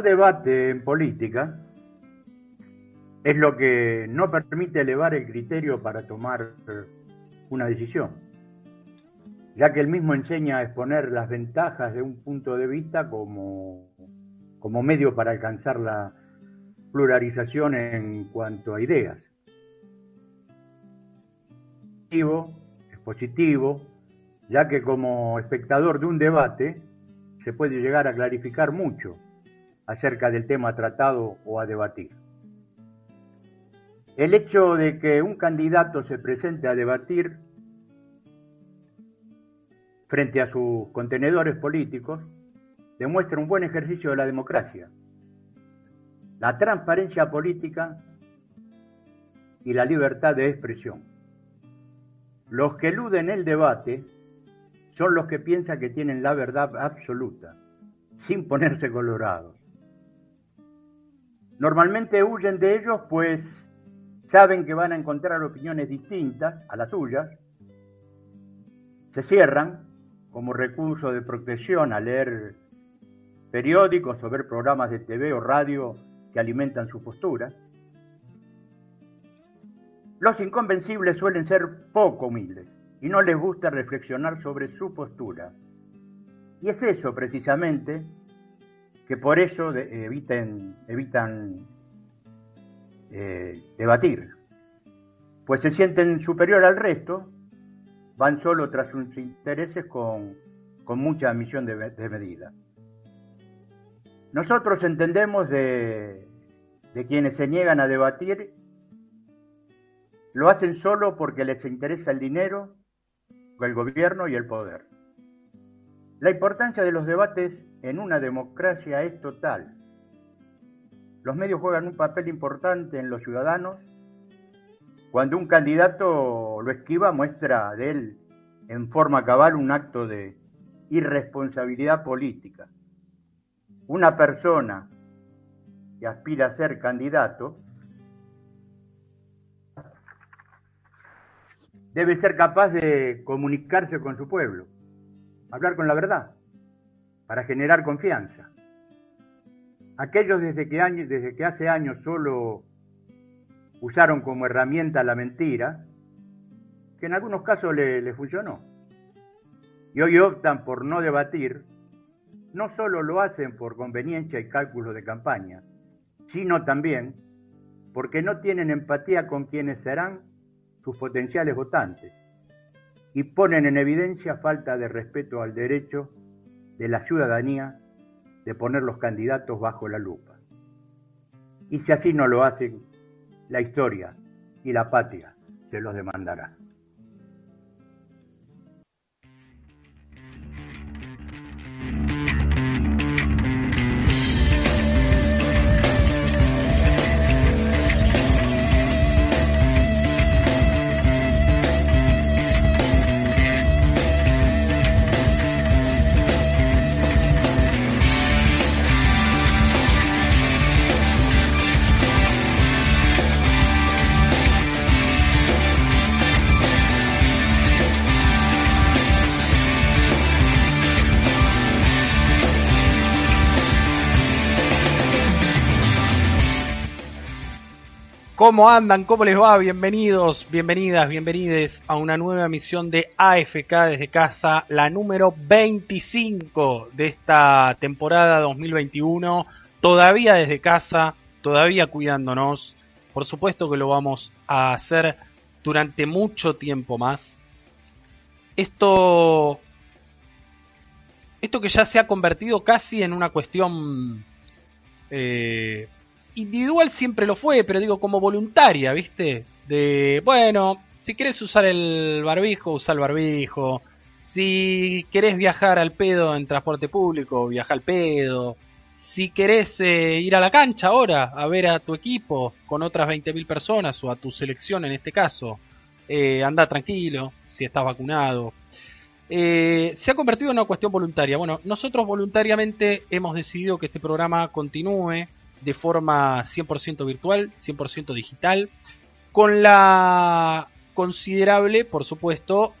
El debate en política es lo que no permite elevar el criterio para tomar una decisión, ya que él mismo enseña a exponer las ventajas de un punto de vista como, como medio para alcanzar la pluralización en cuanto a ideas. Es positivo, ya que como espectador de un debate se puede llegar a clarificar mucho acerca del tema tratado o a debatir. El hecho de que un candidato se presente a debatir frente a sus contenedores políticos demuestra un buen ejercicio de la democracia, la transparencia política y la libertad de expresión. Los que eluden el debate son los que piensan que tienen la verdad absoluta, sin ponerse colorados. Normalmente huyen de ellos pues saben que van a encontrar opiniones distintas a las suyas, se cierran como recurso de protección a leer periódicos o ver programas de TV o radio que alimentan su postura. Los inconvencibles suelen ser poco humildes y no les gusta reflexionar sobre su postura. Y es eso precisamente que por eso evitan eh, debatir, pues se sienten superior al resto, van solo tras sus intereses con, mucha misión de, medida. Nosotros entendemos de, de quienes se niegan a debatir, lo hacen solo porque les interesa el dinero, el gobierno y el poder. La importancia de los debates en una democracia es total. Los medios juegan un papel importante en los ciudadanos. Cuando un candidato lo esquiva, muestra de él en forma cabal un acto de irresponsabilidad política. Una persona que aspira a ser candidato debe ser capaz de comunicarse con su pueblo, hablar con la verdad, para generar confianza aquellos desde que, desde que hace años solo usaron como herramienta la mentira, que en algunos casos le, le funcionó. Y hoy optan por no debatir, no solo lo hacen por conveniencia y cálculo de campaña, sino también porque no tienen empatía con quienes serán sus potenciales votantes y ponen en evidencia falta de respeto al derecho de la ciudadanía de poner los candidatos bajo la lupa. Y si así no lo hacen, la historia y la patria se los demandará. ¿Cómo andan? ¿Cómo les va? Bienvenidos, bienvenidas, bienvenides a una nueva emisión de AFK desde casa, la número 25 de esta temporada 2021. Todavía desde casa, todavía cuidándonos. Por supuesto que lo vamos a hacer durante mucho tiempo más. Esto esto que ya se ha convertido casi en una cuestión eh, individual siempre lo fue, pero digo como voluntaria, ¿viste? De, bueno, si quieres usar el barbijo, usa el barbijo. Si querés viajar al pedo en transporte público, viaja al pedo. Si querés eh, ir a la cancha ahora a ver a tu equipo con otras 20.000 personas o a tu selección en este caso, eh, anda tranquilo si estás vacunado. Eh, se ha convertido en una cuestión voluntaria. Bueno, nosotros voluntariamente hemos decidido que este programa continúe de forma 100% virtual, 100% digital, con la considerable, por supuesto,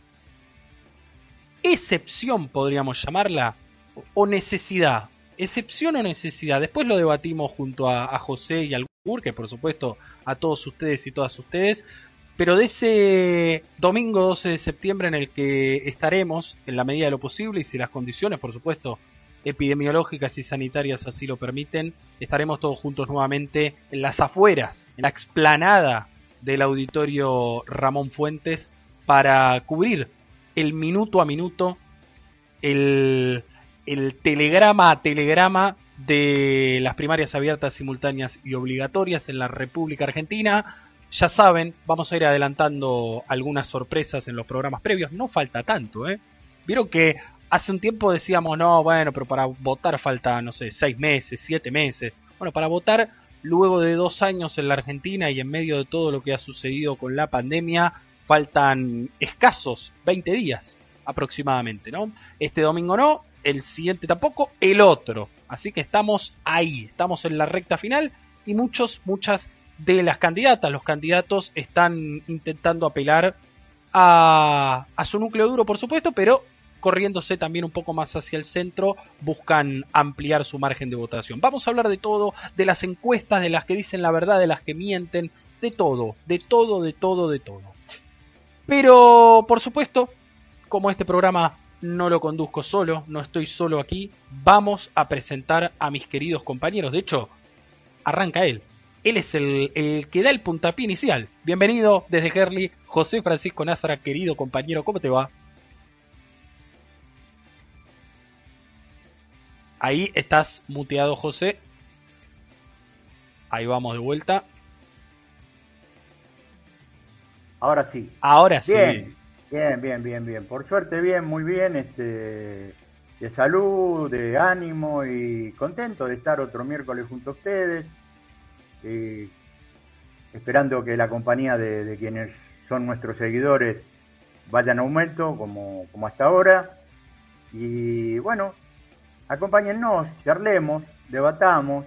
excepción, podríamos llamarla, o necesidad, excepción o necesidad. Después lo debatimos junto a, José y al Gur, que por supuesto a todos ustedes y todas ustedes. Pero de ese domingo 12 de septiembre en el que estaremos, en la medida de lo posible y si las condiciones, por supuesto, epidemiológicas y sanitarias así lo permiten, estaremos todos juntos nuevamente en las afueras, en la explanada del auditorio Ramón Fuentes para cubrir el minuto a minuto, el, el telegrama a telegrama de las primarias abiertas, simultáneas y obligatorias en la República Argentina, ya saben, vamos a ir adelantando algunas sorpresas en los programas previos. No falta tanto, ¿eh? Vieron que hace un tiempo decíamos, no, bueno, pero para votar falta, no sé, seis meses, siete meses. Bueno, para votar, luego de dos años en la Argentina y en medio de todo lo que ha sucedido con la pandemia, faltan escasos 20 días aproximadamente, ¿no? Este domingo no, el siguiente tampoco, el otro. Así que estamos ahí, estamos en la recta final y muchos, muchas de las candidatas. Los candidatos están intentando apelar a, a su núcleo duro, por supuesto, pero corriéndose también un poco más hacia el centro, buscan ampliar su margen de votación. Vamos a hablar de todo, de las encuestas, de las que dicen la verdad, de las que mienten, de todo, de todo, de todo, de todo. Pero, por supuesto, como este programa no lo conduzco solo, no estoy solo aquí, vamos a presentar a mis queridos compañeros. De hecho, arranca él. Él es el, que da el puntapié inicial. Bienvenido desde Herley, José Francisco Názara, querido compañero, ¿cómo te va? Ahí estás muteado, José. Ahí vamos de vuelta. Ahora sí. Ahora sí. Bien, bien, bien, bien. Por suerte, bien, muy bien. Este, de salud, de ánimo y contento de estar otro miércoles junto a ustedes esperando que la compañía de, quienes son nuestros seguidores vaya en aumento como, como hasta ahora. Y bueno, acompáñennos, charlemos, debatamos.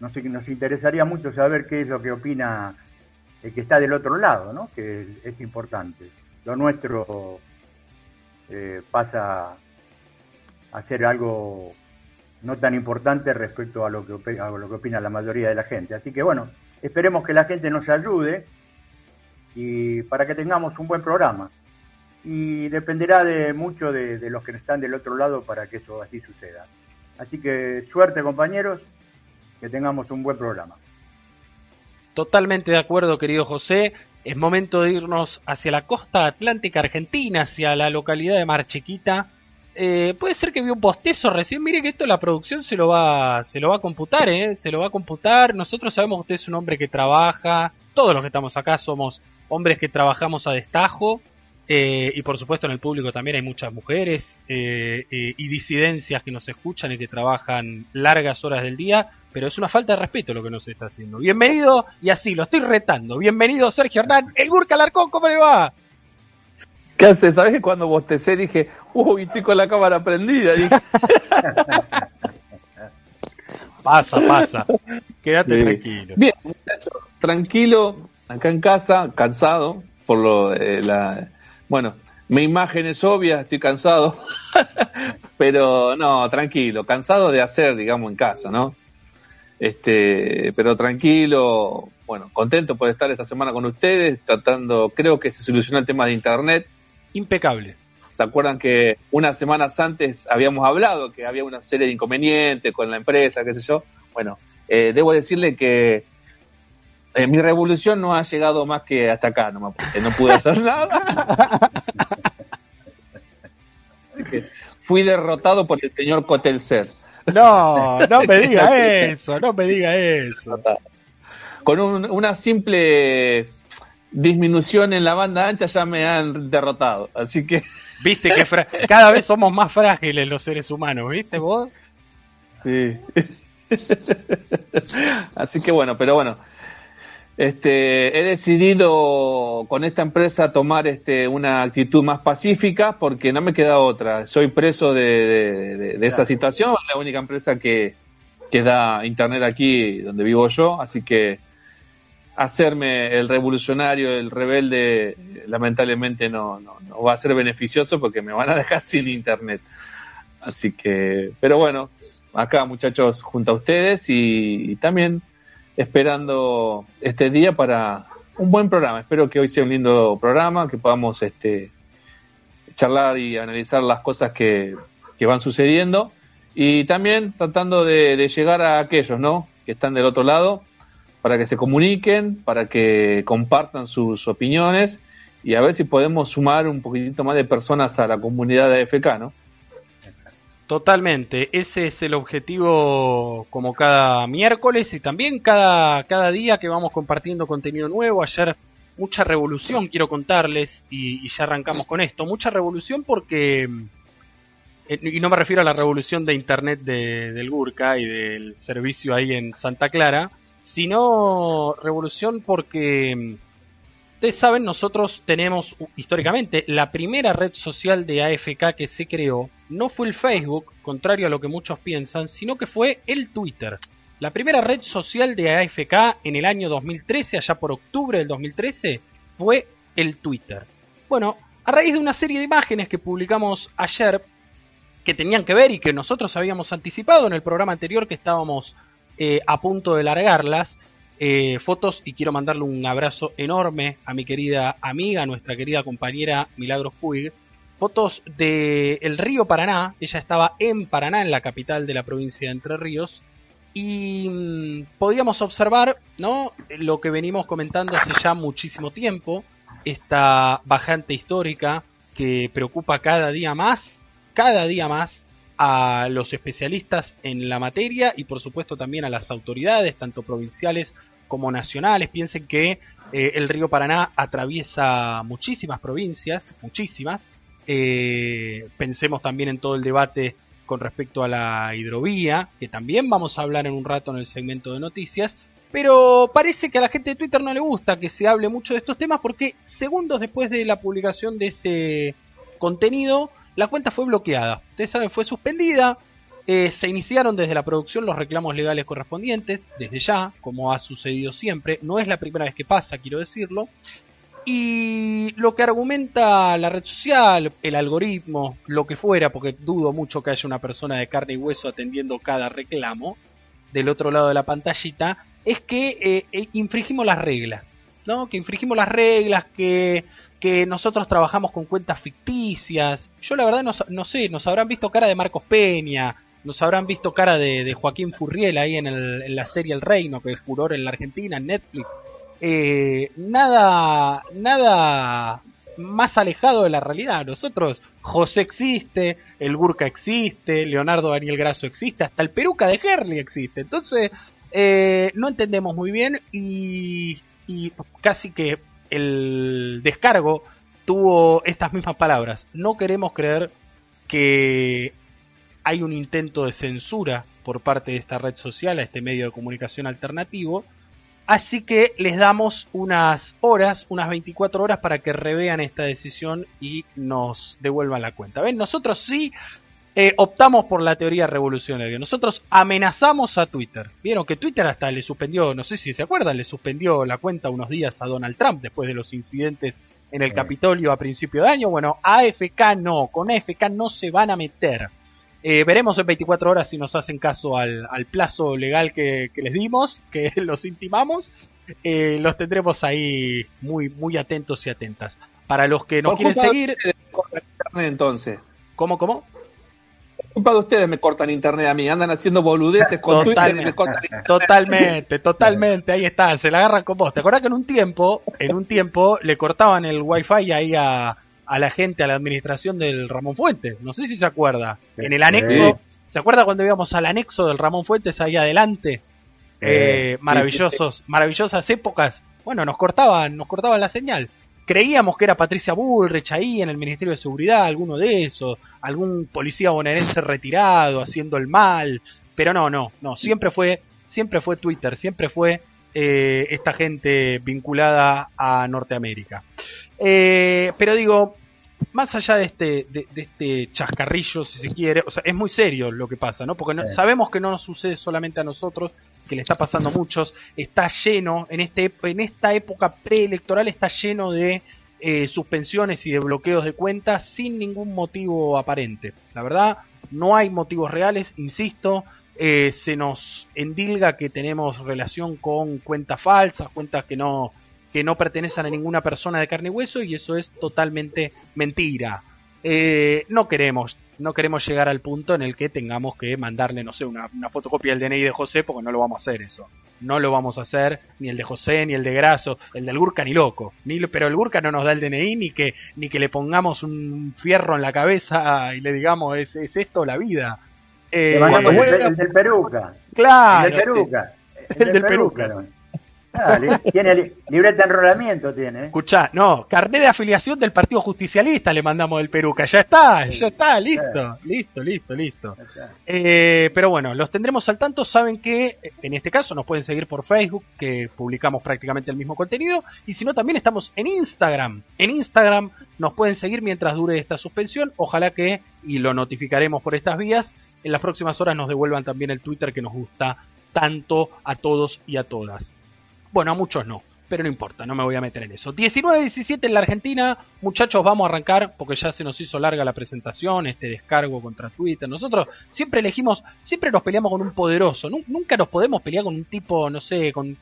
Nos, nos interesaría mucho saber qué es lo que opina el que está del otro lado, ¿no? que es, importante. Lo nuestro eh, pasa a ser algo no tan importante respecto a lo, que, a lo que opina la mayoría de la gente. Así que bueno, esperemos que la gente nos ayude y para que tengamos un buen programa. Y dependerá de mucho de, los que están del otro lado para que eso así suceda. Así que suerte compañeros, que tengamos un buen programa. Totalmente de acuerdo, querido José. Es momento de irnos hacia la costa atlántica argentina, hacia la localidad de Mar Chiquita, eh, puede ser que vio un postezo recién. Mire que esto la producción se lo va, se lo va a computar, ¿eh? Se lo va a computar. Nosotros sabemos que usted es un hombre que trabaja. Todos los que estamos acá somos hombres que trabajamos a destajo. Eh, y por supuesto en el público también hay muchas mujeres eh, y disidencias que nos escuchan y que trabajan largas horas del día, pero es una falta de respeto lo que nos está haciendo. Bienvenido, y así lo estoy retando. Bienvenido Sergio Hernán, el Gurka Larcón, ¿cómo le va? ¿Qué haces? ¿Sabes que cuando bostecé dije, uy, estoy con la cámara prendida? pasa, pasa. Quédate tranquilo. Bien, muchachos, tranquilo, acá en casa, cansado por lo de la. Bueno, mi imagen es obvia, estoy cansado, pero no, tranquilo, cansado de hacer, digamos, en casa, ¿no? Este, pero tranquilo, bueno, contento por estar esta semana con ustedes, tratando, creo que se solucionó el tema de internet, impecable. ¿Se acuerdan que unas semanas antes habíamos hablado que había una serie de inconvenientes con la empresa, qué sé yo? Bueno, eh, debo decirle que eh, mi revolución no ha llegado más que hasta acá, nomás, porque no pude hacer nada. fui derrotado por el señor Cotelcer. No, no me diga eso, no me diga eso. Con una simple disminución en la banda ancha ya me han derrotado. Así que. Viste que cada vez somos más frágiles los seres humanos, ¿viste vos? Sí. Así que bueno, pero bueno. Este, he decidido con esta empresa tomar este, una actitud más pacífica porque no me queda otra. Soy preso de, de, esa situación, la única empresa que, que da internet aquí donde vivo yo, así que hacerme el revolucionario, el rebelde, lamentablemente no, no, no, va a ser beneficioso porque me van a dejar sin internet. Así que, pero bueno, acá muchachos junto a ustedes y, también esperando este día para un buen programa. Espero que hoy sea un lindo programa, que podamos este, charlar y analizar las cosas que, que van sucediendo y también tratando de, llegar a aquellos ¿no? que están del otro lado para que se comuniquen, para que compartan sus opiniones y a ver si podemos sumar un poquitito más de personas a la comunidad de AFK, ¿no? Totalmente, ese es el objetivo como cada miércoles y también cada, cada día que vamos compartiendo contenido nuevo. Ayer mucha revolución, quiero contarles, y, ya arrancamos con esto. Mucha revolución porque, eh, y no me refiero a la revolución de Internet de, del Gurka y del servicio ahí en Santa Clara, sino revolución porque Ustedes saben, nosotros tenemos históricamente la primera red social de AFK que se creó, no fue el Facebook, contrario a lo que muchos piensan, sino que fue el Twitter. La primera red social de AFK en el año 2013, allá por octubre del 2013, fue el Twitter. Bueno, a raíz de una serie de imágenes que publicamos ayer, que tenían que ver y que nosotros habíamos anticipado en el programa anterior que estábamos eh, a punto de largarlas, eh, fotos y quiero mandarle un abrazo enorme a mi querida amiga, nuestra querida compañera Milagros Puig. Fotos del el río Paraná, ella estaba en Paraná, en la capital de la provincia de Entre Ríos, y mm, podíamos observar ¿no? lo que venimos comentando hace ya muchísimo tiempo, esta bajante histórica que preocupa cada día más, cada día más a los especialistas en la materia y por supuesto también a las autoridades, tanto provinciales como nacionales. Piensen que eh, el río Paraná atraviesa muchísimas provincias, muchísimas. Eh, pensemos también en todo el debate con respecto a la hidrovía, que también vamos a hablar en un rato en el segmento de noticias. Pero parece que a la gente de Twitter no le gusta que se hable mucho de estos temas porque segundos después de la publicación de ese contenido, la cuenta fue bloqueada. Ustedes saben, fue suspendida. Eh, se iniciaron desde la producción los reclamos legales correspondientes, desde ya, como ha sucedido siempre. No es la primera vez que pasa, quiero decirlo. Y lo que argumenta la red social, el algoritmo, lo que fuera, porque dudo mucho que haya una persona de carne y hueso atendiendo cada reclamo del otro lado de la pantallita, es que eh, eh, infringimos las reglas, ¿no? Que infringimos las reglas, que que nosotros trabajamos con cuentas ficticias. Yo la verdad no, sé, nos habrán visto cara de Marcos Peña, nos habrán visto cara de, Joaquín Furriel ahí en, la serie El Reino, que es furor en la Argentina, en Netflix. Eh, nada, nada más alejado de la realidad. Nosotros, José existe, el Burka existe, Leonardo Daniel Grasso existe, hasta el Peruca de Herley existe. Entonces, eh, no entendemos muy bien y, y casi que el descargo tuvo estas mismas palabras. No queremos creer que hay un intento de censura por parte de esta red social, a este medio de comunicación alternativo. Así que les damos unas horas, unas 24 horas para que revean esta decisión y nos devuelvan la cuenta. ¿Ven? Nosotros sí eh, optamos por la teoría revolucionaria. Nosotros amenazamos a Twitter. Vieron que Twitter hasta le suspendió, no sé si se acuerdan, le suspendió la cuenta unos días a Donald Trump después de los incidentes en el Capitolio a principio de año. Bueno, AFK no, con AFK no se van a meter. Eh, veremos en 24 horas si nos hacen caso al, plazo legal que, les dimos, que los intimamos. Eh, los tendremos ahí muy, muy atentos y atentas. Para los que nos quieren seguir... Entonces. ¿Cómo, cómo? Culpa de ustedes me cortan internet a mí, andan haciendo boludeces con Twitter y me cortan internet. Totalmente, totalmente, ahí están, se la agarran con vos. ¿Te acordás que en un tiempo, en un tiempo le cortaban el wifi ahí a, a la gente, a la administración del Ramón Fuentes? No sé si se acuerda. En el anexo, ¿se acuerda cuando íbamos al anexo del Ramón Fuentes ahí adelante? Eh, maravillosos, maravillosas épocas. Bueno, nos cortaban, nos cortaban la señal creíamos que era Patricia Bullrich ahí en el Ministerio de Seguridad, alguno de esos, algún policía bonaerense retirado haciendo el mal, pero no, no, no, siempre fue, siempre fue Twitter, siempre fue eh, esta gente vinculada a Norteamérica. Eh, pero digo, más allá de este, de, este chascarrillo, si se quiere, o sea, es muy serio lo que pasa, ¿no? Porque sabemos que no nos sucede solamente a nosotros, que le está pasando a muchos, está lleno, en, este, en esta época preelectoral está lleno de eh, suspensiones y de bloqueos de cuentas sin ningún motivo aparente. La verdad, no hay motivos reales, insisto, eh, se nos endilga que tenemos relación con cuentas falsas, cuentas que no, que no pertenecen a ninguna persona de carne y hueso y eso es totalmente mentira. Eh, no queremos no queremos llegar al punto en el que tengamos que mandarle, no sé, una, fotocopia del DNI de José, porque no lo vamos a hacer eso. No lo vamos a hacer, ni el de José, ni el de Graso, el del Gurka ni loco. Ni, pero el Gurka no nos da el DNI ni que, ni que le pongamos un fierro en la cabeza y le digamos, es, es esto la vida. Eh, el, del Peruca. Claro. El del Peruca. El, del, Peruca. Tiene libreta de enrolamiento, tiene. Escuchá, no, carnet de afiliación del Partido Justicialista le mandamos del Peruca. Ya está, ya está, listo, listo, listo, listo. Eh, pero bueno, los tendremos al tanto. Saben que en este caso nos pueden seguir por Facebook, que publicamos prácticamente el mismo contenido. Y si no, también estamos en Instagram. En Instagram nos pueden seguir mientras dure esta suspensión. Ojalá que, y lo notificaremos por estas vías, en las próximas horas nos devuelvan también el Twitter que nos gusta tanto a todos y a todas. Bueno, a muchos no, pero no importa, no me voy a meter en eso. 19-17 en la Argentina, muchachos, vamos a arrancar porque ya se nos hizo larga la presentación, este descargo contra Twitter. Nosotros siempre elegimos, siempre nos peleamos con un poderoso, nunca nos podemos pelear con un tipo, no sé, con,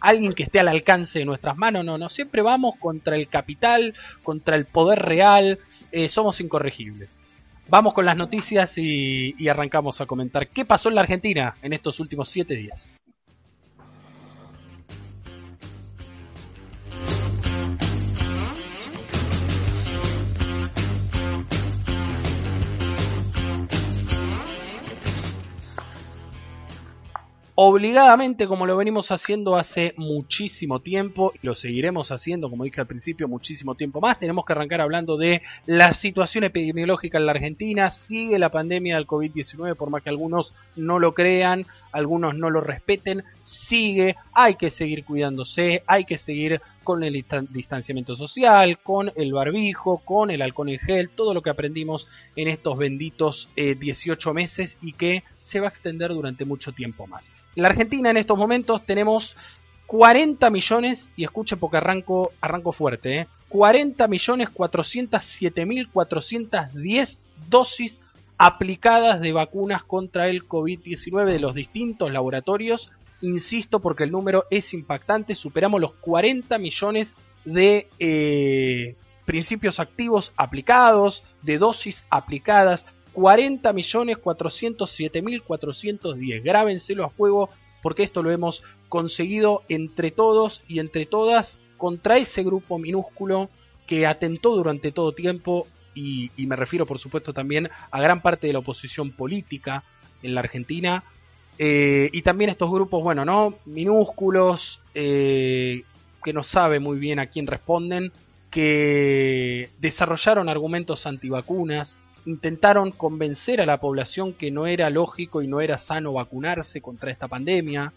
alguien que esté al alcance de nuestras manos, no, no, siempre vamos contra el capital, contra el poder real, eh, somos incorregibles. Vamos con las noticias y, y arrancamos a comentar qué pasó en la Argentina en estos últimos siete días. Obligadamente como lo venimos haciendo hace muchísimo tiempo y lo seguiremos haciendo como dije al principio muchísimo tiempo más tenemos que arrancar hablando de la situación epidemiológica en la Argentina sigue la pandemia del COVID-19 por más que algunos no lo crean algunos no lo respeten sigue hay que seguir cuidándose hay que seguir con el distanciamiento social con el barbijo con el alcohol en gel todo lo que aprendimos en estos benditos 18 eh, meses y que se va a extender durante mucho tiempo más. La Argentina en estos momentos tenemos 40 millones, y escuche porque arranco, arranco fuerte, ¿eh? 40 millones 407 mil 410 dosis aplicadas de vacunas contra el COVID-19 de los distintos laboratorios. Insisto porque el número es impactante, superamos los 40 millones de eh, principios activos aplicados, de dosis aplicadas, 40 millones 407 mil 410. Grábenselo a fuego porque esto lo hemos conseguido entre todos y entre todas contra ese grupo minúsculo que atentó durante todo tiempo y, me refiero por supuesto también a gran parte de la oposición política en la Argentina eh, y también estos grupos, bueno, ¿no? Minúsculos, eh, que no sabe muy bien a quién responden, que desarrollaron argumentos antivacunas, intentaron convencer a la población que no era lógico y no era sano vacunarse contra esta pandemia.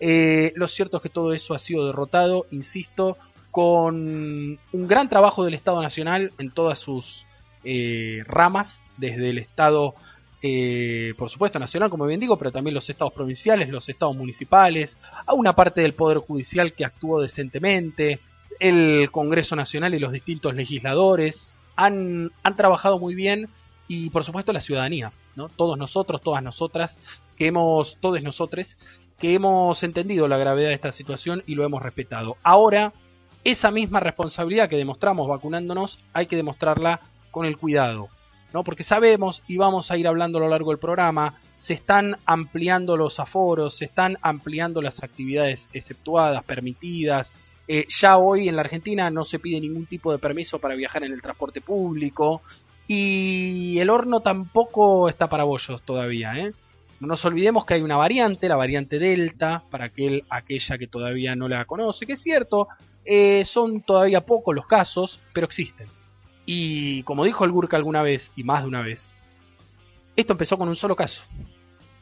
Eh, lo cierto es que todo eso ha sido derrotado, insisto, con un gran trabajo del Estado Nacional en todas sus eh, ramas, desde el Estado, eh, por supuesto, nacional, como bien digo, pero también los estados provinciales, los estados municipales, a una parte del Poder Judicial que actuó decentemente, el Congreso Nacional y los distintos legisladores han, han trabajado muy bien y por supuesto la ciudadanía, ¿no? Todos nosotros, todas nosotras, que hemos, todos nosotros, que hemos entendido la gravedad de esta situación y lo hemos respetado. Ahora, esa misma responsabilidad que demostramos vacunándonos, hay que demostrarla con el cuidado, ¿no? Porque sabemos, y vamos a ir hablando a lo largo del programa, se están ampliando los aforos, se están ampliando las actividades exceptuadas, permitidas. Eh, ya hoy en la Argentina no se pide ningún tipo de permiso para viajar en el transporte público, y el horno tampoco está para bollos todavía, ¿eh? No nos olvidemos que hay una variante, la variante Delta, para aquel, aquella que todavía no la conoce, que es cierto, eh, son todavía pocos los casos, pero existen. Y como dijo el Gurka alguna vez, y más de una vez, esto empezó con un solo caso.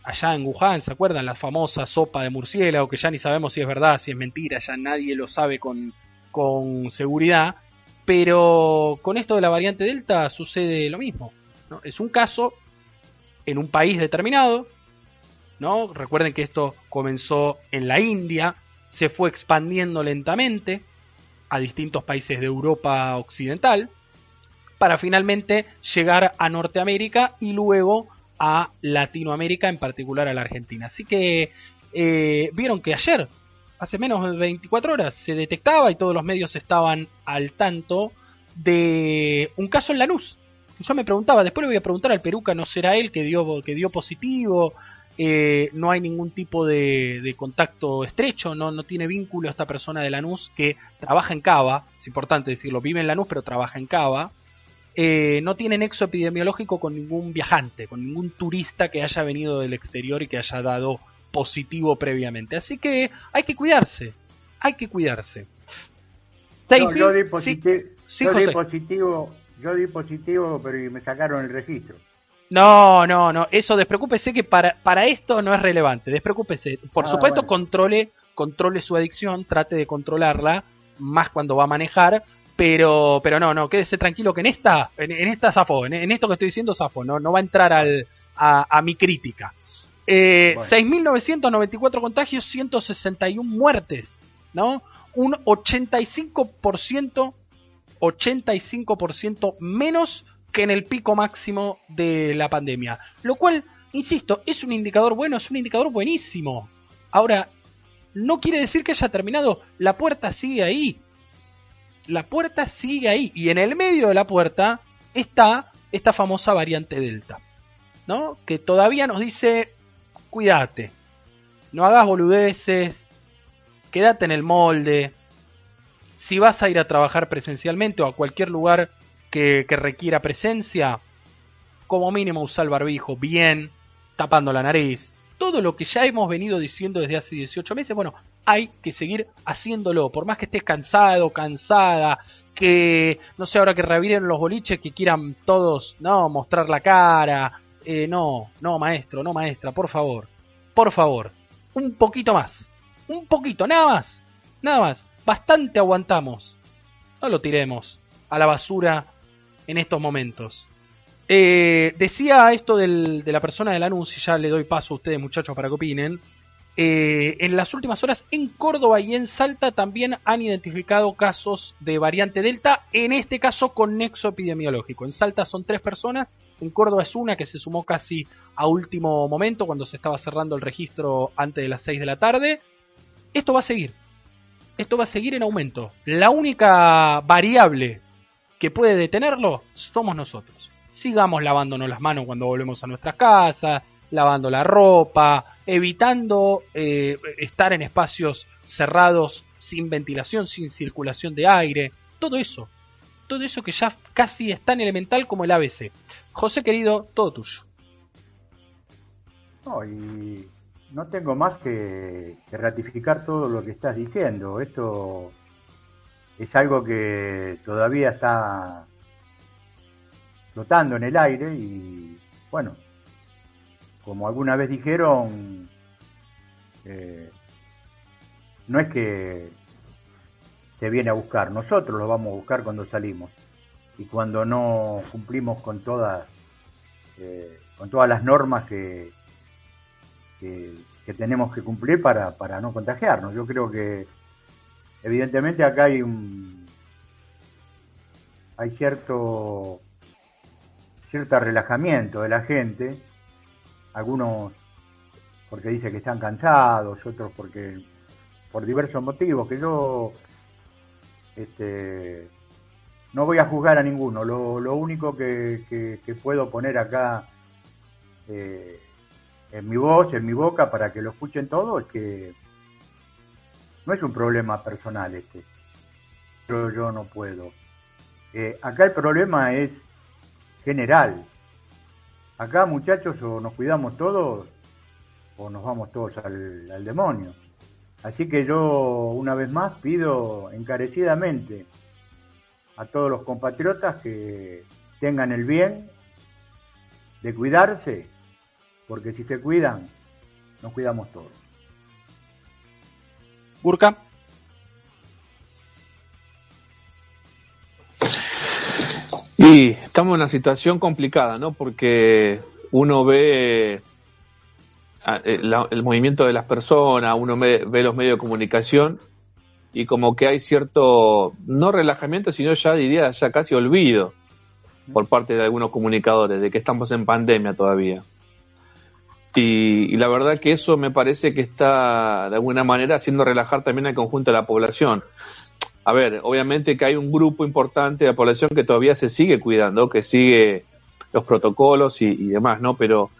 Allá en Wuhan, ¿se acuerdan? La famosa sopa de murciélago, que ya ni sabemos si es verdad, si es mentira, ya nadie lo sabe con, con seguridad. Pero con esto de la variante Delta sucede lo mismo. Es un caso en un país determinado. ¿no? Recuerden que esto comenzó en la India, se fue expandiendo lentamente a distintos países de Europa Occidental, para finalmente llegar a Norteamérica y luego a Latinoamérica, en particular a la Argentina. Así que eh, vieron que ayer, hace menos de 24 horas, se detectaba y todos los medios estaban al tanto de un caso en Lanús. Yo me preguntaba, después le voy a preguntar al Peruca, ¿no será él que dio, que dio positivo? Eh, no hay ningún tipo de, contacto estrecho, no, no tiene vínculo esta persona de Lanús que trabaja en Cava, es importante decirlo, vive en Lanús pero trabaja en Cava, eh, no tiene nexo epidemiológico con ningún viajante, con ningún turista que haya venido del exterior y que haya dado positivo previamente. Así que hay que cuidarse, hay que cuidarse. yo di, positivo, yo di positivo, pero me sacaron el registro. No, no, no, eso despreocúpese que para, para esto no es relevante, despreocúpese. Por ah, supuesto, controle, controle su adicción, trate de controlarla, más cuando va a manejar, pero, pero no, no, quédese tranquilo que en esta, en, esta zafo, en, esto que estoy diciendo zafo, no, no va a entrar al, a, mi crítica. Eh, 6.994 contagios, 161 muertes, ¿no? Un 85%, 85% menos que en el pico máximo de la pandemia. Lo cual, insisto, es un indicador bueno, es un indicador buenísimo. Ahora, no quiere decir que haya terminado. La puerta sigue ahí. La puerta sigue ahí. Y en el medio de la puerta está esta famosa variante Delta. ¿No? Que todavía nos dice, cuídate. No hagas boludeces. Quédate en el molde. Si vas a ir a trabajar presencialmente o a cualquier lugar que, requiera presencia, como mínimo usar el barbijo bien, tapando la nariz. Todo lo que ya hemos venido diciendo desde hace 18 meses, bueno, hay que seguir haciéndolo. Por más que estés cansado, cansada, que no sé, ahora que reviren los boliches, que quieran todos, no, mostrar la cara. Eh, no, no, maestro, no, maestra, por favor, por favor, un poquito más, un poquito, nada más, nada más. Bastante aguantamos. No lo tiremos a la basura en estos momentos. Eh, decía esto del, de la persona del anuncio, y ya le doy paso a ustedes muchachos para que opinen. Eh, en las últimas horas en Córdoba y en Salta también han identificado casos de variante Delta, en este caso con nexo epidemiológico. En Salta son tres personas, en Córdoba es una que se sumó casi a último momento cuando se estaba cerrando el registro antes de las 6 de la tarde. Esto va a seguir. Esto va a seguir en aumento. La única variable que puede detenerlo somos nosotros. Sigamos lavándonos las manos cuando volvemos a nuestras casas, lavando la ropa, evitando eh, estar en espacios cerrados sin ventilación, sin circulación de aire, todo eso, todo eso que ya casi es tan elemental como el ABC. José querido, todo tuyo. No, y no tengo más que, que ratificar todo lo que estás diciendo. Esto es algo que todavía está flotando en el aire y bueno, como alguna vez dijeron, eh, no es que se viene a buscar, nosotros lo vamos a buscar cuando salimos y cuando no cumplimos con todas eh, con todas las normas que, que, tenemos que cumplir para, para no contagiarnos. Yo creo que evidentemente acá hay un hay cierto cierto relajamiento de la gente algunos porque dice que están cansados otros porque por diversos motivos que yo este no voy a juzgar a ninguno lo, lo único que, puedo poner acá eh, en mi voz en mi boca para que lo escuchen todos es que no es un problema personal este. Pero yo no puedo. Eh, acá el problema es general. Acá, muchachos, o nos cuidamos todos o nos vamos todos al, demonio. Así que yo, una vez más, pido encarecidamente a todos los compatriotas que tengan el bien de cuidarse, porque si se cuidan, nos cuidamos todos. Burka. Y estamos en una situación complicada, ¿no? Porque uno ve ah, eh, el, movimiento de las personas, uno ve, los medios de comunicación y como que hay cierto, no relajamiento, sino ya diría, ya casi olvido por parte de algunos comunicadores de que estamos en pandemia todavía. Y, la verdad que eso me parece que está de alguna manera haciendo relajar también al conjunto de la población. A ver, obviamente que hay un grupo importante de la población que todavía se sigue cuidando, que sigue los protocolos y, demás, ¿no? Pero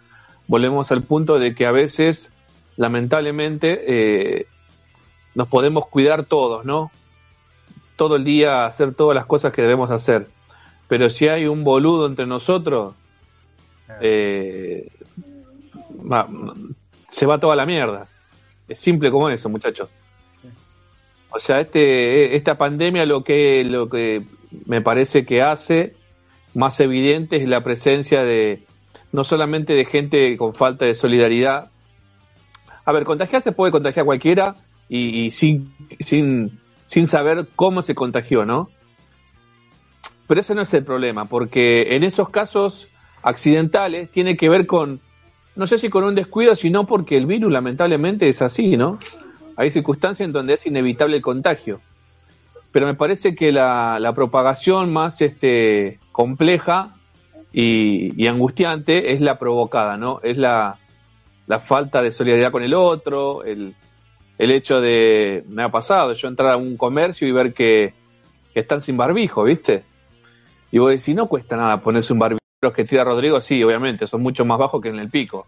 volvemos al punto de que a veces, lamentablemente, eh, nos podemos cuidar todos, ¿no? Todo el día hacer todas las cosas que debemos hacer. Pero si hay un boludo entre nosotros, eh, se va toda la mierda. Es simple como eso, muchachos. O sea, este, esta pandemia lo que, lo que me parece que hace más evidente es la presencia de no solamente de gente con falta de solidaridad. A ver, contagiarse puede contagiar cualquiera y, sin, sin, sin saber cómo se contagió, ¿no? Pero ese no es el problema, porque en esos casos accidentales tiene que ver con no sé si con un descuido, sino porque el virus lamentablemente es así, ¿no? Hay circunstancias en donde es inevitable el contagio. Pero me parece que la, propagación más este, compleja y, angustiante es la provocada, ¿no? Es la, falta de solidaridad con el otro, el, hecho de, me ha pasado, yo entrar a un comercio y ver que, que están sin barbijo, ¿viste? Y vos decís, no cuesta nada ponerse un barbijo los que tira Rodrigo, sí, obviamente, son mucho más bajos que en el pico.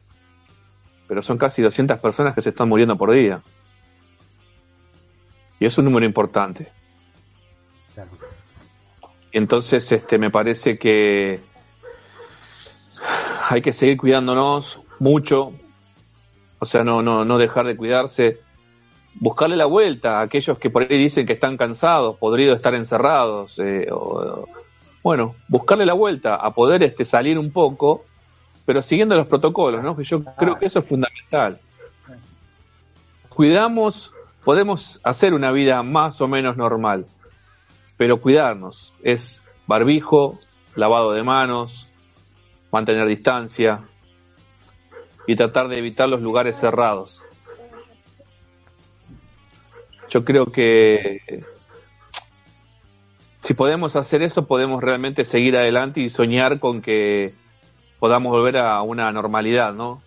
Pero son casi 200 personas que se están muriendo por día. Y es un número importante. Entonces, este, me parece que hay que seguir cuidándonos mucho. O sea, no, no, no dejar de cuidarse. Buscarle la vuelta a aquellos que por ahí dicen que están cansados, podridos estar encerrados, eh, o, bueno, buscarle la vuelta a poder este, salir un poco, pero siguiendo los protocolos, ¿no? Que yo creo que eso es fundamental. Cuidamos, podemos hacer una vida más o menos normal, pero cuidarnos es barbijo, lavado de manos, mantener distancia y tratar de evitar los lugares cerrados. Yo creo que si podemos hacer eso, podemos realmente seguir adelante y soñar con que podamos volver a una normalidad, ¿no?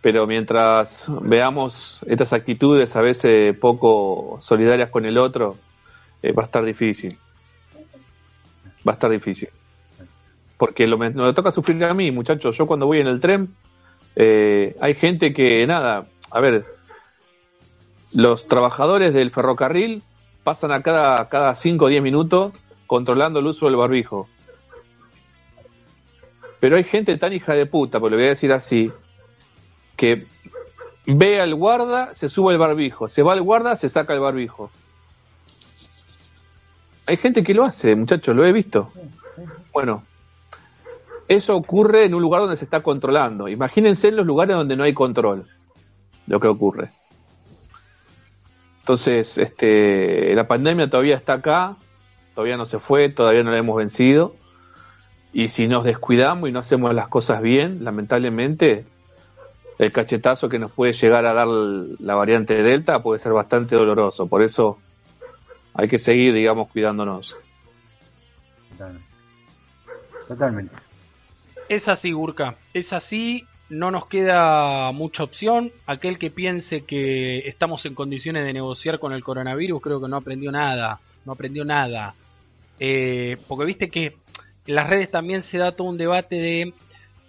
Pero mientras veamos estas actitudes a veces poco solidarias con el otro, eh, va a estar difícil. Va a estar difícil. Porque lo, me, toca sufrir a mí, muchachos. Yo cuando voy en el tren, eh, hay gente que, nada, a ver, los trabajadores del ferrocarril pasan a cada, cada 5 o 10 minutos controlando el uso del barbijo. Pero hay gente tan hija de puta, pues lo voy a decir así, que ve al guarda, se sube el barbijo, se va al guarda, se saca el barbijo. Hay gente que lo hace, muchachos, lo he visto. Bueno, eso ocurre en un lugar donde se está controlando. Imagínense en los lugares donde no hay control, lo que ocurre. Entonces, este, la pandemia todavía está acá, todavía no se fue, todavía no la hemos vencido. Y si nos descuidamos y no hacemos las cosas bien, lamentablemente, el cachetazo que nos puede llegar a dar la variante Delta puede ser bastante doloroso. Por eso hay que seguir, digamos, cuidándonos. Totalmente. Es así, Gurka. Es así no nos queda mucha opción. Aquel que piense que estamos en condiciones de negociar con el coronavirus, creo que no aprendió nada. No aprendió nada. Eh, porque viste que en las redes también se da todo un debate de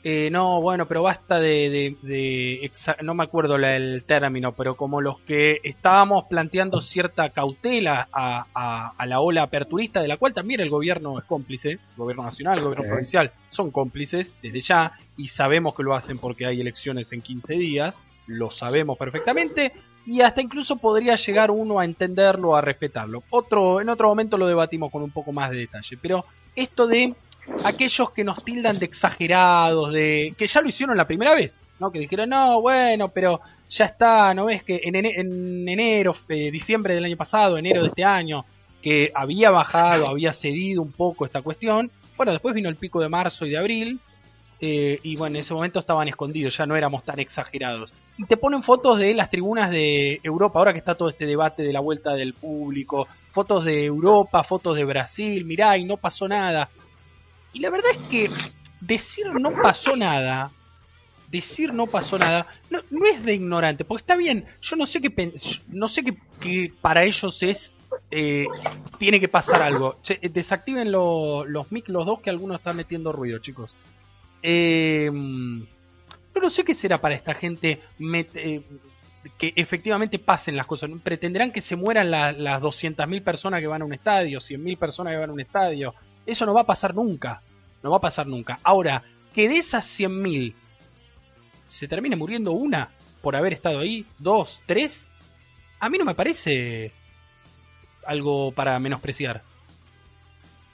eh, no, bueno, pero basta de, de, no me acuerdo el término, pero como los que estábamos planteando cierta cautela a, a, la ola aperturista, de la cual también el gobierno es cómplice, el gobierno nacional, el gobierno provincial, son cómplices desde ya, y sabemos que lo hacen porque hay elecciones en 15 días, lo sabemos perfectamente, y hasta incluso podría llegar uno a entenderlo, a respetarlo. Otro, en otro momento lo debatimos con un poco más de detalle, pero esto de aquellos que nos tildan de exagerados, de que ya lo hicieron la primera vez, ¿no? Que dijeron, no, bueno, pero ya está, ¿no ves que en, enero, eh, diciembre del año pasado, enero de este año, que había bajado, había cedido un poco esta cuestión? Bueno, después vino el pico de marzo y de abril, eh, y bueno, en ese momento estaban escondidos, ya no éramos tan exagerados. Y te ponen fotos de las tribunas de Europa, ahora que está todo este debate de la vuelta del público, fotos de Europa, fotos de Brasil, mirá, y no pasó nada. Y la verdad es que decir no pasó nada decir no pasó nada no, no es de ignorante, porque está bien, yo no sé qué no sé qué, para ellos es eh, tiene que pasar algo. desactiven los mic los dos que algunos están metiendo ruido, chicos. Eh, no sé qué será para esta gente eh, que efectivamente pasen las cosas. Pretenderán que se mueran las 200.000 personas que van a un estadio, 100.000 personas que van a un estadio. Eso no va a pasar nunca. No va a pasar nunca. Ahora, que de esas 100.000 se termine muriendo una por haber estado ahí, dos, tres, a mí no me parece algo para menospreciar.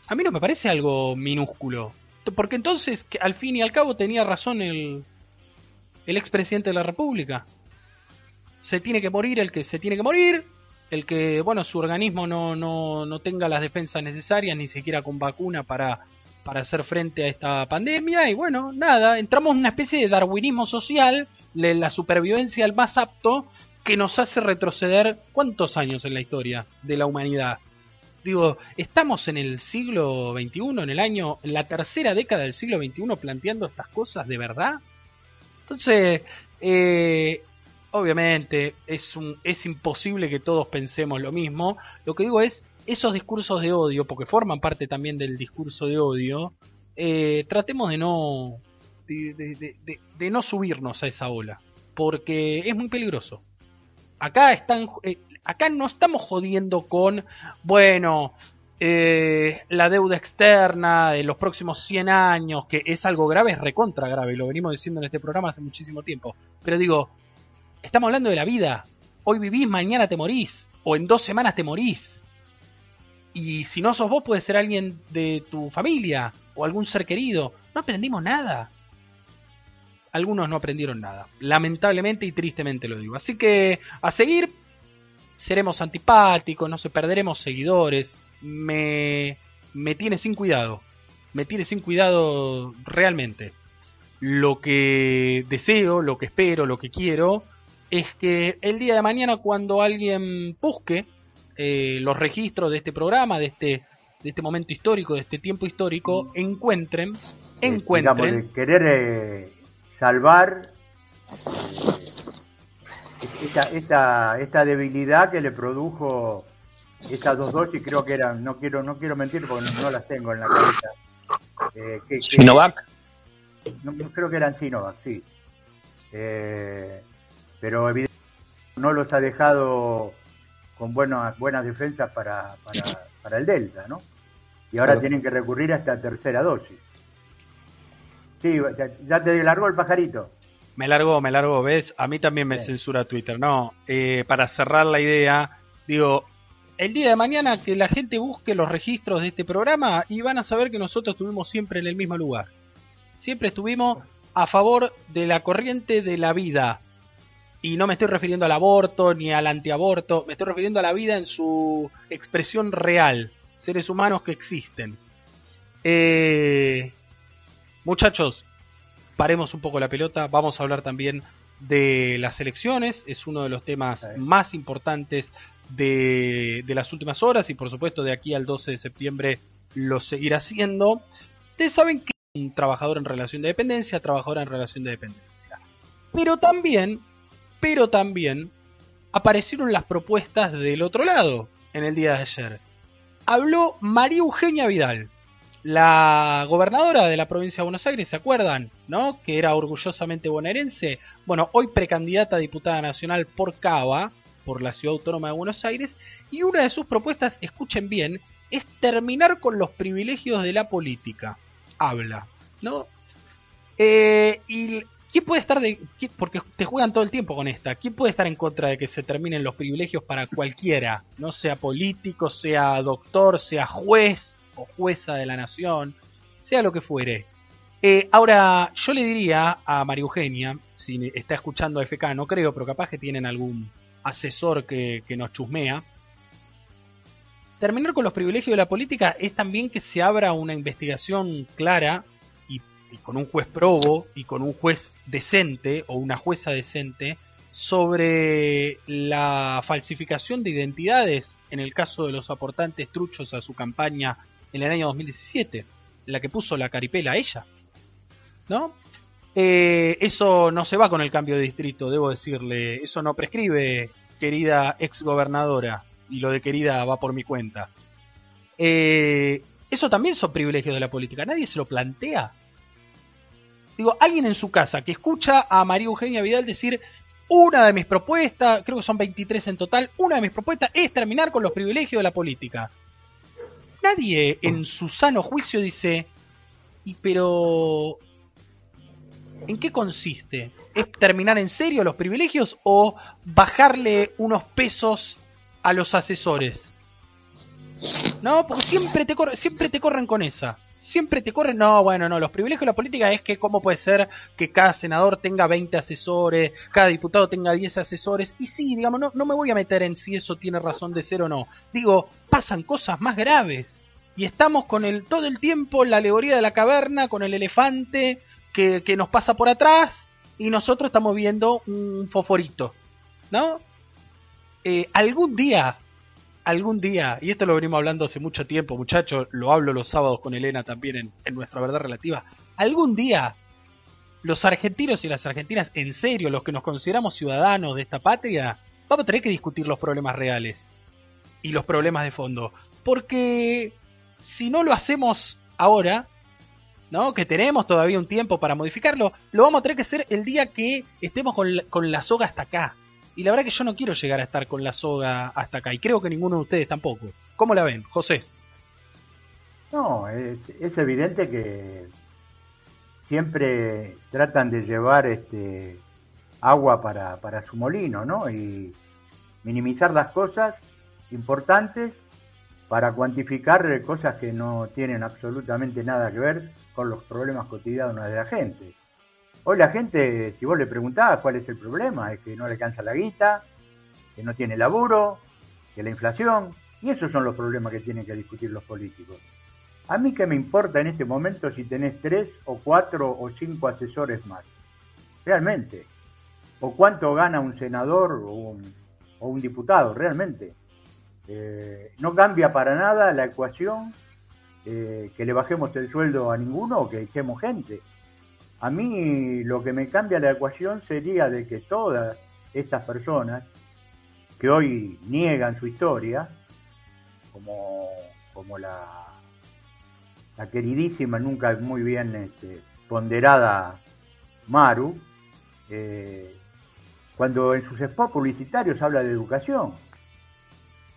A mí no me parece algo minúsculo. Porque entonces, que al fin y al cabo, tenía razón el, el expresidente de la República. Se tiene que morir el que se tiene que morir, el que, bueno, su organismo no, no, no tenga las defensas necesarias, ni siquiera con vacuna para, para hacer frente a esta pandemia. Y bueno, nada, entramos en una especie de darwinismo social, la supervivencia al más apto, que nos hace retroceder cuántos años en la historia de la humanidad. Digo, estamos en el siglo XXI, en el año, en la tercera década del siglo XXI planteando estas cosas de verdad. Entonces, eh, obviamente es, un, es imposible que todos pensemos lo mismo. Lo que digo es, esos discursos de odio, porque forman parte también del discurso de odio, eh, tratemos de no, de, no subirnos a esa ola, porque es muy peligroso. Acá están, eh, acá no estamos jodiendo con, bueno, eh, la deuda externa de los próximos 100 años, que es algo grave, es recontra grave, lo venimos diciendo en este programa hace muchísimo tiempo. Pero digo, estamos hablando de la vida. Hoy vivís, mañana te morís, o en dos semanas te morís. Y si no sos vos, puede ser alguien de tu familia o algún ser querido. No aprendimos nada. Algunos no aprendieron nada. Lamentablemente y tristemente lo digo. Así que a seguir, seremos antipáticos, no se perderemos seguidores me, me tiene sin cuidado. Me tiene sin cuidado realmente. Lo que deseo, lo que espero, lo que quiero, es que el día de mañana cuando alguien busque eh, los registros de este programa, de este, de este momento histórico, de este tiempo histórico, encuentren, eh, encuentren... querer eh, salvar esta, esta, esta debilidad que le produjo esas dos dosis creo que eran, no quiero no quiero mentir porque no, las tengo en la cabeza. Eh, ¿Sinovac? No, creo que eran Sinovac, sí. Eh, pero evidentemente no los ha dejado con buenas buenas defensas para, para, el Delta, ¿no? Y ahora tienen que recurrir a esta tercera dosis. Sí, ya, te largó el pajarito. Me largó, me largó, ¿ves? A mí también me censura Twitter. No, eh, para cerrar la idea, digo, el día de mañana que la gente busque los registros de este programa y van a saber que nosotros estuvimos siempre en el mismo lugar. Siempre estuvimos a favor de la corriente de la vida. Y no me estoy refiriendo al aborto ni al antiaborto, me estoy refiriendo a la vida en su expresión real. Seres humanos que existen. Eh, muchachos, paremos un poco la pelota. Vamos a hablar también de las elecciones. Es uno de los temas más importantes de, las últimas horas y por supuesto de aquí al 12 de septiembre lo seguirá haciendo. Ustedes saben que un trabajador en relación de dependencia, trabajadora en relación de dependencia. Pero también, pero también aparecieron las propuestas del otro lado en el día de ayer. Habló María Eugenia Vidal, la gobernadora de la provincia de Buenos Aires, ¿se acuerdan? ¿No? Que era orgullosamente bonaerense. Bueno, hoy precandidata a diputada nacional por Cava, por la Ciudad Autónoma de Buenos Aires y una de sus propuestas, escuchen bien, es terminar con los privilegios de la política. Habla, ¿no? Eh, y ¿quién puede estar de porque te juegan todo el tiempo con esta? ¿Quién puede estar en contra de que se terminen los privilegios para cualquiera, no sea político, sea doctor, sea juez o jueza de la nación, sea lo que fuere? Eh, ahora, yo le diría a María Eugenia, si está escuchando a FK, no creo, pero capaz que tienen algún asesor que, nos chusmea. Terminar con los privilegios de la política es también que se abra una investigación clara y, con un juez probo y con un juez decente o una jueza decente sobre la falsificación de identidades en el caso de los aportantes truchos a su campaña en el año 2017, la que puso la caripela a ella. ¿No? Eh, eso no se va con el cambio de distrito, debo decirle. Eso no prescribe, querida exgobernadora. Y lo de querida va por mi cuenta. Eh, eso también son privilegios de la política. Nadie se lo plantea. Digo, alguien en su casa que escucha a María Eugenia Vidal decir una de mis propuestas, creo que son 23 en total, una de mis propuestas es terminar con los privilegios de la política. Nadie en su sano juicio dice, y pero ¿en qué consiste? ¿Es terminar en serio los privilegios o bajarle unos pesos a los asesores? No, porque siempre te, siempre te corren con esa. Siempre te corren, no, bueno, no, los privilegios de la política es que cómo puede ser que cada senador tenga 20 asesores, cada diputado tenga 10 asesores. Y sí, digamos, no, no me voy a meter en si eso tiene razón de ser o no. Digo, pasan cosas más graves. Y estamos con el todo el tiempo la alegoría de la caverna, con el elefante que, que nos pasa por atrás y nosotros estamos viendo un foforito. ¿No? Eh, algún día algún día, y esto lo venimos hablando hace mucho tiempo, muchachos, lo hablo los sábados con Elena también en, Nuestra Verdad Relativa, algún día los argentinos y las argentinas, en serio, los que nos consideramos ciudadanos de esta patria, vamos a tener que discutir los problemas reales y los problemas de fondo. Porque si no lo hacemos ahora, ¿no? Que tenemos todavía un tiempo para modificarlo, lo vamos a tener que hacer el día que estemos con con la soga hasta acá. Y la verdad que yo no quiero llegar a estar con la soga hasta acá. Y creo que ninguno de ustedes tampoco. ¿Cómo la ven, José? No, es, evidente que siempre tratan de llevar este agua para, para su molino, ¿no? Y minimizar las cosas importantes para cuantificar cosas que no tienen absolutamente nada que ver con los problemas cotidianos de la gente. Hoy la gente, si vos le preguntabas cuál es el problema, es que no le alcanza la guita, que no tiene laburo, que la inflación, y esos son los problemas que tienen que discutir los políticos. A mí qué me importa en este momento si tenés tres o cuatro o cinco asesores más. Realmente. O cuánto gana un senador o un, diputado, realmente. Eh, no cambia para nada la ecuación eh, que le bajemos el sueldo a ninguno o que echemos gente. A mí lo que me cambia la ecuación sería de que todas estas personas que hoy niegan su historia, como, como la, la queridísima, nunca muy bien este, ponderada Maru, eh, cuando en sus spots publicitarios habla de educación.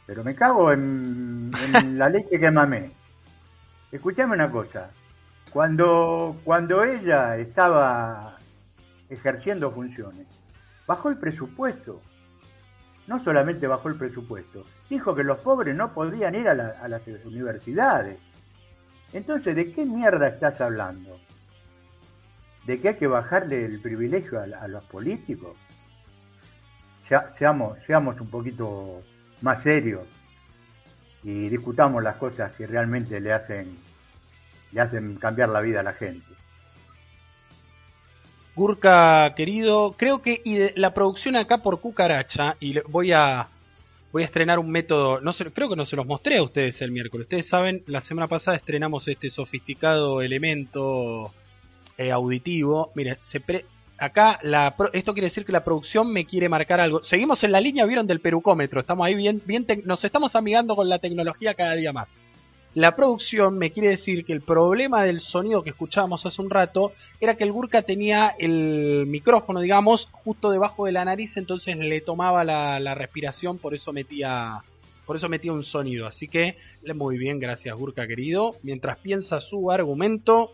Pero me cago en, en la leche que mamé. Escuchame una cosa, cuando, cuando ella estaba ejerciendo funciones, bajó el presupuesto. No solamente bajó el presupuesto, dijo que los pobres no podían ir a, las universidades. Entonces, ¿de qué mierda estás hablando? ¿De que hay que bajarle el privilegio a, los políticos? seamos, seamos un poquito más serios y discutamos las cosas que realmente le hacen le hacen cambiar la vida a la gente. Gurka, querido, creo que la producción acá por Cucaracha, y voy a voy a estrenar un método, no creo que no se los mostré a ustedes el miércoles. Ustedes saben, la semana pasada estrenamos este sofisticado elemento eh, auditivo. Mire, se acá la, esto quiere decir que la producción me quiere marcar algo. Seguimos en la línea, vieron del perucómetro. Estamos ahí bien, bien nos estamos amigando con la tecnología cada día más. La producción me quiere decir que el problema del sonido que escuchábamos hace un rato era que el Gurka tenía el micrófono, digamos, justo debajo de la nariz, entonces le tomaba la, respiración, por eso metía por eso metía un sonido. Así que muy bien, gracias Gurka querido. Mientras piensa su argumento,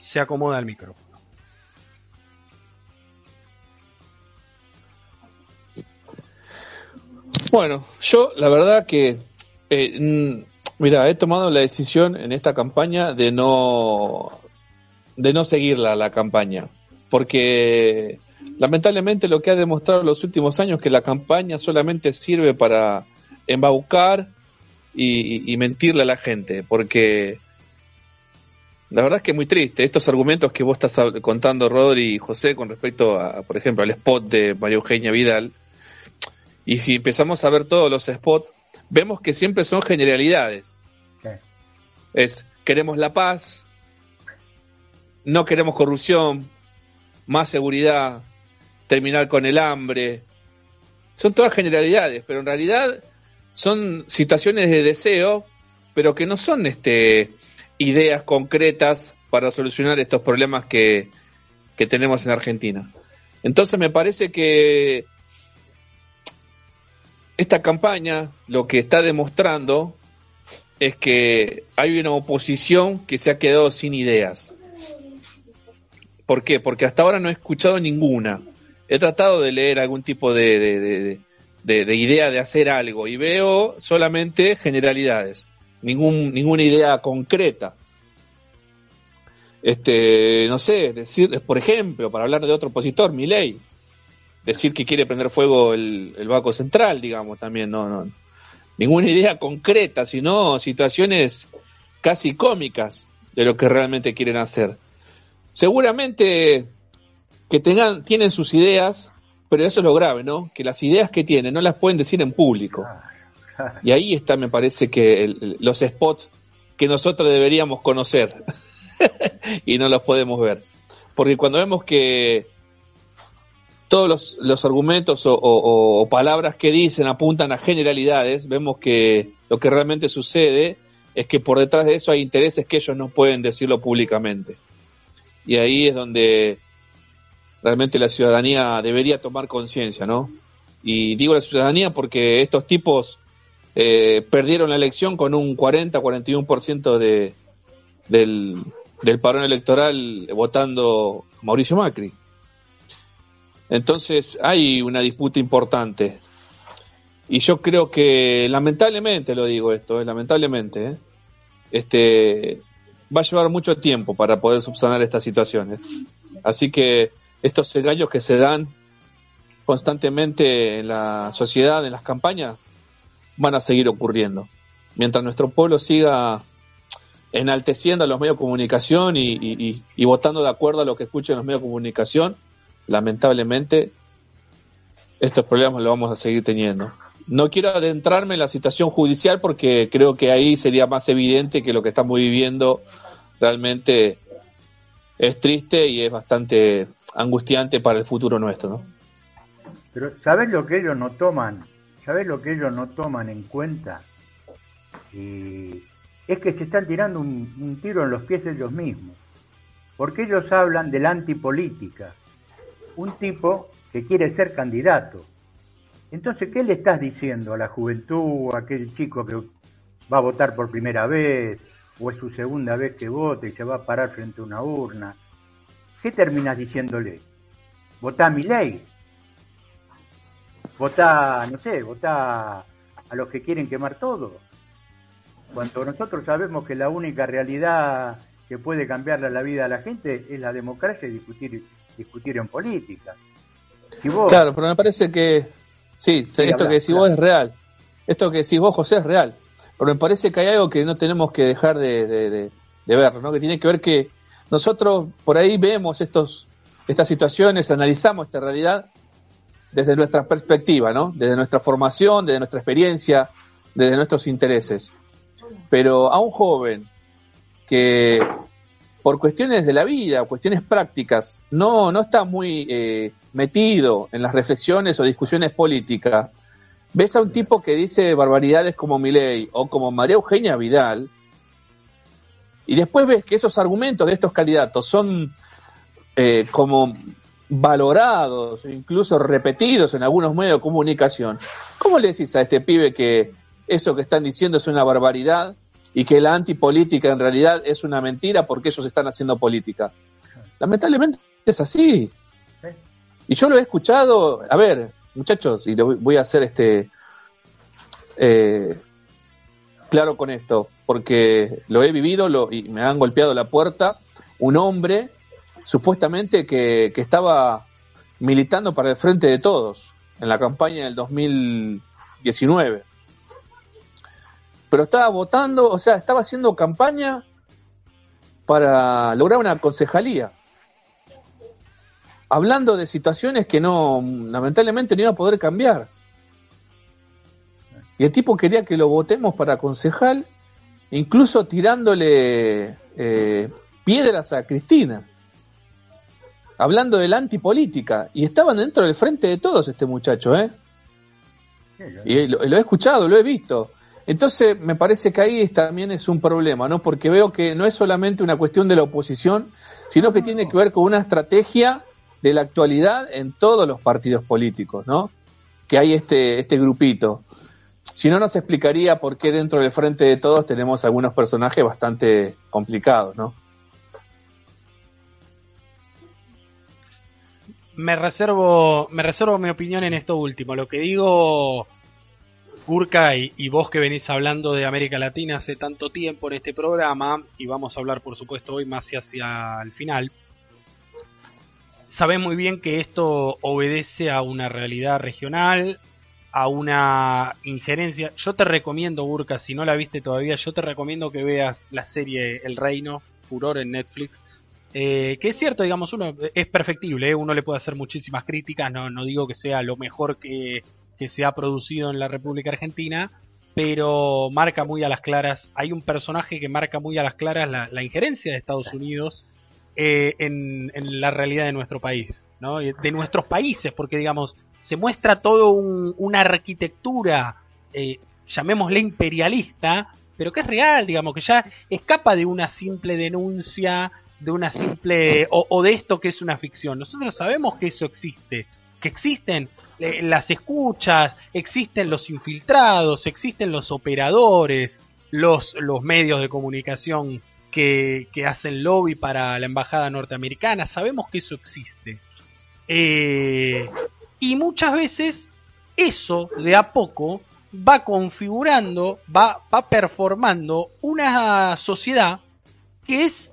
se acomoda el micrófono. Bueno, yo la verdad que eh, Mira, he tomado la decisión en esta campaña de no de no seguirla la campaña, porque lamentablemente lo que ha demostrado en los últimos años es que la campaña solamente sirve para embaucar y, mentirle a la gente, porque la verdad es que es muy triste. Estos argumentos que vos estás contando, Rodri y José, con respecto a, por ejemplo, al spot de María Eugenia Vidal, y si empezamos a ver todos los spots, vemos que siempre son generalidades. Es, queremos la paz, no queremos corrupción, más seguridad, terminar con el hambre. Son todas generalidades, pero en realidad son situaciones de deseo, pero que no son este, ideas concretas para solucionar estos problemas que, que tenemos en Argentina. Entonces me parece que esta campaña lo que está demostrando es que hay una oposición que se ha quedado sin ideas. ¿Por qué? Porque hasta ahora no he escuchado ninguna. He tratado de leer algún tipo de, de, idea de hacer algo y veo solamente generalidades, ningún, ninguna idea concreta. Este, no sé, decir, por ejemplo, para hablar de otro opositor, ley decir que quiere prender fuego el, el Banco Central, digamos, también, no, no, ninguna idea concreta, sino situaciones casi cómicas de lo que realmente quieren hacer. Seguramente que tengan, tienen sus ideas, pero eso es lo grave, ¿no? Que las ideas que tienen no las pueden decir en público. Y ahí está, me parece que los spots que nosotros deberíamos conocer y no los podemos ver. Porque cuando vemos que todos los, argumentos o, palabras que dicen apuntan a generalidades, vemos que lo que realmente sucede es que por detrás de eso hay intereses que ellos no pueden decirlo públicamente. Y ahí es donde realmente la ciudadanía debería tomar conciencia, ¿no? Y digo la ciudadanía porque estos tipos eh, perdieron la elección con un 40-41% de, del, del parón electoral votando Mauricio Macri. Entonces hay una disputa importante. Y yo creo que, lamentablemente lo digo esto, eh, lamentablemente, eh, este, va a llevar mucho tiempo para poder subsanar estas situaciones. Así que estos engaños que se dan constantemente en la sociedad, en las campañas, van a seguir ocurriendo. Mientras nuestro pueblo siga enalteciendo a los medios de comunicación y, y votando de acuerdo a lo que escuchen los medios de comunicación, lamentablemente, estos problemas los vamos a seguir teniendo. No quiero adentrarme en la situación judicial porque creo que ahí sería más evidente que lo que estamos viviendo realmente es triste y es bastante angustiante para el futuro nuestro. Pero ¿sabes lo que ellos no toman? ¿Sabes lo que ellos no toman en cuenta? Y es que se están tirando un, un tiro en los pies ellos mismos. Porque ellos hablan de la antipolítica un tipo que quiere ser candidato. Entonces, ¿qué le estás diciendo a la juventud, a aquel chico que va a votar por primera vez o es su segunda vez que vote y se va a parar frente a una urna? ¿Qué terminas diciéndole? Votá a mi ley. Votá, no sé, votá a los que quieren quemar todo. Cuando nosotros sabemos que la única realidad que puede cambiarle la vida a la gente es la democracia y discutir discutir en política. Claro, pero me parece que, sí, esto que decís vos es real. Esto que decís vos, José, es real. Pero me parece que hay algo que no tenemos que dejar de, de, ver, ¿no? Que tiene que ver que nosotros por ahí vemos estos, estas situaciones, analizamos esta realidad desde nuestra perspectiva, ¿no? Desde nuestra formación, desde nuestra experiencia, desde nuestros intereses. Pero a un joven que por cuestiones de la vida, cuestiones prácticas, no, no está muy eh, metido en las reflexiones o discusiones políticas, ves a un tipo que dice barbaridades como Milei o como María Eugenia Vidal, y después ves que esos argumentos de estos candidatos son eh, como valorados, incluso repetidos en algunos medios de comunicación, ¿cómo le decís a este pibe que eso que están diciendo es una barbaridad y que la antipolítica en realidad es una mentira porque ellos están haciendo política. Lamentablemente es así. Y yo lo he escuchado, a ver, muchachos, y voy a hacer este eh, claro con esto, porque lo he vivido lo, y me han golpeado la puerta un hombre supuestamente que, que estaba militando para el frente de todos en la campaña del 2019 pero estaba votando, o sea, estaba haciendo campaña para lograr una concejalía. Hablando de situaciones que no, lamentablemente no iba a poder cambiar. Y el tipo quería que lo votemos para concejal, incluso tirándole eh, piedras a Cristina. hablando de la antipolítica, y estaban dentro del frente de todos este muchacho, ¿eh? Y lo, he escuchado, lo he visto. Entonces, me parece que ahí también es un problema, ¿no? Porque veo que no es solamente una cuestión de la oposición, sino que tiene que ver con una estrategia de la actualidad en todos los partidos políticos, ¿no? Que hay este, este grupito. Si no, nos explicaría por qué dentro del frente de todos tenemos algunos personajes bastante complicados, ¿no? me reservo, me reservo mi opinión en esto último. Lo que digo, Urca, y, vos que venís hablando de América Latina hace tanto tiempo en este programa, y vamos a hablar por supuesto hoy más hacia el final, sabés muy bien que esto obedece a una realidad regional, a una injerencia. Yo te recomiendo, Urca, si no la viste todavía, yo te recomiendo que veas la serie El Reino, Furor en Netflix eh, que es cierto, digamos, uno es perfectible, ¿eh? uno le puede hacer muchísimas críticas, no, no digo que sea lo mejor que, se ha producido en la República Argentina, pero marca muy a las claras, hay un personaje que marca muy a las claras la, injerencia de Estados Unidos eh, en, la realidad de nuestro país, ¿no? de nuestros países, porque digamos, se muestra todo una arquitectura, llamémosle imperialista, pero que es real, digamos, que ya escapa de una simple denuncia de una simple o, de esto que es una ficción. Nosotros sabemos que eso existe, que existen eh, las escuchas, existen los infiltrados, existen los operadores, los, los medios de comunicación que, que hacen lobby para la embajada norteamericana, sabemos que eso existe. Eh, y muchas veces eso de a poco va configurando, va, va performando una sociedad que es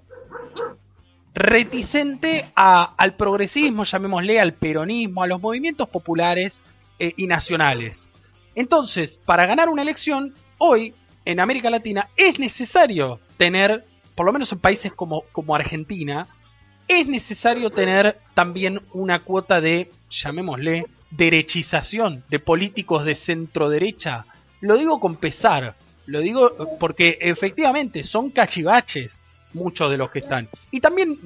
reticente al progresismo, llamémosle al peronismo, a los movimientos populares eh, y nacionales. Entonces, para ganar una elección, hoy en América Latina es necesario tener, por lo menos en países como, como Argentina, es necesario tener también una cuota de, llamémosle, derechización de políticos de centro derecha. Lo digo con pesar, lo digo porque efectivamente son cachivaches muchos de los que están. Y también,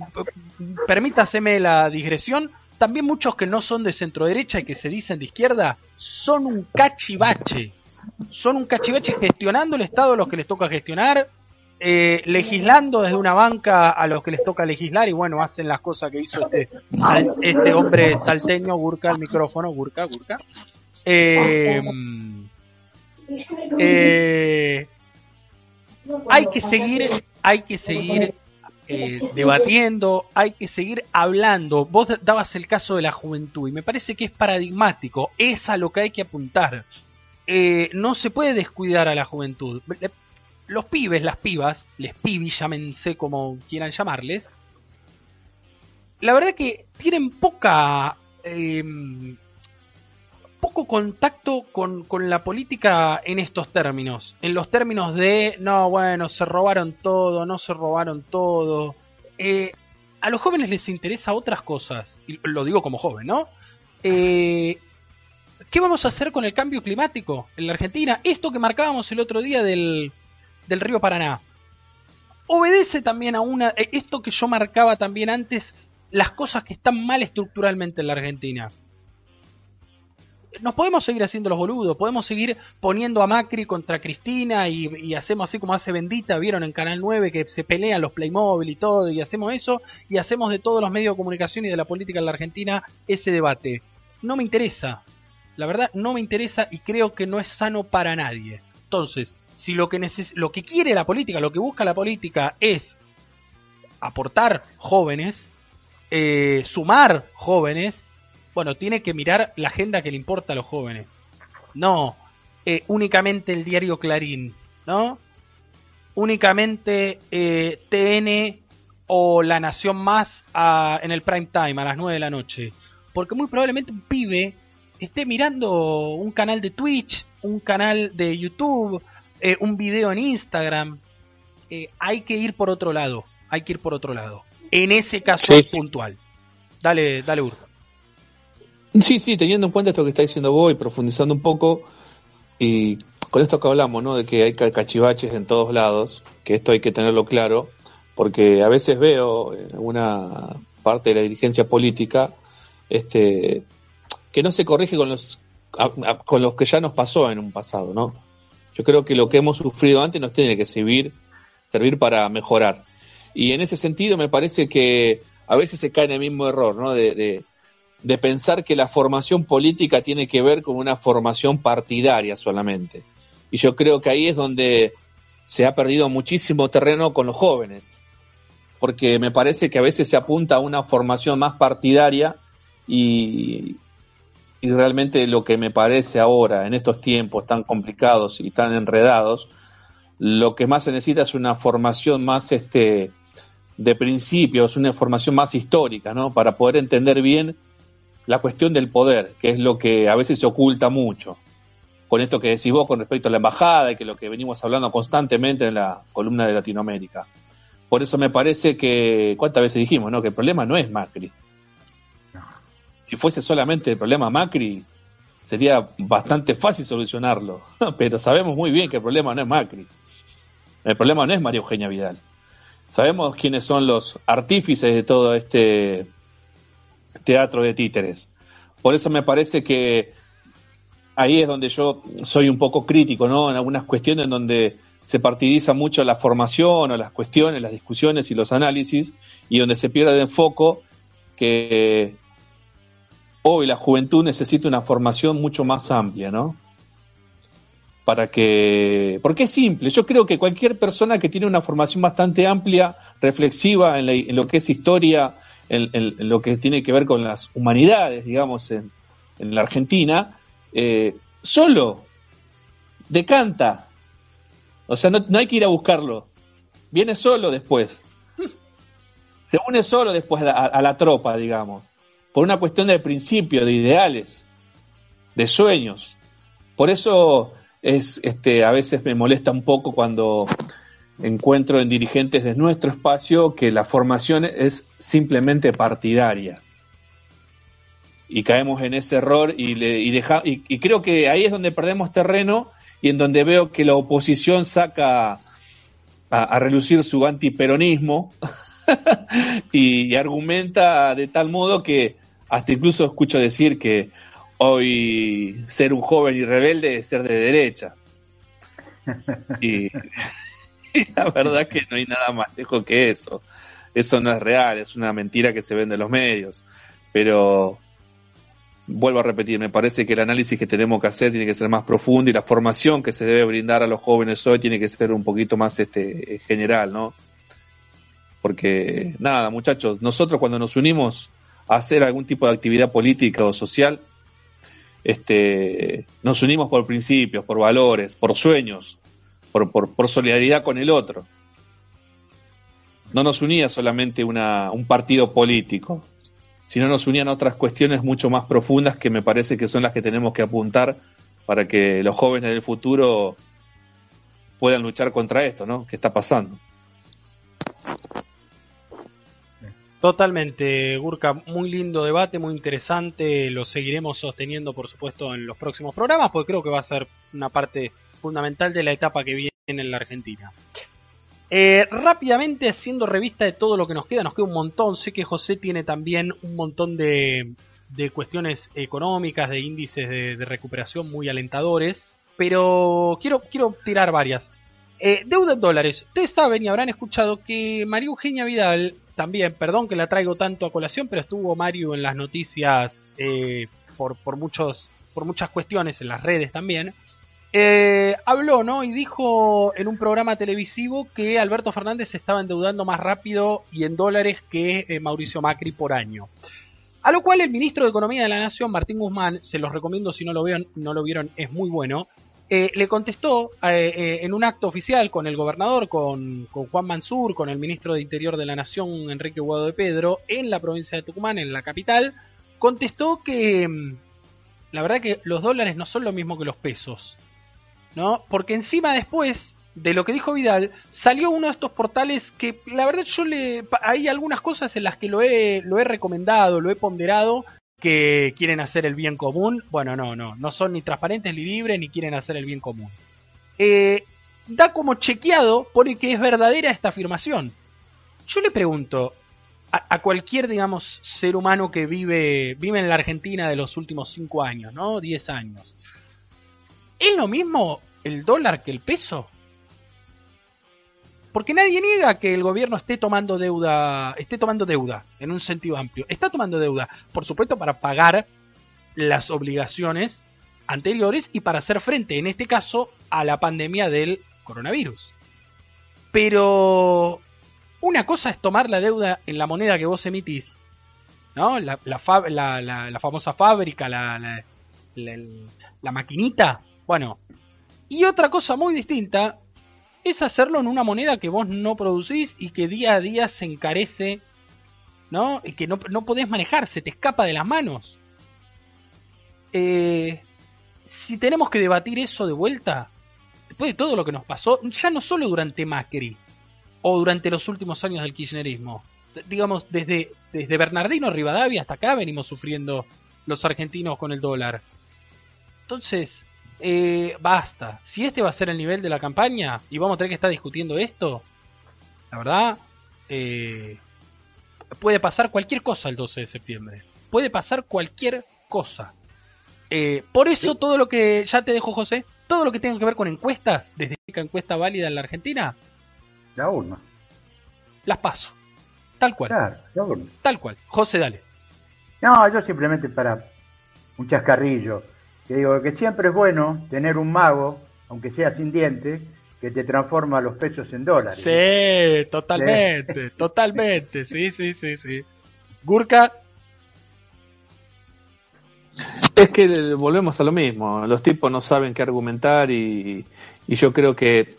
permítaseme la digresión, también muchos que no son de centro derecha y que se dicen de izquierda son un cachivache. Son un cachivache gestionando el Estado a los que les toca gestionar, eh, legislando desde una banca a los que les toca legislar y bueno, hacen las cosas que hizo este, este hombre salteño, Gurka, el micrófono, Gurka, Gurka. Eh, eh, hay que seguir hay que seguir eh, debatiendo, hay que seguir hablando. Vos dabas el caso de la juventud y me parece que es paradigmático, es a lo que hay que apuntar. Eh, no se puede descuidar a la juventud. Los pibes, las pibas, les pibis, llámense como quieran llamarles, la verdad que tienen poca eh, poco contacto con, la política en estos términos. En los términos de, no, bueno, se robaron todo, no se robaron todo. Eh, a los jóvenes les interesa otras cosas, y lo digo como joven, ¿no? Eh, ¿Qué vamos a hacer con el cambio climático en la Argentina? Esto que marcábamos el otro día del, del río Paraná. Obedece también a una... Eh, esto que yo marcaba también antes, las cosas que están mal estructuralmente en la Argentina nos podemos seguir haciendo los boludos, podemos seguir poniendo a Macri contra Cristina y, hacemos así como hace Bendita, vieron en Canal 9 que se pelean los Playmobil y todo, y hacemos eso, y hacemos de todos los medios de comunicación y de la política en la Argentina ese debate. No me interesa, la verdad no me interesa y creo que no es sano para nadie. Entonces, si lo que, lo que quiere la política, lo que busca la política es aportar jóvenes, eh, sumar jóvenes, bueno, tiene que mirar la agenda que le importa a los jóvenes. No eh, únicamente el diario Clarín, ¿no? Únicamente eh, TN o La Nación Más en el prime time, a las 9 de la noche. Porque muy probablemente un pibe esté mirando un canal de Twitch, un canal de YouTube, eh, un video en Instagram. hay que ir por otro lado, hay que ir por otro lado. En ese caso puntual. Dale, dale. Sí, sí, teniendo en cuenta esto que está diciendo vos y profundizando un poco, y con esto que hablamos, ¿no? De que hay cachivaches en todos lados, que esto hay que tenerlo claro, porque a veces veo en alguna parte de la dirigencia política, este, que no se corrige con los, con los que ya nos pasó en un pasado, ¿no? Yo creo que lo que hemos sufrido antes nos tiene que servir, servir para mejorar. Y en ese sentido me parece que a veces se cae en el mismo error, ¿no? De, de, pensar que la formación política tiene que ver con una formación partidaria solamente. Y yo creo que ahí es donde se ha perdido muchísimo terreno con los jóvenes, porque me parece que a veces se apunta a una formación más partidaria y, y realmente lo que me parece ahora, en estos tiempos tan complicados y tan enredados, lo que más se necesita es una formación más este, de principios, una formación más histórica, ¿no? Para poder entender bien la cuestión del poder, que es lo que a veces se oculta mucho. Con esto que decís vos con respecto a la embajada y que lo que venimos hablando constantemente en la columna de Latinoamérica. Por eso me parece que, ¿cuántas veces dijimos, no? Que el problema no es Macri. Si fuese solamente el problema Macri, sería bastante fácil solucionarlo. Pero sabemos muy bien que el problema no es Macri. El problema no es María Eugenia Vidal. Sabemos quiénes son los artífices de todo este teatro de títeres. Por eso me parece que ahí es donde yo soy un poco crítico, ¿no? En algunas cuestiones en donde se partidiza mucho la formación o las cuestiones, las discusiones y los análisis, y donde se pierde de foco que hoy la juventud necesita una formación mucho más amplia, ¿no? Para que... Porque es simple, yo creo que cualquier persona que tiene una formación bastante amplia, reflexiva en, lo que es historia, en, lo que tiene que ver con las humanidades, digamos, en, la Argentina, eh, solo decanta. O sea, no, hay que ir a buscarlo. Viene solo después. Se une solo después a la tropa, digamos. Por una cuestión de principio, de ideales, de sueños. Por eso es este a veces me molesta un poco cuando encuentro en dirigentes de nuestro espacio que la formación es simplemente partidaria. Y caemos en ese error y, le, y, deja, y, creo que ahí es donde perdemos terreno y en donde veo que la oposición saca a, relucir su antiperonismo y, y argumenta de tal modo que hasta incluso escucho decir que hoy ser un joven y rebelde es ser de derecha. Y, la verdad que no hay nada más lejos que eso. Eso no es real, es una mentira que se vende en los medios. Pero vuelvo a repetir, me parece que el análisis que tenemos que hacer tiene que ser más profundo y la formación que se debe brindar a los jóvenes hoy tiene que ser un poquito más este general, ¿no? Porque nada, muchachos, nosotros cuando nos unimos a hacer algún tipo de actividad política o social, este, nos unimos por principios, por valores, por sueños, por, por, solidaridad con el otro. No nos unía solamente una, un partido político, sino nos unían otras cuestiones mucho más profundas que me parece que son las que tenemos que apuntar para que los jóvenes del futuro puedan luchar contra esto, ¿no? ¿Qué está pasando? Totalmente, Gurka, muy lindo debate, muy interesante, lo seguiremos sosteniendo por supuesto en los próximos programas, porque creo que va a ser una parte fundamental de la etapa que viene en la Argentina. Eh, rápidamente haciendo revista de todo lo que nos queda, nos queda un montón, sé que José tiene también un montón de, de cuestiones económicas, de índices de, recuperación muy alentadores, pero quiero, quiero tirar varias. Eh, deuda en dólares. Ustedes saben y habrán escuchado que María Eugenia Vidal también, perdón que la traigo tanto a colación, pero estuvo Mario en las noticias eh, por, por, muchos, por muchas cuestiones, en las redes también. Eh, habló, ¿no? Y dijo en un programa televisivo que Alberto Fernández se estaba endeudando más rápido y en dólares que eh, Mauricio Macri por año. A lo cual el ministro de Economía de la Nación, Martín Guzmán, se los recomiendo si no lo, vieron, no lo vieron, es muy bueno, eh, le contestó eh, eh, en un acto oficial con el gobernador, con, Juan Mansur, con el ministro de Interior de la Nación, Enrique Guado de Pedro, en la provincia de Tucumán, en la capital, contestó que mm, la verdad que los dólares no son lo mismo que los pesos, ¿no? Porque encima después de lo que dijo Vidal, salió uno de estos portales que la verdad yo le... Hay algunas cosas en las que lo he, lo he recomendado, lo he ponderado, que quieren hacer el bien común. Bueno, no, no, no son ni transparentes ni libres ni quieren hacer el bien común. Eh, da como chequeado, pone que es verdadera esta afirmación. Yo le pregunto, a, cualquier, digamos, ser humano que vive, vive en la Argentina de los últimos 5 años, ¿no? 10 años. ¿Es lo mismo el dólar que el peso? Porque nadie niega que el gobierno esté tomando deuda, esté tomando deuda en un sentido amplio. Está tomando deuda, por supuesto, para pagar las obligaciones anteriores y para hacer frente, en este caso, a la pandemia del coronavirus. Pero una cosa es tomar la deuda en la moneda que vos emitís, ¿no? La, la, famosa fábrica, la, la, maquinita. Bueno, y otra cosa muy distinta es hacerlo en una moneda que vos no producís y que día a día se encarece, ¿no? Y que no, no podés manejar, se te escapa de las manos. Eh, si tenemos que debatir eso de vuelta, después de todo lo que nos pasó, ya no solo durante Macri, o durante los últimos años del kirchnerismo. Digamos, desde, desde Bernardino Rivadavia hasta acá venimos sufriendo los argentinos con el dólar. Entonces, eh, basta. Si este va a ser el nivel de la campaña y vamos a tener que estar discutiendo esto, la verdad, eh, puede pasar cualquier cosa el 12 de septiembre. Puede pasar cualquier cosa. Eh, por eso todo lo que, ya te dejo José, todo lo que tenga que ver con encuestas, desde la encuesta válida en la Argentina, la urna. Las paso. Tal cual. Tal cual. José, dale. No, yo simplemente para un chascarrillo. Que digo que siempre es bueno tener un mago, aunque sea sin dientes, que te transforma los pesos en dólares. Sí, totalmente, totalmente. Sí, sí, sí, sí. Gurka. Es que volvemos a lo mismo. Los tipos no saben qué argumentar y, y yo creo que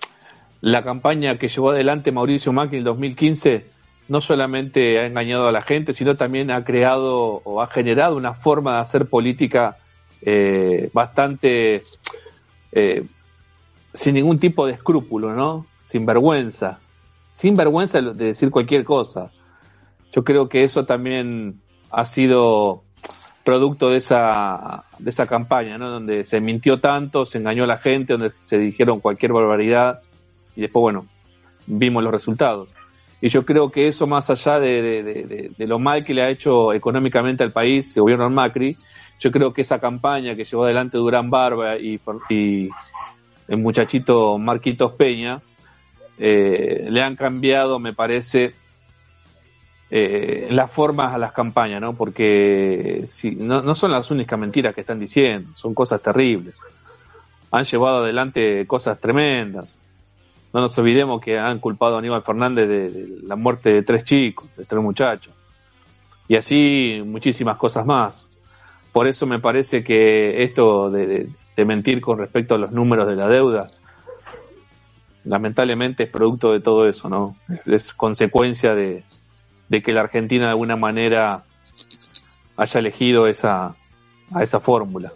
la campaña que llevó adelante Mauricio Macri en el 2015 no solamente ha engañado a la gente, sino también ha creado o ha generado una forma de hacer política eh, bastante eh, sin ningún tipo de escrúpulo, ¿no? Sin vergüenza. Sin vergüenza de decir cualquier cosa. Yo creo que eso también ha sido producto de esa, de esa campaña, ¿no? Donde se mintió tanto, se engañó a la gente, donde se dijeron cualquier barbaridad y después, bueno, vimos los resultados. Y yo creo que eso, más allá de, lo mal que le ha hecho económicamente al país el gobierno de Macri, yo creo que esa campaña que llevó adelante Durán Barba y, el muchachito Marquitos Peña, eh, le han cambiado, me parece, eh, las formas a las campañas, ¿no? Porque si, no, no son las únicas mentiras que están diciendo, son cosas terribles. Han llevado adelante cosas tremendas. No nos olvidemos que han culpado a Aníbal Fernández de, la muerte de tres chicos, de tres muchachos. Y así muchísimas cosas más. Por eso me parece que esto de, mentir con respecto a los números de la deuda, lamentablemente es producto de todo eso, ¿no? Es consecuencia de, que la Argentina de alguna manera haya elegido esa, a esa fórmula.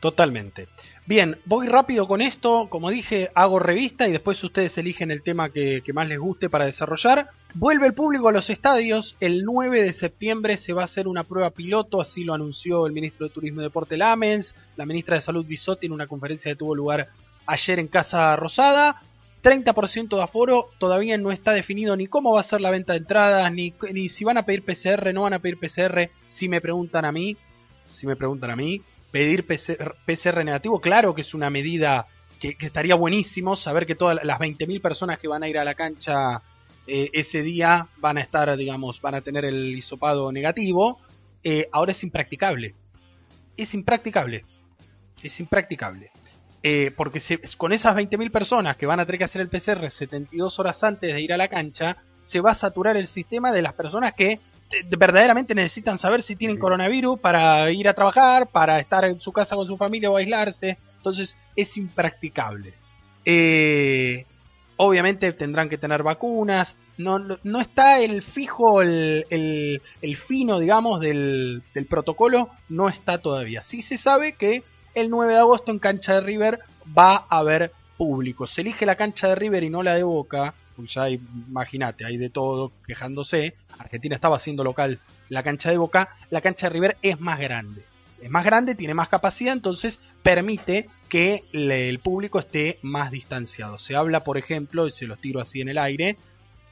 Totalmente. Bien, voy rápido con esto. Como dije, hago revista y después ustedes eligen el tema que, más les guste para desarrollar. Vuelve el público a los estadios. El 9 de septiembre se va a hacer una prueba piloto, así lo anunció el ministro de Turismo y Deporte Lamens. La ministra de Salud Bisotti en una conferencia que tuvo lugar ayer en Casa Rosada. 30% de aforo, todavía no está definido ni cómo va a ser la venta de entradas, ni, ni si van a pedir PCR, no van a pedir PCR, si me preguntan a mí, si me preguntan a mí, pedir PCR, negativo, claro que es una medida que, estaría buenísimo saber que todas las 20.000 personas que van a ir a la cancha eh, ese día van a estar, digamos, van a tener el hisopado negativo. Eh, ahora es impracticable. Es impracticable. Es impracticable. Eh, porque con esas 20.000 personas que van a tener que hacer el PCR 72 horas antes de ir a la cancha, se va a saturar el sistema de las personas que verdaderamente necesitan saber si tienen coronavirus para ir a trabajar, para estar en su casa con su familia o aislarse. Entonces es impracticable. Eh, obviamente tendrán que tener vacunas. No, no, está el fijo, el, el, fino, digamos, del, del, protocolo. No está todavía. Sí se sabe que el 9 de agosto en cancha de River va a haber público. Se elige la cancha de River y no la de Boca pues ya imagínate, hay de todo quejándose. Argentina estaba haciendo local la cancha de Boca, la cancha de River es más grande. Es más grande, tiene más capacidad, entonces permite que el público esté más distanciado. Se habla, por ejemplo, y se los tiro así en el aire,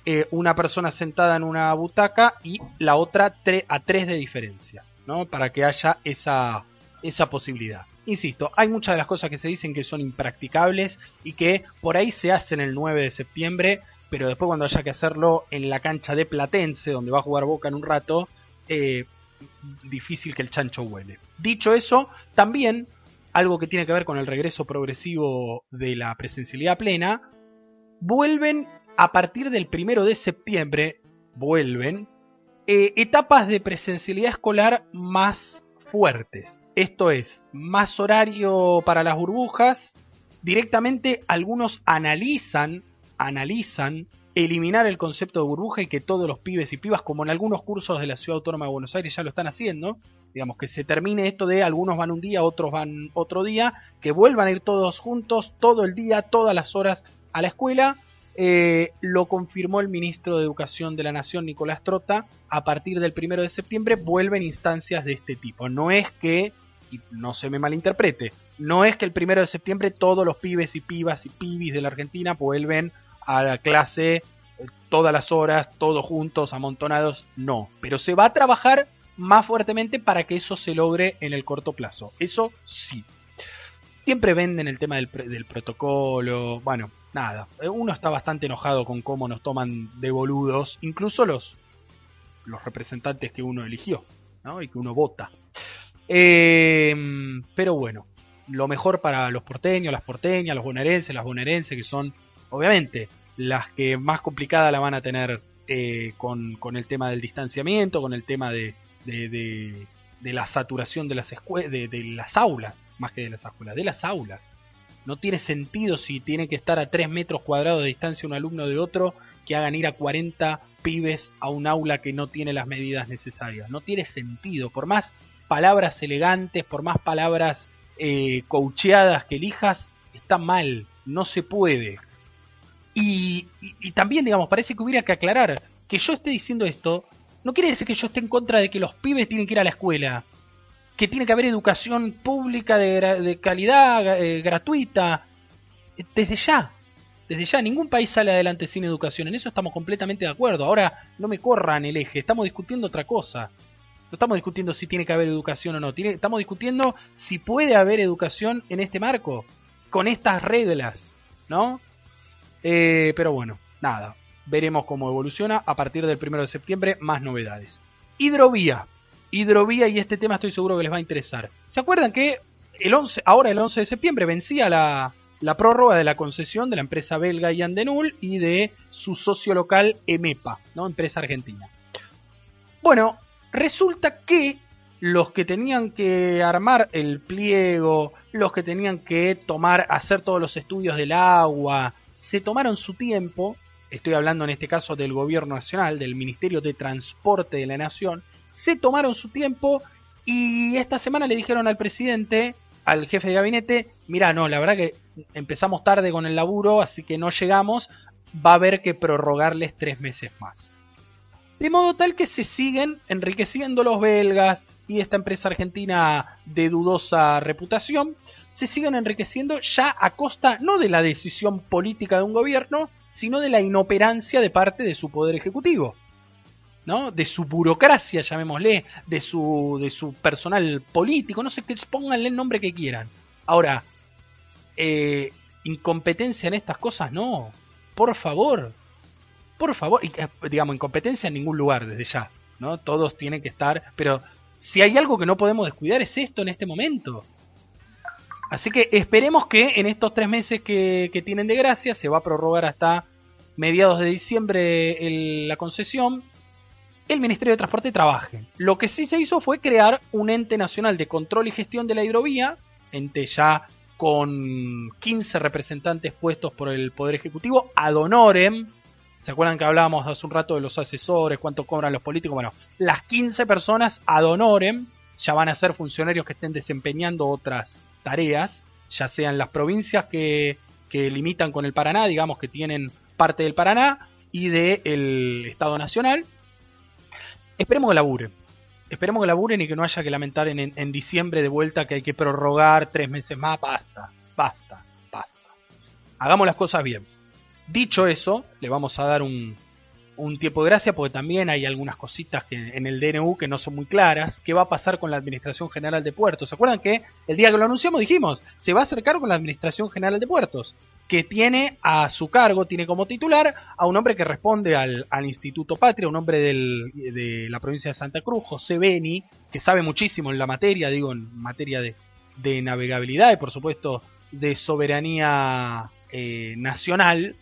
eh, una persona sentada en una butaca y la otra a tres de diferencia, ¿no? Para que haya esa, esa posibilidad. Insisto, hay muchas de las cosas que se dicen que son impracticables y que por ahí se hacen el 9 de septiembre, pero después cuando haya que hacerlo en la cancha de Platense, donde va a jugar Boca en un rato, eh, difícil que el chancho huele. Dicho eso, también algo que tiene que ver con el regreso progresivo de la presencialidad plena, vuelven a partir del primero de septiembre, vuelven eh, etapas de presencialidad escolar más fuertes. Esto es, más horario para las burbujas. Directamente algunos analizan, analizan eliminar el concepto de burbuja y que todos los pibes y pibas, como en algunos cursos de la Ciudad Autónoma de Buenos Aires ya lo están haciendo, digamos que se termine esto de algunos van un día, otros van otro día, que vuelvan a ir todos juntos, todo el día, todas las horas a la escuela. Eh, lo confirmó el ministro de Educación de la Nación, Nicolás Trota, a partir del primero de septiembre vuelven instancias de este tipo. No es que, y no se me malinterprete, no es que el primero de septiembre todos los pibes y pibas y pibis de la Argentina vuelven a la clase eh, todas las horas, todos juntos, amontonados, no. Pero se va a trabajar más fuertemente para que eso se logre en el corto plazo. Eso sí. Siempre venden el tema del, protocolo. Bueno, nada. Eh, uno está bastante enojado con cómo nos toman de boludos, incluso los, los representantes que uno eligió ¿no? y que uno vota. Eh, pero bueno, lo mejor para los porteños, las porteñas, los bonaerenses, las bonaerenses, que son obviamente las que más complicada la van a tener eh, con, con, el tema del distanciamiento, con el tema de, de, la saturación de las, de, de las aulas, más que de las escuelas, de las aulas. No tiene sentido si tiene que estar a 3 metros cuadrados de distancia un alumno de otro que hagan ir a 40 pibes a un aula que no tiene las medidas necesarias. No tiene sentido. Por más palabras elegantes, por más palabras eh, coacheadas que elijas, está mal. No se puede. Y, y, también, digamos, parece que hubiera que aclarar que yo esté diciendo esto, no quiere decir que yo esté en contra de que los pibes tienen que ir a la escuela, que tiene que haber educación pública de, de calidad, eh, gratuita, desde ya. Desde ya, ningún país sale adelante sin educación, en eso estamos completamente de acuerdo. Ahora, no me corran el eje, estamos discutiendo otra cosa. No estamos discutiendo si tiene que haber educación o no, estamos discutiendo si puede haber educación en este marco, con estas reglas, ¿no? Eh, pero bueno, nada. Veremos cómo evoluciona. A partir del 1 de septiembre, más novedades. Hidrovía. Hidrovía y este tema estoy seguro que les va a interesar. ¿Se acuerdan que el 11, ahora el 11 de septiembre vencía la, la prórroga de la concesión de la empresa belga Yandenul y de su socio local EMEPA, ¿no? empresa argentina? Bueno, resulta que los que tenían que armar el pliego, los que tenían que tomar, hacer todos los estudios del agua, se tomaron su tiempo, estoy hablando en este caso del gobierno nacional, del Ministerio de Transporte de la Nación, se tomaron su tiempo y esta semana le dijeron al presidente, al jefe de gabinete, mira, no, la verdad que empezamos tarde con el laburo, así que no llegamos, va a haber que prorrogarles tres meses más. De modo tal que se siguen enriqueciendo los belgas y esta empresa argentina de dudosa reputación, se siguen enriqueciendo ya a costa no de la decisión política de un gobierno, sino de la inoperancia de parte de su poder ejecutivo. ¿no? de su burocracia, llamémosle, de su, de su personal político, no sé, que pónganle el nombre que quieran. Ahora, eh, incompetencia en estas cosas, no, por favor, por favor, y, eh, digamos, incompetencia en ningún lugar desde ya, ¿no? Todos tienen que estar, pero si hay algo que no podemos descuidar es esto en este momento. Así que esperemos que en estos tres meses que, tienen de gracia, se va a prorrogar hasta mediados de diciembre el, la concesión, el Ministerio de Transporte trabaje. Lo que sí se hizo fue crear un ente nacional de control y gestión de la hidrovía, ente ya con 15 representantes puestos por el Poder Ejecutivo, ad honorem. ¿Se acuerdan que hablábamos hace un rato de los asesores, cuánto cobran los políticos? Bueno, las 15 personas ad honorem ya van a ser funcionarios que estén desempeñando otras tareas, ya sean las provincias que, que limitan con el Paraná, digamos que tienen parte del Paraná, y del Estado Nacional, Esperemos que laburen. Esperemos que laburen y que no haya que lamentar en, en, diciembre de vuelta que hay que prorrogar tres meses más. Basta, basta, basta. Hagamos las cosas bien. Dicho eso, le vamos a dar un, un tiempo de gracia porque también hay algunas cositas que en el DNU que no son muy claras. ¿Qué va a pasar con la Administración General de Puertos? ¿Se acuerdan que el día que lo anunciamos dijimos, se va a acercar con la Administración General de Puertos? que tiene a su cargo, tiene como titular a un hombre que responde al, Instituto Patria, un hombre de la provincia de Santa Cruz, José Beni, que sabe muchísimo en la materia, digo, en materia de, navegabilidad y por supuesto de soberanía eh, nacional.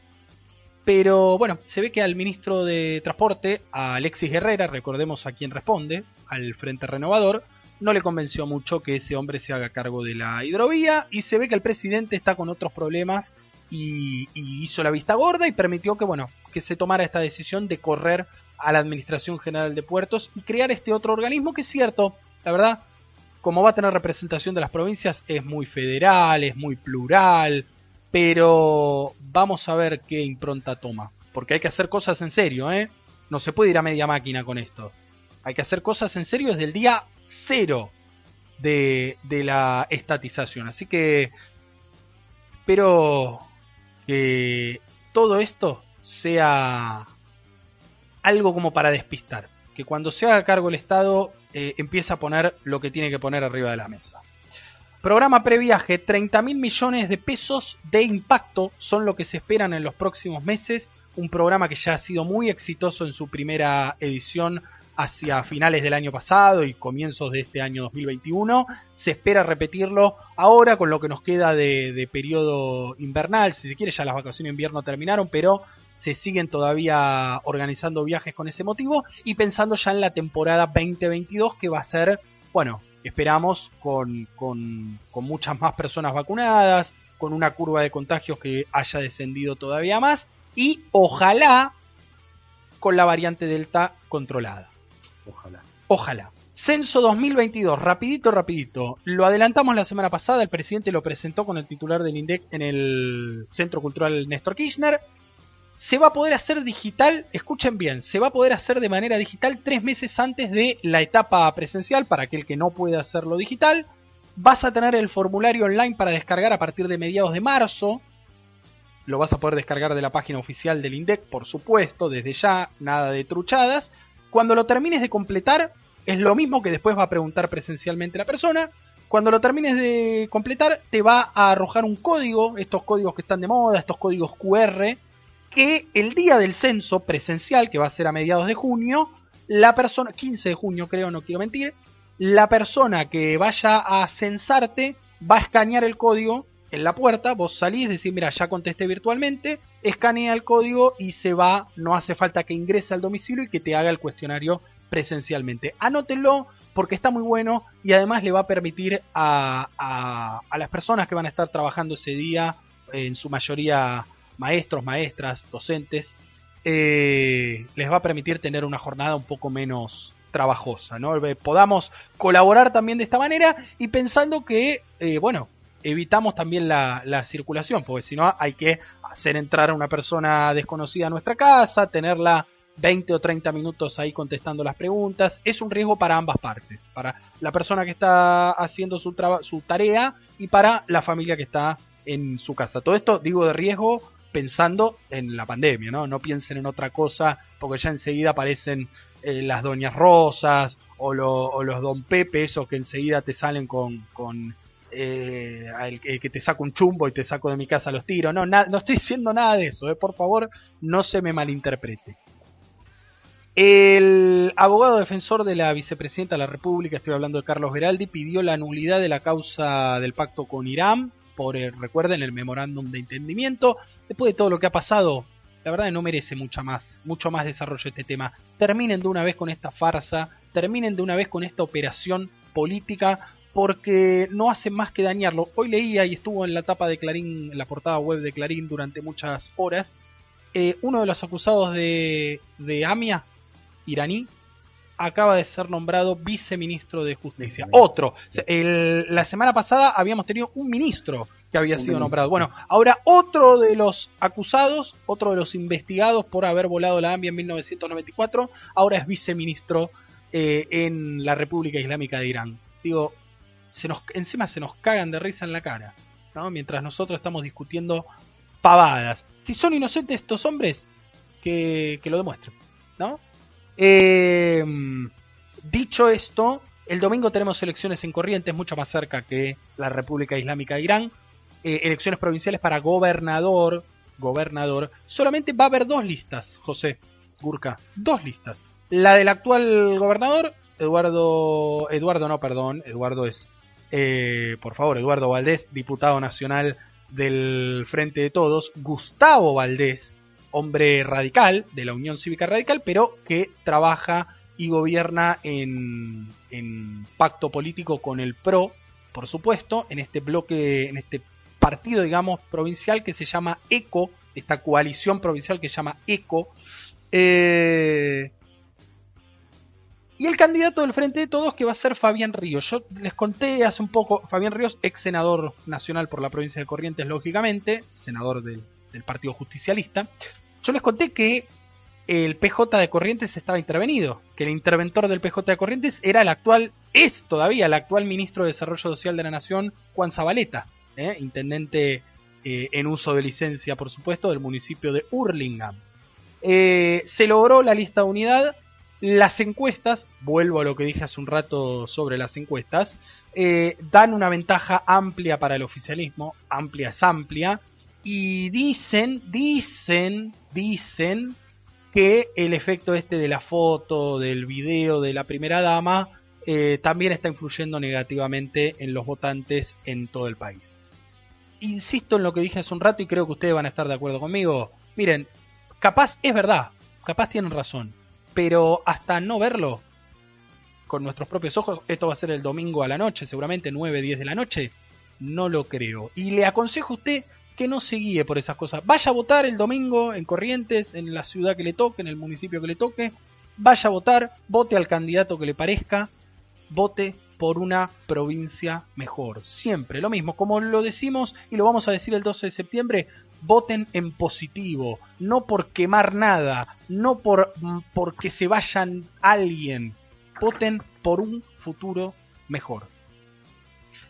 Pero bueno, se ve que al ministro de Transporte, a Alexis Herrera, recordemos a quien responde, al Frente Renovador, no le convenció mucho que ese hombre se haga cargo de la hidrovía y se ve que el presidente está con otros problemas y, hizo la vista gorda y permitió que, bueno, que se tomara esta decisión de correr a la Administración General de Puertos y crear este otro organismo que es cierto, la verdad, como va a tener representación de las provincias, es muy federal, es muy plural, pero vamos a ver qué impronta toma, porque hay que hacer cosas en serio, ¿eh? No se puede ir a media máquina con esto. Hay que hacer cosas en serio desde el día cero de, de la estatización. Así que espero que todo esto sea algo como para despistar. Que cuando se haga cargo el Estado eh, empiece a poner lo que tiene que poner arriba de la mesa. Programa previaje, 30 mil millones de pesos de impacto son lo que se esperan en los próximos meses. Un programa que ya ha sido muy exitoso en su primera edición hacia finales del año pasado y comienzos de este año 2021. Se espera repetirlo ahora con lo que nos queda de, periodo invernal. Si se quiere, ya las vacaciones de invierno terminaron, pero se siguen todavía organizando viajes con ese motivo y pensando ya en la temporada 2022 que va a ser, bueno, esperamos con, con, con muchas más personas vacunadas, con una curva de contagios que haya descendido todavía más y ojalá con la variante Delta controlada. Ojalá. Ojalá. Censo 2022, rapidito, rapidito. Lo adelantamos la semana pasada, el presidente lo presentó con el titular del INDEC en el Centro Cultural Néstor Kirchner. Se va a poder hacer digital, escuchen bien, se va a poder hacer de manera digital tres meses antes de la etapa presencial para aquel que no puede hacerlo digital. Vas a tener el formulario online para descargar a partir de mediados de marzo. Lo vas a poder descargar de la página oficial del INDEC, por supuesto, desde ya, nada de truchadas. Cuando lo termines de completar, es lo mismo que después va a preguntar presencialmente la persona. Cuando lo termines de completar, te va a arrojar un código, estos códigos que están de moda, estos códigos QR, que el día del censo presencial, que va a ser a mediados de junio, la persona, 15 de junio creo, no quiero mentir, la persona que vaya a censarte va a escanear el código en la puerta, vos salís, decís, mira, ya contesté virtualmente, escanea el código y se va, no hace falta que ingrese al domicilio y que te haga el cuestionario presencialmente. Anótelo porque está muy bueno y además le va a permitir a, a, las personas que van a estar trabajando ese día, en su mayoría maestros, maestras, docentes, eh, les va a permitir tener una jornada un poco menos trabajosa, ¿no? Podamos colaborar también de esta manera y pensando que, eh, bueno, evitamos también la, circulación, porque si no hay que hacer entrar a una persona desconocida a nuestra casa, tenerla 20 o 30 minutos ahí contestando las preguntas. Es un riesgo para ambas partes, para la persona que está haciendo su, su tarea y para la familia que está en su casa. Todo esto digo de riesgo pensando en la pandemia, ¿no? No piensen en otra cosa, porque ya enseguida aparecen eh, las doñas rosas o, o, los don Pepe, esos que enseguida te salen con, con eh, el, que te saco un chumbo y te saco de mi casa los tiros. No, no estoy diciendo nada de eso, eh, por favor, no se me malinterprete. El abogado defensor de la vicepresidenta de la República, estoy hablando de Carlos Veraldi, pidió la nulidad de la causa del pacto con Irán por, el, recuerden, el memorándum de entendimiento. Después de todo lo que ha pasado, la verdad no merece mucha más, mucho más desarrollo este tema. Terminen de una vez con esta farsa, terminen de una vez con esta operación política porque no hace más que dañarlo. Hoy leía y estuvo en la tapa de Clarín, en la portada web de Clarín durante muchas horas, eh, uno de los acusados de, de AMIA, iraní, acaba de ser nombrado viceministro de Justicia. Otro. la semana pasada habíamos tenido un ministro que había sido nombrado. Bueno, ahora otro de los acusados, otro de los investigados por haber volado la AMIA en 1994, ahora es viceministro eh, en la República Islámica de Irán. Digo, se nos, encima se nos cagan de risa en la cara, ¿no? Mientras nosotros estamos discutiendo pavadas. Si son inocentes estos hombres, que, que lo demuestren. ¿no? Eh, dicho esto, el domingo tenemos elecciones en Corrientes, mucho más cerca que la República Islámica de Irán. Eh, elecciones provinciales para gobernador, gobernador. Solamente va a haber dos listas, José Gurka, dos listas. La del actual gobernador, Eduardo, Eduardo no, perdón, Eduardo es, eh, por favor, Eduardo Valdés, diputado nacional del Frente de Todos, Gustavo Valdés, hombre radical, de la Unión Cívica Radical, pero que trabaja y gobierna en, pacto político con el PRO, por supuesto, en este bloque, en este partido, digamos, provincial que se llama ECO, esta coalición provincial que se llama ECO. Eh, y el candidato del Frente de Todos que va a ser Fabián Ríos. Yo les conté hace un poco, Fabián Ríos, ex senador nacional por la provincia de Corrientes, lógicamente, senador del, del Partido Justicialista. Yo les conté que el PJ de Corrientes estaba intervenido, que el interventor del PJ de Corrientes era el actual, es todavía el actual ministro de Desarrollo Social de la Nación, Juan Zabaleta, ¿eh? intendente eh, en uso de licencia, por supuesto, del municipio de Hurlingham. Eh, se logró la lista de unidad, las encuestas, vuelvo a lo que dije hace un rato sobre las encuestas, dan una ventaja amplia para el oficialismo, amplia es amplia, y dicen, dicen, dicen que el efecto este de la foto, del video de la primera dama, eh, también está influyendo negativamente en los votantes en todo el país. Insisto en lo que dije hace un rato y creo que ustedes van a estar de acuerdo conmigo. Miren, capaz es verdad, capaz tienen razón, pero hasta no verlo con nuestros propios ojos, esto va a ser el domingo a la noche, seguramente 9, 10 de la noche, no lo creo. Y le aconsejo a usted que no se guíe por esas cosas. Vaya a votar el domingo en Corrientes, en la ciudad que le toque, en el municipio que le toque. Vaya a votar, vote al candidato que le parezca, vote por una provincia mejor. Siempre lo mismo, como lo decimos y lo vamos a decir el 12 de septiembre, voten en positivo, no por quemar nada, no por porque se vayan alguien, voten por un futuro mejor.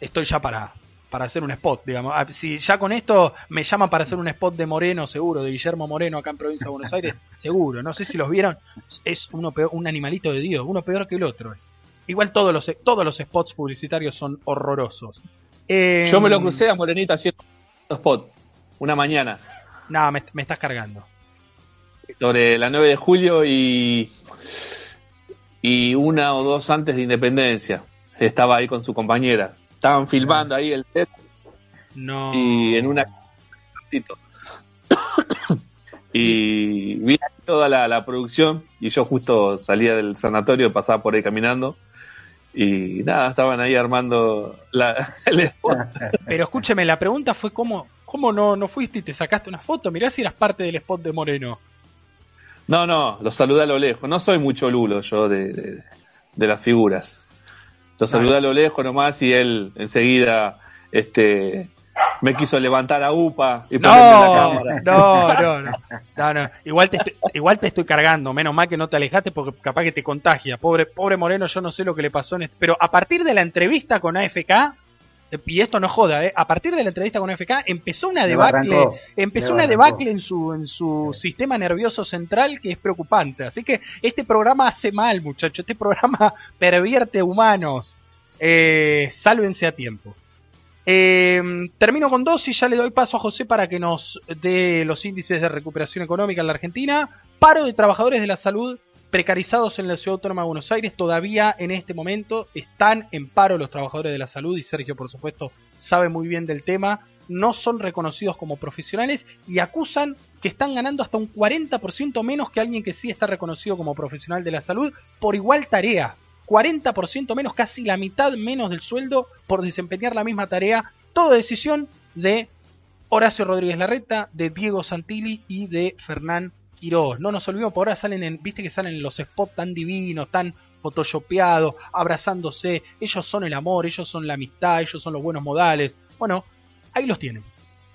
Estoy ya para para hacer un spot, digamos. Ah, si ya con esto me llaman para hacer un spot de Moreno, seguro, de Guillermo Moreno acá en provincia de Buenos Aires, seguro. No sé si los vieron, es uno peor, un animalito de Dios, uno peor que el otro. Igual todos los, todos los spots publicitarios son horrorosos. Yo me lo em, crucé a Morenita haciendo spot, una mañana. No, me, me estás cargando. Sobre la 9 de julio y, y una o dos antes de Independencia. Estaba ahí con su compañera. Estaban filmando ahí el set. No. Y en una. y vi toda la, producción y yo justo salía del sanatorio, pasaba por ahí caminando y nada, estaban ahí armando la, el spot. Pero escúcheme, la pregunta fue cómo, cómo no, no fuiste y te sacaste una foto, mirá si eras parte del spot de Moreno. No, no, lo saludé a lo lejos, no soy mucho lulo yo de las figuras. Lo saludé a lo lejos nomás y él enseguida este, me quiso levantar a UPA y no, la cámara. No, no, no, no, Igual, te estoy, igual te estoy cargando. Menos mal que no te alejaste porque capaz que te contagia. Pobre, pobre Moreno, yo no sé lo que le pasó. En este, pero a partir de la entrevista con AFK, y esto no joda, ¿eh? a partir de la entrevista con AFK empezó una debacle, empezó una debacle en su, en su sistema nervioso central que es preocupante. Así que este programa hace mal, muchachos. Este programa pervierte humanos. Eh, sálvense a tiempo. Eh, termino con dos y ya le doy paso a José para que nos dé los índices de recuperación económica en la Argentina. Paro de trabajadores de la salud precarizados en la Ciudad Autónoma de Buenos Aires. Todavía en este momento están en paro los trabajadores de la salud y Sergio, por supuesto, sabe muy bien del tema. No son reconocidos como profesionales y acusan que están ganando hasta un 40% menos que alguien que sí está reconocido como profesional de la salud por igual tarea. 40% menos, casi la mitad menos del sueldo por desempeñar la misma tarea. Toda decisión de Horacio Rodríguez Larreta, de Diego Santilli y de Fernán No nos olvidemos, por ahora salen en, viste que salen los spots tan divinos, tan photoshopeados, abrazándose. Ellos son el amor, ellos son la amistad, ellos son los buenos modales. Bueno, ahí los tienen.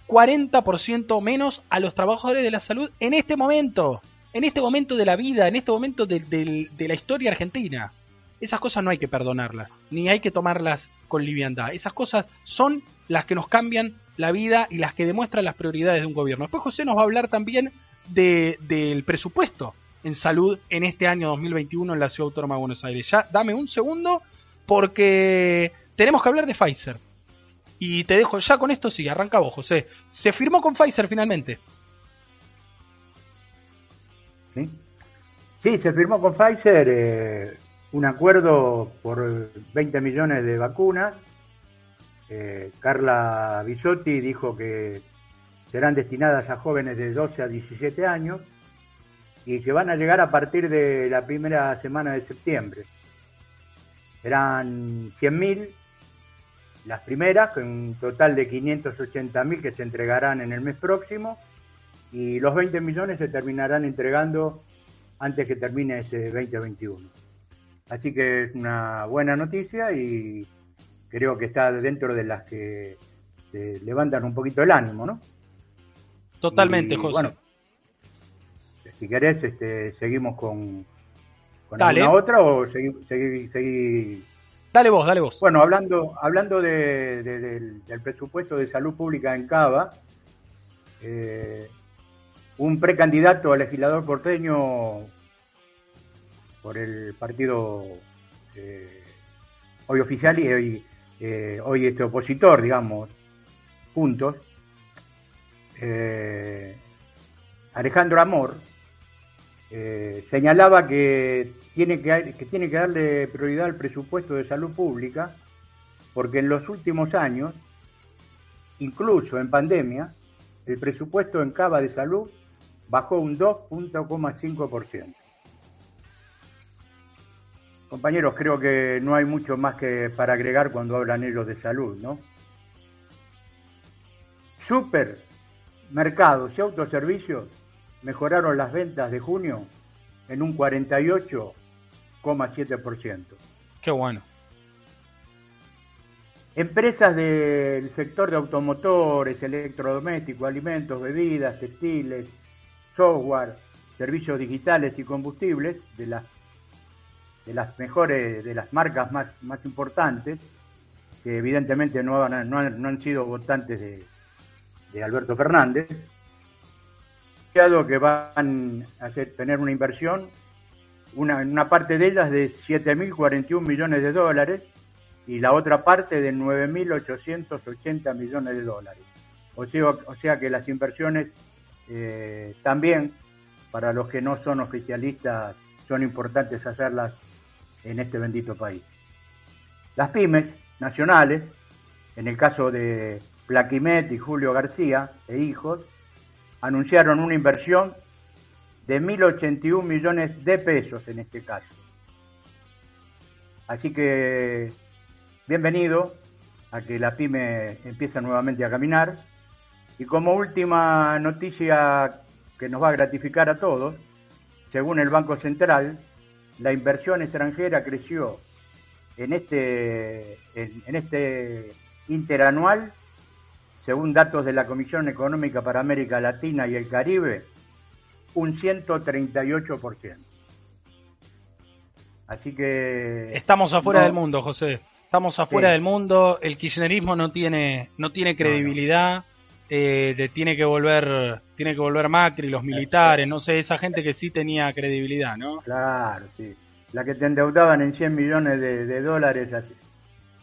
40% menos a los trabajadores de la salud en este momento. En este momento de la vida, en este momento de, de la historia argentina. Esas cosas no hay que perdonarlas, ni hay que tomarlas con liviandad. Esas cosas son las que nos cambian la vida y las que demuestran las prioridades de un gobierno. Después José nos va a hablar también de, del presupuesto en salud en este año 2021 en la Ciudad Autónoma de Buenos Aires. Ya dame un segundo porque tenemos que hablar de Pfizer. Y te dejo ya con esto, sí, arranca vos, José. Se firmó con Pfizer finalmente. Sí, sí se firmó con Pfizer eh, un acuerdo por 20 millones de vacunas. Eh, Carla Bisotti dijo que serán destinadas a jóvenes de 12 a 17 años y que van a llegar a partir de la primera semana de septiembre. Serán 100.000 las primeras, con un total de 580.000 que se entregarán en el mes próximo y los 20 millones se terminarán entregando antes que termine ese 2021. Así que es una buena noticia y creo que está dentro de las que levantan un poquito el ánimo, ¿no? Totalmente, José. Bueno, si querés, este, seguimos con, con alguna otra o seguir, Dale vos, dale vos. Bueno, hablando, hablando de, del, presupuesto de salud pública en Cava, eh, un precandidato a legislador porteño por el partido eh, hoy oficial y hoy, eh, hoy este opositor, digamos, juntos, Alejandro Amor, eh, señalaba que tiene que, darle prioridad al presupuesto de salud pública porque en los últimos años, incluso en pandemia, el presupuesto en Cava de salud bajó un 2.5%. Compañeros, creo que no hay mucho más que para agregar cuando hablan ellos de salud, ¿no? Supermercados y autoservicios mejoraron las ventas de junio en un 48,7%. Qué bueno. Empresas del sector de automotores, electrodomésticos, alimentos, bebidas, textiles, software, servicios digitales y combustibles de las de las mejores, de las marcas más, más importantes, que evidentemente no han, no han, sido votantes de, de Alberto Fernández, que van a tener una inversión, una, una parte de ellas de 7.041 millones de dólares y la otra parte de 9.880 millones de dólares. O sea, o sea que las inversiones eh, también, para los que no son oficialistas, son importantes hacerlas en este bendito país. Las pymes nacionales, en el caso de Plaquimet y Julio García e hijos, anunciaron una inversión de 1.081 millones de pesos en este caso. Así que bienvenido a que la pyme empiece nuevamente a caminar. Y como última noticia que nos va a gratificar a todos, según el Banco Central, la inversión extranjera creció en este, en este interanual según datos de la Comisión Económica para América Latina y el Caribe, un 138%. Así que... Estamos afuera del mundo, José. Estamos afuera del mundo. El kirchnerismo no tiene, no tiene credibilidad. Eh, tiene que volver tiene que volver Macri, los militares, no sé, esa gente que sí tenía credibilidad, ¿no? Claro, sí. La que te endeudaban en 100 millones de, dólares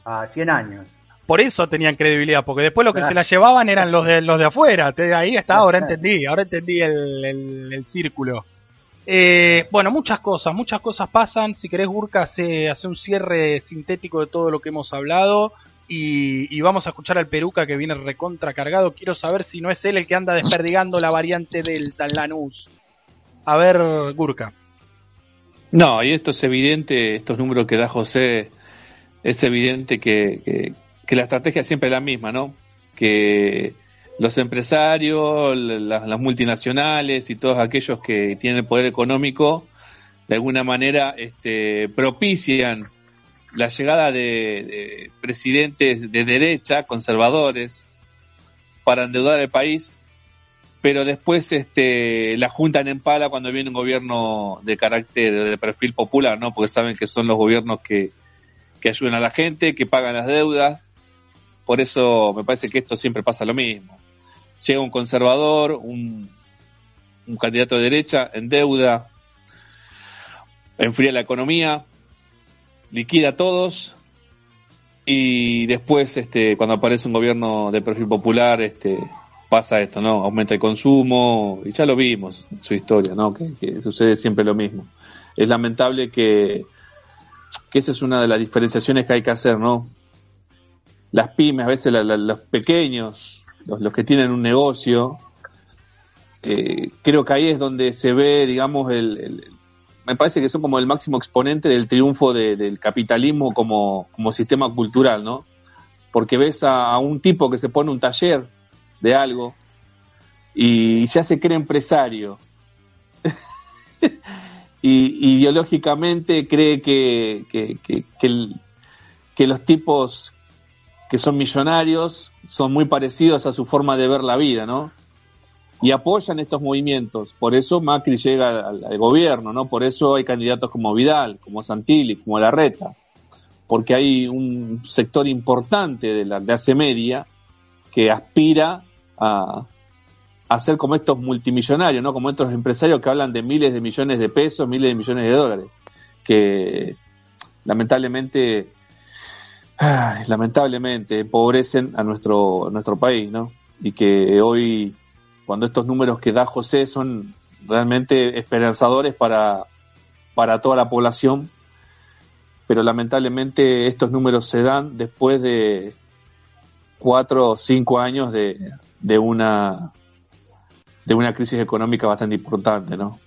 a, a 100 años por eso tenían credibilidad, porque después lo que se la llevaban eran los de los de afuera. Ahí está, ahora entendí, ahora entendí el, círculo. Eh, bueno, muchas cosas, muchas cosas pasan. Si querés, Gurka, hace, hace un cierre sintético de todo lo que hemos hablado. Y, vamos a escuchar al Peruca que viene recontra cargado. Quiero saber si no es él el que anda desperdigando la variante Delta en Lanús. A ver, Gurka. No, y esto es evidente, estos números que da José, es evidente que, que la estrategia siempre es la misma, ¿no? Que los empresarios, las, multinacionales y todos aquellos que tienen el poder económico, de alguna manera este, propician la llegada de, presidentes de derecha, conservadores, para endeudar el país, pero después este, la juntan en pala cuando viene un gobierno de carácter, de perfil popular, ¿no? Porque saben que son los gobiernos que, que ayudan a la gente, que pagan las deudas, por eso me parece que esto siempre pasa lo mismo. Llega un conservador, un, candidato de derecha en deuda, enfría la economía, liquida a todos y después, este, cuando aparece un gobierno de perfil popular, este, pasa esto, ¿no? Aumenta el consumo y ya lo vimos en su historia, ¿no? Que, sucede siempre lo mismo. Es lamentable que, que esa es una de las diferenciaciones que hay que hacer, ¿no? Las pymes, a veces los pequeños, los, que tienen un negocio, eh, creo que ahí es donde se ve, digamos, el, me parece que son como el máximo exponente del triunfo del capitalismo como, como, sistema cultural, ¿no? Porque ves a, un tipo que se pone un taller de algo y ya se cree empresario. y ideológicamente cree que, que, que, los tipos que son millonarios son muy parecidos a su forma de ver la vida, ¿no? y apoyan estos movimientos. Por eso Macri llega al, gobierno, ¿no? Por eso hay candidatos como Vidal, como Santilli, como Larreta, porque hay un sector importante de la clase media que aspira a, a ser como estos multimillonarios, ¿no? Como estos empresarios que hablan de miles de millones de pesos, miles de millones de dólares, que lamentablemente, lamentablemente empobrecen a nuestro, nuestro país, ¿no? Y que hoy cuando estos números que da José son realmente esperanzadores para, para toda la población, pero lamentablemente estos números se dan después de cuatro o cinco años de, de una de una crisis económica bastante importante, ¿no?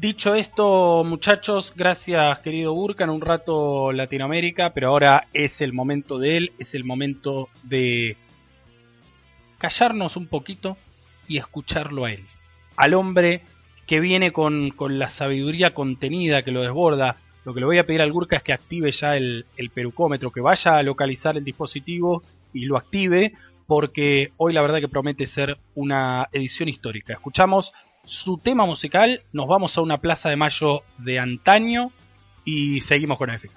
Dicho esto, muchachos, gracias querido Burkan, un rato Latinoamérica, pero ahora es el momento de él, es el momento de callarnos un poquito y escucharlo a él. Al hombre que viene con, la sabiduría contenida que lo desborda. Lo que le voy a pedir al Gurka es que active ya el, el perucómetro, que vaya a localizar el dispositivo y lo active, porque hoy la verdad que promete ser una edición histórica. Escuchamos su tema musical, nos vamos a una plaza de mayo de antaño y seguimos con AFK.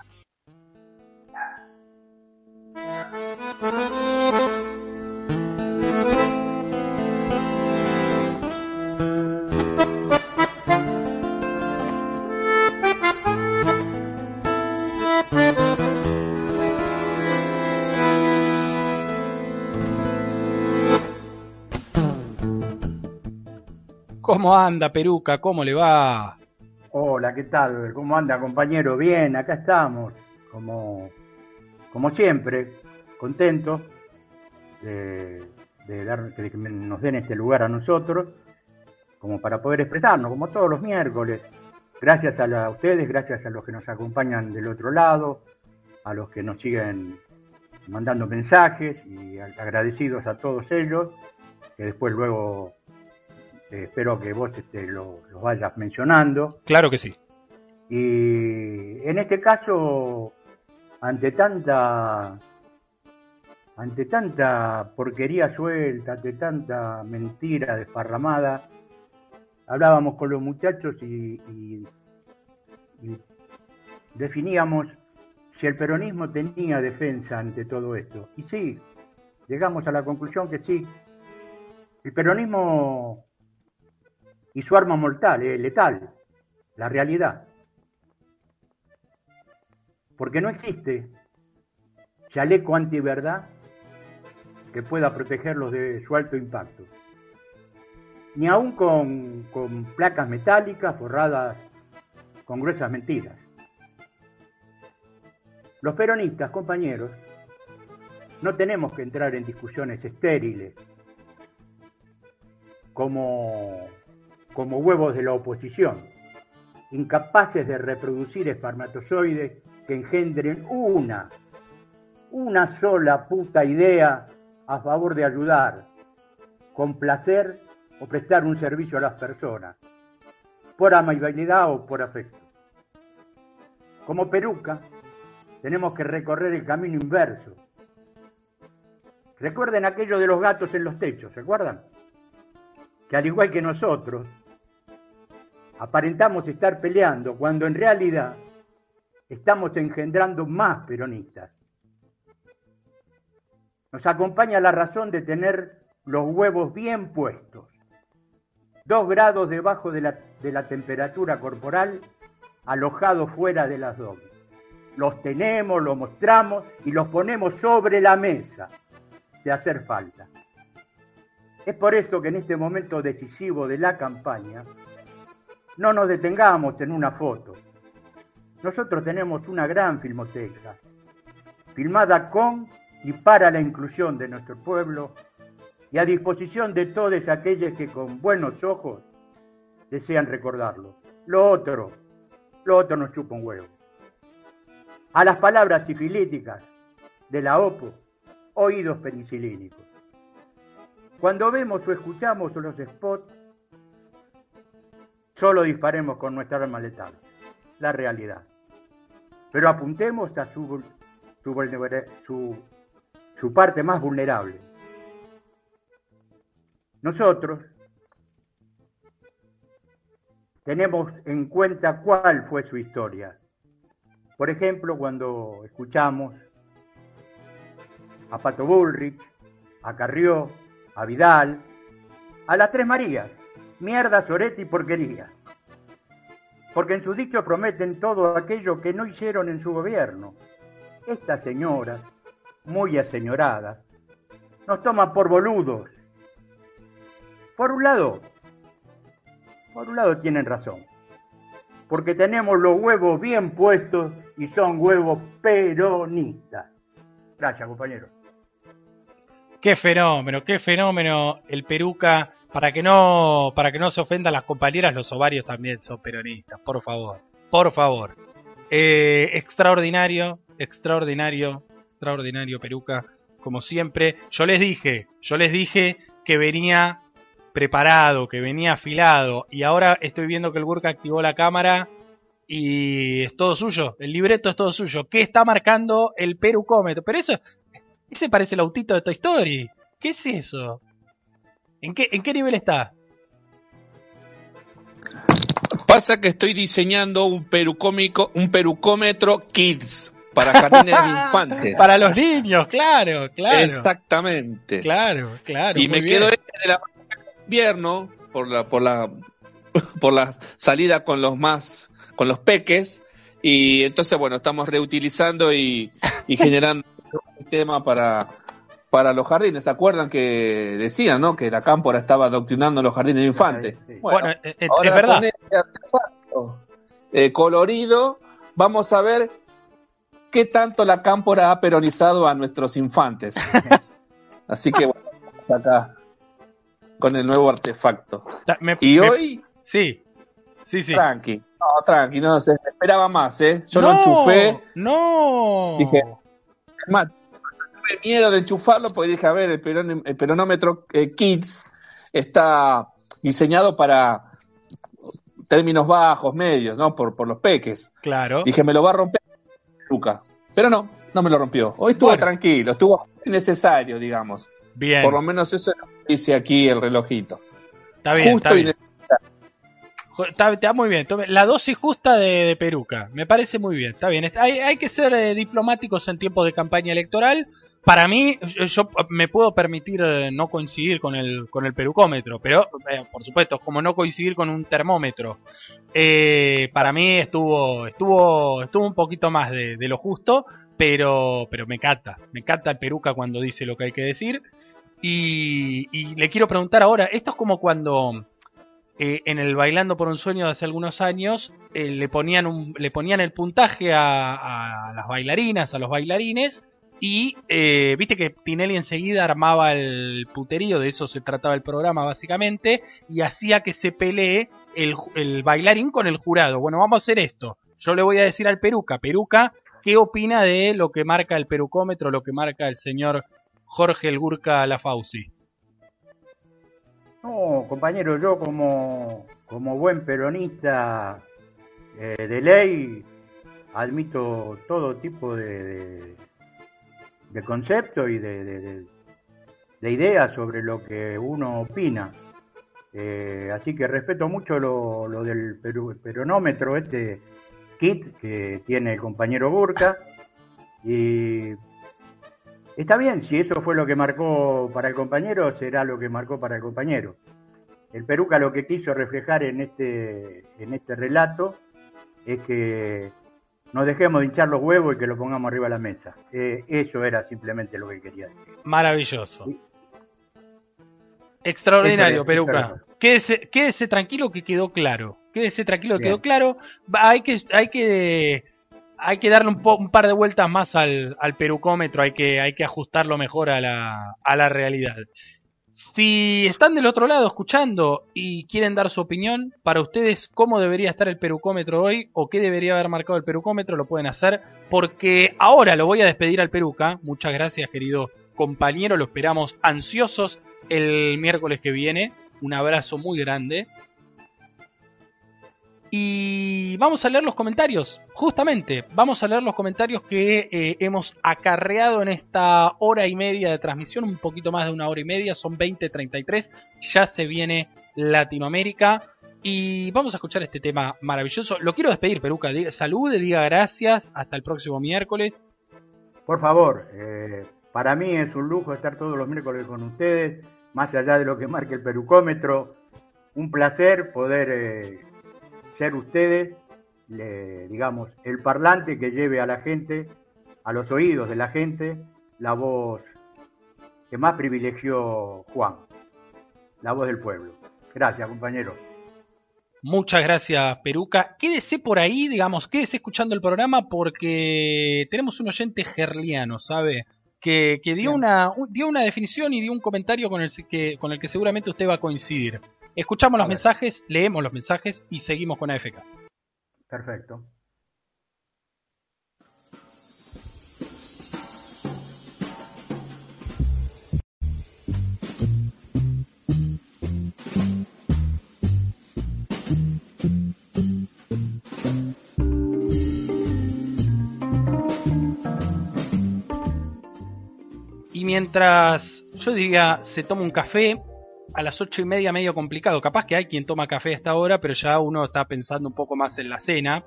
¿Cómo anda, Peruca? ¿Cómo le va? Hola, ¿qué tal? ¿Cómo anda, compañero? Bien, acá estamos, como, como siempre, contentos de, dar, que nos den este lugar a nosotros, como para poder expresarnos, como todos los miércoles. Gracias a, ustedes, gracias a los que nos acompañan del otro lado, a los que nos siguen mandando mensajes y agradecidos a todos ellos, que después luego este, espero que vos este, lo, vayas mencionando. Claro que sí. Y en este caso, ante tanta ante tanta porquería suelta, ante tanta mentira desparramada, hablábamos con los muchachos y, y, definíamos si el peronismo tenía defensa ante todo esto. Y sí, llegamos a la conclusión que sí. El peronismo y su arma mortal, es letal, la realidad. Porque no existe chaleco antiverdad que pueda protegerlos de su alto impacto. Ni aún con, con placas metálicas forradas con gruesas mentiras. Los peronistas, compañeros, no tenemos que entrar en discusiones estériles como como huevos de la oposición, incapaces de reproducir espermatozoides que engendren una, una sola puta idea a favor de ayudar, complacer o prestar un servicio a las personas, por amabilidad o por afecto. Como peruca, tenemos que recorrer el camino inverso. Recuerden aquello de los gatos en los techos, ¿se acuerdan? Que al igual que nosotros, aparentamos estar peleando cuando en realidad estamos engendrando más peronistas. Nos acompaña la razón de tener los huevos bien puestos. dos grados debajo de la, temperatura corporal, alojados fuera de las dobles. Los tenemos, los mostramos y los ponemos sobre la mesa de hacer falta. Es por eso que en este momento decisivo de la campaña no nos detengamos en una foto. Nosotros tenemos una gran filmoteca, filmada con y para la inclusión de nuestro pueblo y a disposición de todos aquellos que con buenos ojos desean recordarlo. Lo otro, lo otro nos chupa un huevo. A las palabras sifilíticas de la OPO, oídos penicilínicos. Cuando vemos o escuchamos los spots, solo disparemos con nuestra arma letal, la realidad. Pero apuntemos a su, su, parte más vulnerable, nosotros tenemos en cuenta cuál fue su historia. Por ejemplo, cuando escuchamos a Pato Bullrich, a Carrió, a Vidal, a las Tres Marías, mierda, sorete y porquería. Porque en su dicho prometen todo aquello que no hicieron en su gobierno. Estas señoras, muy aseñoradas, nos toman por boludos por un lado, por un lado tienen razón, porque tenemos los huevos bien puestos y son huevos peronistas. Gracias, compañero. Qué fenómeno, qué fenómeno el Peruca. Para que no, para que no se ofendan las compañeras, los ovarios también son peronistas. Por favor, por favor. Eh, extraordinario, extraordinario, extraordinario Peruca. Como siempre, yo les dije, yo les dije que venía preparado, que venía afilado, y ahora estoy viendo que el Burka activó la cámara y es todo suyo, el libreto es todo suyo. ¿Qué está marcando el perucómetro? Pero eso, ese parece el autito de Toy Story. ¿Qué es eso? ¿En qué, en qué nivel está? Pasa que estoy diseñando un perucómico, un perucómetro kids para jardines de infantes. Para los niños, claro, claro. Exactamente. Claro, claro. Y me quedo este de la invierno, por la, por la, por la salida con los más, con los peques, y entonces bueno, estamos reutilizando y, generando un sistema para, para los jardines. ¿Se acuerdan que decían, no? Que la cámpora estaba adoctrinando los jardines de infantes. Bueno, es, verdad. Eh, colorido, vamos a ver qué tanto la cámpora ha peronizado a nuestros infantes. Así que bueno, acá con el nuevo artefacto. y hoy. Sí, sí, sí. Tranqui. No, tranqui, no se esperaba más, ¿eh? Yo lo enchufé. No. Dije, tuve miedo de enchufarlo porque dije, a ver, el, el peronómetro eh, Kids está diseñado para términos bajos, medios, ¿no? Por, por los peques. Claro. Dije, me lo va a romper Luca. Pero no, no me lo rompió. Hoy estuvo tranquilo, estuvo necesario, digamos. Bien. Por lo menos eso dice aquí el relojito. Está bien, está bien. Está, muy bien. La dosis justa de, peruca. Me parece muy bien. Está bien. Hay, hay que ser eh, diplomáticos en tiempos de campaña electoral. Para mí, yo, me puedo permitir eh, no coincidir con el, con el perucómetro, pero eh, por supuesto, como no coincidir con un termómetro. para mí estuvo, estuvo, estuvo un poquito más de, lo justo, pero, pero me encanta. Me encanta el peruca cuando dice lo que hay que decir. Y, le quiero preguntar ahora, esto es como cuando eh, en el Bailando por un Sueño de hace algunos años eh, le, ponían un, le ponían el puntaje a, las bailarinas, a los bailarines, y eh, viste que Tinelli enseguida armaba el puterío, de eso se trataba el programa básicamente, y hacía que se pelee el, bailarín con el jurado. Bueno, vamos a hacer esto. Yo le voy a decir al Peruca, Peruca, ¿qué opina de lo que marca el perucómetro, lo que marca el señor Jorge El Gurka Lafauci? No, compañero, yo como, buen peronista eh, de ley admito todo tipo de, conceptos y de, de, ideas sobre lo que uno opina. Eh, así que respeto mucho lo, lo del peronómetro, este kit que tiene el compañero Burka. Y Está bien, si eso fue lo que marcó para el compañero, será lo que marcó para el compañero. el Peruca lo que quiso reflejar en este, en este relato es que nos dejemos de hinchar los huevos y que lo pongamos arriba de la mesa. Eh, eso era simplemente lo que quería decir. Maravilloso. Extraordinario, Peruca. Quédese, quédese tranquilo que quedó claro. Quédese tranquilo que quedó claro. Hay que, hay que, hay que darle un, un par de vueltas más al, al, perucómetro. Hay que, hay que ajustarlo mejor a la, a la realidad. Si están del otro lado escuchando y quieren dar su opinión, para ustedes cómo debería estar el perucómetro hoy o qué debería haber marcado el perucómetro, lo pueden hacer porque ahora lo voy a despedir al peruca. Muchas gracias querido compañero, lo esperamos ansiosos el miércoles que viene. Un abrazo muy grande. Y vamos a leer los comentarios, justamente, vamos a leer los comentarios que eh, hemos acarreado en esta hora y media de transmisión, un poquito más de una hora y media, son 20.33, ya se viene Latinoamérica y vamos a escuchar este tema maravilloso. Lo quiero despedir, Peruca, salude, diga gracias, hasta el próximo miércoles. Por favor, eh, para mí es un lujo estar todos los miércoles con ustedes, más allá de lo que marque el perucómetro, un placer poder... Eh, ser ustedes, digamos, el parlante que lleve a la gente, a los oídos de la gente, la voz que más privilegió Juan, la voz del pueblo. Gracias, compañero. Muchas gracias, Peruca. Quédese por ahí, digamos, quédese escuchando el programa porque tenemos un oyente gerliano, ¿sabe? Que, que dio, una, dio una definición y dio un comentario con el, que, con el que seguramente usted va a coincidir. Escuchamos los mensajes, leemos los mensajes y seguimos con AFK. Perfecto. Y mientras yo diga se toma un café, a las ocho y media medio complicado. Capaz que hay quien toma café a esta hora, pero ya uno está pensando un poco más en la cena.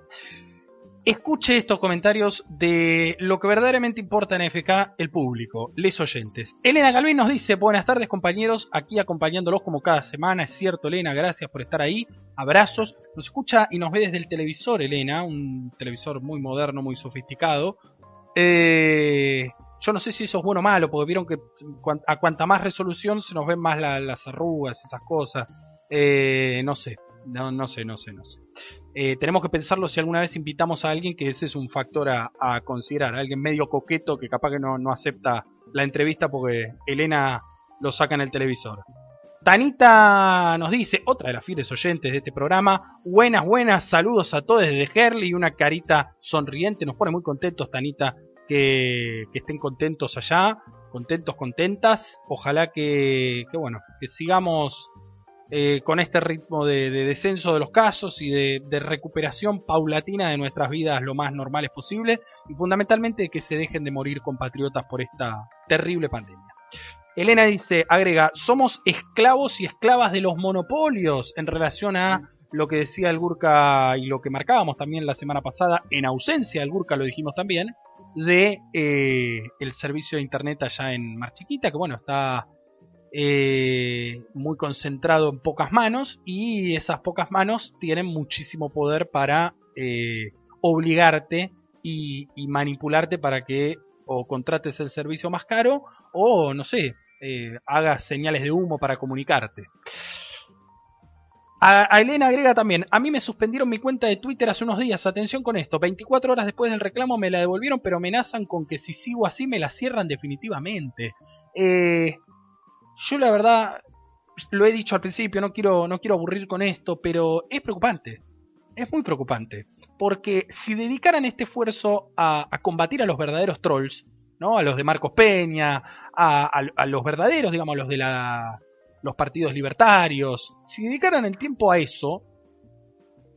Escuche estos comentarios de lo que verdaderamente importa en FK, el público, les oyentes. Elena Galvin nos dice, buenas tardes compañeros, aquí acompañándolos como cada semana. Es cierto, Elena, gracias por estar ahí. Abrazos. Nos escucha y nos ve desde el televisor, Elena, un televisor muy moderno, muy sofisticado. Eh, yo no sé si eso es bueno o malo, porque vieron que a cuanta más resolución se nos ven más las arrugas, esas cosas. Eh, no sé, no, sé, no sé, no sé. Eh, tenemos que pensarlo si alguna vez invitamos a alguien que ese es un factor a, considerar, alguien medio coqueto que capaz que no, acepta la entrevista porque Elena lo saca en el televisor. Tanita nos dice, otra de las fieles oyentes de este programa, buenas, buenas, saludos a todos desde Herley, y una carita sonriente, nos pone muy contentos Tanita que, estén contentos allá, contentos, contentas. Ojalá que, bueno, que sigamos eh, con este ritmo de, descenso de los casos y de, recuperación paulatina de nuestras vidas lo más normales posible y fundamentalmente que se dejen de morir compatriotas por esta terrible pandemia. Elena dice, agrega, somos esclavos y esclavas de los monopolios en relación a lo que decía el Gurka y lo que marcábamos también la semana pasada, en ausencia del Gurka lo dijimos también, de eh, el servicio de internet allá en Mar Chiquita, que bueno, está eh, muy concentrado en pocas manos y esas pocas manos tienen muchísimo poder para eh, obligarte y, manipularte para que o contrates el servicio más caro o no sé, hagas señales de humo para comunicarte. A, Elena agrega también, a mí me suspendieron mi cuenta de Twitter hace unos días, atención con esto, 24 horas después del reclamo me la devolvieron, pero amenazan con que si sigo así me la cierran definitivamente. Eh, yo la verdad, lo he dicho al principio, no quiero, no quiero aburrir con esto, pero es preocupante, es muy preocupante, porque si dedicaran este esfuerzo a, combatir a los verdaderos trolls, ¿no? A los de Marcos Peña, a, a los verdaderos, digamos, los de la los partidos libertarios, si dedicaran el tiempo a eso,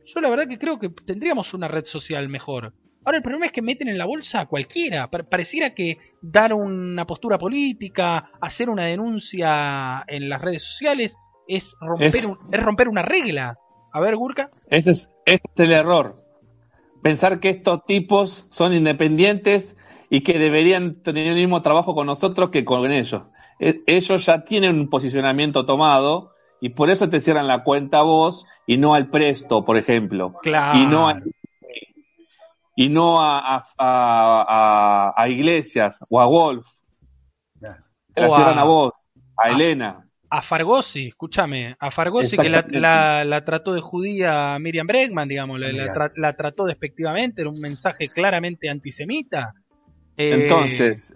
yo la verdad que creo que tendríamos una red social mejor. Ahora el problema es que meten en la bolsa a cualquiera. Pareciera que dar una postura política, hacer una denuncia en las redes sociales, es romper, es... romper una regla. A ver, Gurka. Ese es, ese es el error. Pensar que estos tipos son independientes y que deberían tener el mismo trabajo con nosotros que con ellos. E, ellos ya tienen un posicionamiento tomado y por eso te cierran la cuenta a vos y no al presto, por ejemplo. Claro. Y no a, y no a, a, a, Iglesias o a Wolf. Te la cierran a, vos, a, Elena. A Fargosi, escúchame, a Fargosi que la, la, trató de judía Miriam Bregman, digamos, la, la trató despectivamente, era un mensaje claramente antisemita. Eh, Entonces,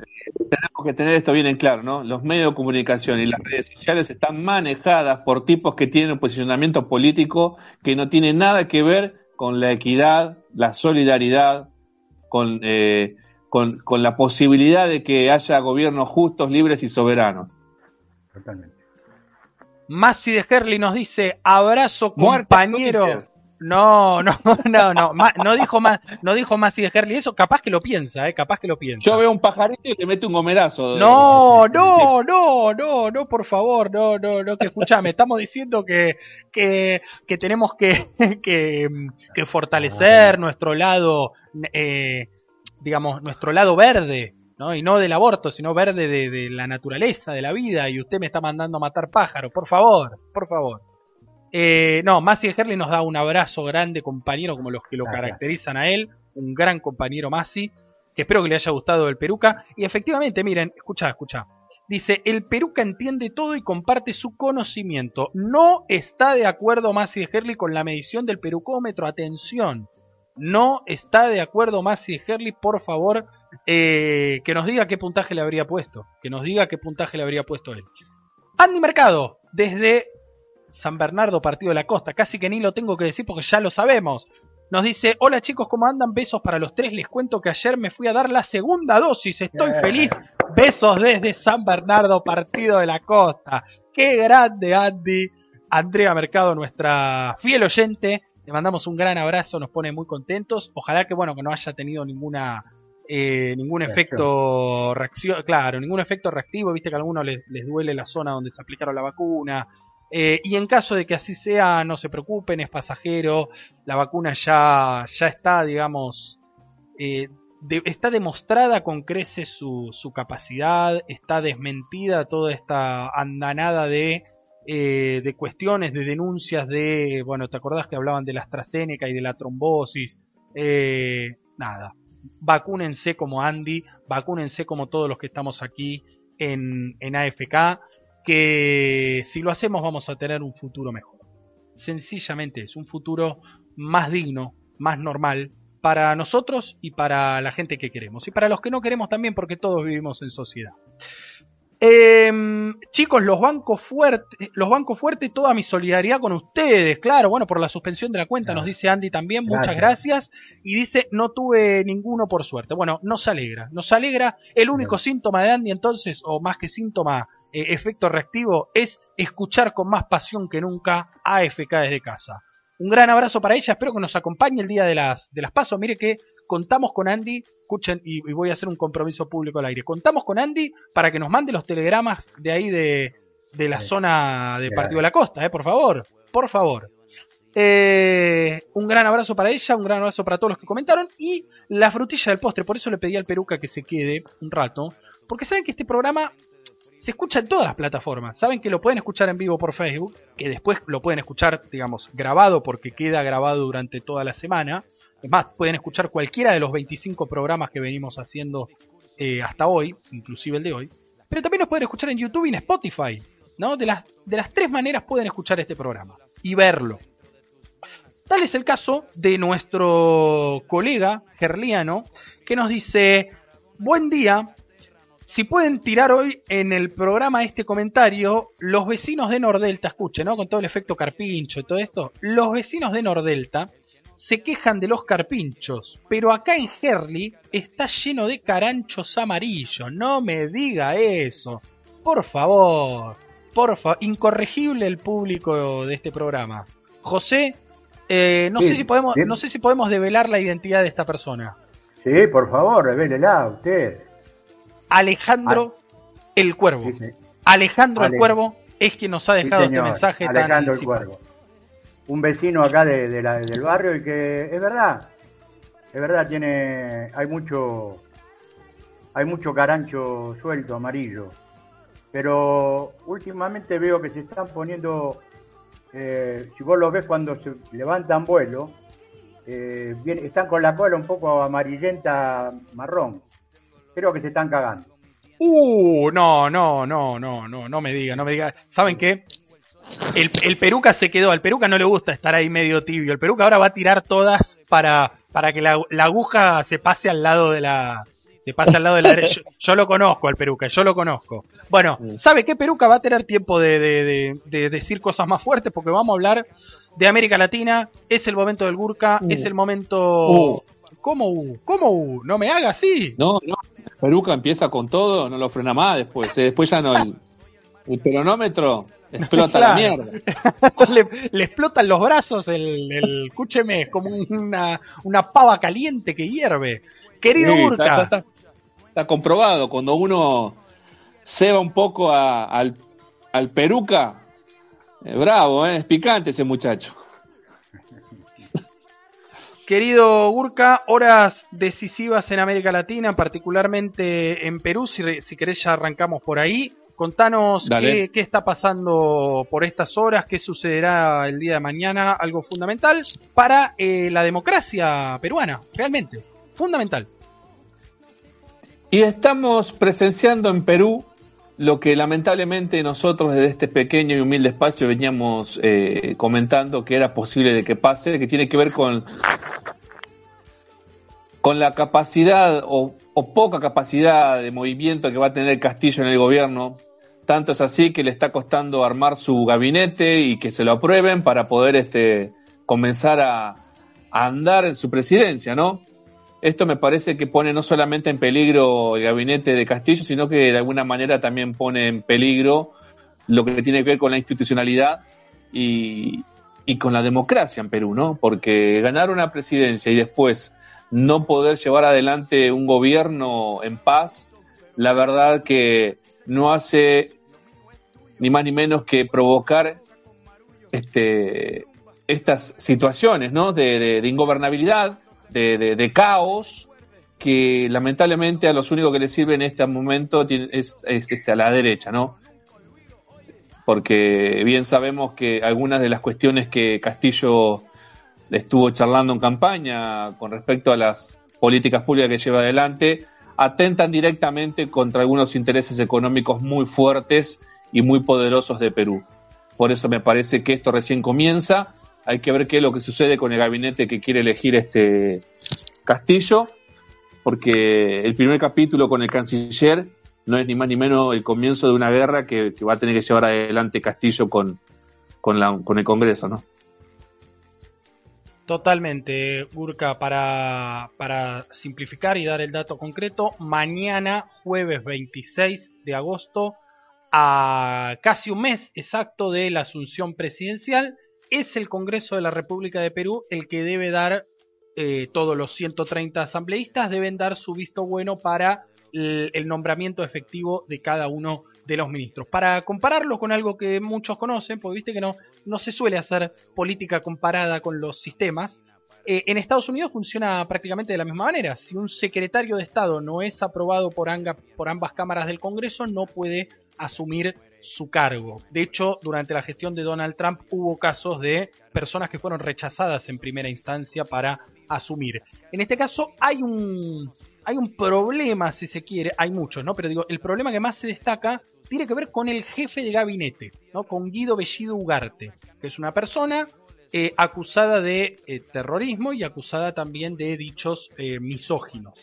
tenemos que tener esto bien en claro, ¿no? Los medios de comunicación y las redes sociales están manejadas por tipos que tienen un posicionamiento político que no tiene nada que ver con la equidad, la solidaridad, con, eh, con, con la posibilidad de que haya gobiernos justos, libres y soberanos. Totalmente. Masi de Herley nos dice, abrazo compañero. No, no, no, no, no dijo más, no dijo más de Herley eso, capaz que lo piensa, eh, capaz que lo piensa. Yo veo un pajarito y le mete un gomerazo. No, no, no, no, no, por favor, no, no, no, que escuchame, estamos diciendo que, que, que tenemos que, que, que fortalecer nuestro lado, eh, digamos, nuestro lado verde, ¿no? Y no del aborto, sino verde de, de la naturaleza, de la vida, y usted me está mandando a matar pájaros, por favor, por favor. Eh, no, Masi Herley nos da un abrazo grande, compañero, como los que lo caracterizan a él. Un gran compañero Masi, que espero que le haya gustado el Peruca. Y efectivamente, miren, escucha, escucha. Dice, el Peruca entiende todo y comparte su conocimiento. No está de acuerdo Masi Herley con la medición del perucómetro. Atención. No está de acuerdo Masi Herley, por favor, eh, que nos diga qué puntaje le habría puesto. Que nos diga qué puntaje le habría puesto él. Andy Mercado, desde San Bernardo, Partido de la Costa. Casi que ni lo tengo que decir porque ya lo sabemos. Nos dice, hola chicos, ¿cómo andan? Besos para los tres. Les cuento que ayer me fui a dar la segunda dosis. Estoy feliz. Besos desde San Bernardo, Partido de la Costa. Qué grande, Andy. Andrea Mercado, nuestra fiel oyente. Le mandamos un gran abrazo, nos pone muy contentos. Ojalá que, bueno, que no haya tenido ninguna eh, ningún efecto reacción, claro, ningún efecto reactivo, viste que a algunos les, les, duele la zona donde se aplicaron la vacuna, eh, y en caso de que así sea, no se preocupen, es pasajero, la vacuna ya, ya está, digamos, eh, está demostrada con creces su, su, capacidad, está desmentida toda esta andanada de, eh, de cuestiones, de denuncias de, bueno, ¿te acordás que hablaban de la AstraZeneca y de la trombosis? nada, vacúnense como Andy, vacúnense como todos los que estamos aquí en, en AFK que si lo hacemos vamos a tener un futuro mejor. Sencillamente es un futuro más digno, más normal para nosotros y para la gente que queremos. Y para los que no queremos también porque todos vivimos en sociedad. Em, chicos, los bancos fuertes, los bancos fuertes, toda mi solidaridad con ustedes, claro, bueno, por la suspensión de la cuenta, nos dice Andy también, muchas gracias. Y dice, no tuve ninguno por suerte. Bueno, nos alegra, nos alegra. El único síntoma de Andy entonces, o más que síntoma, eh, efecto reactivo es escuchar con más pasión que nunca AFK desde casa. Un gran abrazo para ella, espero que nos acompañe el día de las, de las pasos. Mire que contamos con Andy, escuchen, y, voy a hacer un compromiso público al aire. Contamos con Andy para que nos mande los telegramas de ahí de, de la zona de Partido de la Costa, eh, por favor, por favor. Eh, un gran abrazo para ella, un gran abrazo para todos los que comentaron y la frutilla del postre. Por eso le pedí al Peruca que se quede un rato, porque saben que este programa se escucha en todas las plataformas. Saben que lo pueden escuchar en vivo por Facebook, que después lo pueden escuchar, digamos, grabado porque queda grabado durante toda la semana. Es más, pueden escuchar cualquiera de los 25 programas que venimos haciendo eh, hasta hoy, inclusive el de hoy. Pero también nos pueden escuchar en YouTube y en Spotify. ¿no? De, las, de las tres maneras pueden escuchar este programa y verlo. Tal es el caso de nuestro colega gerliano que nos dice, buen día, si pueden tirar hoy en el programa este comentario, los vecinos de Nordelta, escuchen, ¿no? Con todo el efecto carpincho y todo esto, los vecinos de Nordelta se quejan de los carpinchos, pero acá en Herley está lleno de caranchos amarillos, no me diga eso. Por favor, por favor, incorregible el público de este programa. José, eh, no, sé si podemos, no sé si podemos develar la identidad de esta persona. Sí, por favor, revélela usted. Alejandro el Cuervo. Alejandro el Cuervo es quien nos ha dejado este mensaje Alejandro el Cuervo. Un vecino acá de, del barrio y que es verdad, es verdad, tiene, hay mucho, hay mucho carancho suelto, amarillo. Pero últimamente veo que se están poniendo eh, si vos lo ves cuando se levantan vuelo, eh, están con la cola un poco amarillenta marrón. Creo que se están cagando. Uh, no, no, no, no, no, no me diga, no me diga. ¿Saben qué? El, el, Peruca se quedó, al Peruca no le gusta estar ahí medio tibio. El Peruca ahora va a tirar todas para, para que la, aguja se pase al lado de la. Se pase al lado de la yo, yo, lo conozco al Peruca, yo lo conozco. Bueno, ¿sabe qué Peruca va a tener tiempo de, de, de, decir cosas más fuertes? Porque vamos a hablar de América Latina. Es el momento del Gurka, uh. es el momento. Uh. ¿Cómo U? ¿Cómo U? No me haga así. No, no. Peruca empieza con todo, no lo frena más después. Eh, después ya no. El, el peronómetro explota la mierda. le, explotan los brazos, el, el escúcheme, es como una, una pava caliente que hierve. Querido Urca. Está, comprobado, cuando uno ceba un poco al, al peruca, eh, bravo, eh, es picante ese muchacho. Querido Gurka, horas decisivas en América Latina, particularmente en Perú, si, si querés ya arrancamos por ahí. Contanos qué, está pasando por estas horas, qué sucederá el día de mañana, algo fundamental para eh, la democracia peruana, realmente, fundamental. Y estamos presenciando en Perú lo que lamentablemente nosotros desde este pequeño y humilde espacio veníamos eh, comentando que era posible de que pase, que tiene que ver con, con la capacidad o, poca capacidad de movimiento que va a tener Castillo en el gobierno. Tanto es así que le está costando armar su gabinete y que se lo aprueben para poder este, comenzar a, a andar en su presidencia, ¿no? Esto me parece que pone no solamente en peligro el gabinete de Castillo, sino que de alguna manera también pone en peligro lo que tiene que ver con la institucionalidad y, con la democracia en Perú, ¿no? Porque ganar una presidencia y después no poder llevar adelante un gobierno en paz, la verdad que no hace ni más ni menos que provocar este, estas situaciones, ¿no? de ingobernabilidad de, caos que lamentablemente a los únicos que le sirve en este momento es, este, a la derecha, ¿no? Porque bien sabemos que algunas de las cuestiones que Castillo estuvo charlando en campaña con respecto a las políticas públicas que lleva adelante atentan directamente contra algunos intereses económicos muy fuertes y muy poderosos de Perú. Por eso me parece que esto recién comienza hay que ver qué es lo que sucede con el gabinete que quiere elegir este Castillo, porque el primer capítulo con el canciller no es ni más ni menos el comienzo de una guerra que, va a tener que llevar adelante Castillo con, con, el Congreso, ¿no? Totalmente, para, para simplificar y dar el dato concreto, mañana, jueves 26 de agosto, a casi un mes exacto de la asunción presidencial, es el Congreso de la República de Perú el que debe dar, eh, todos los 130 asambleístas deben dar su visto bueno para el, nombramiento efectivo de cada uno de los ministros. Para compararlo con algo que muchos conocen, porque viste que no, no se suele hacer política comparada con los sistemas, eh, en Estados Unidos funciona prácticamente de la misma manera. Si un secretario de Estado no es aprobado por, por ambas cámaras del Congreso, no puede asumir su cargo. De hecho, durante la gestión de Donald Trump hubo casos de personas que fueron rechazadas en primera instancia para asumir. En este caso hay un, hay un problema, si se quiere, hay muchos, ¿no? Pero digo, el problema que más se destaca tiene que ver con el jefe de gabinete, ¿no? Con Guido Bellido Ugarte, que es una persona eh, acusada de eh, terrorismo y acusada también de dichos eh, misóginos.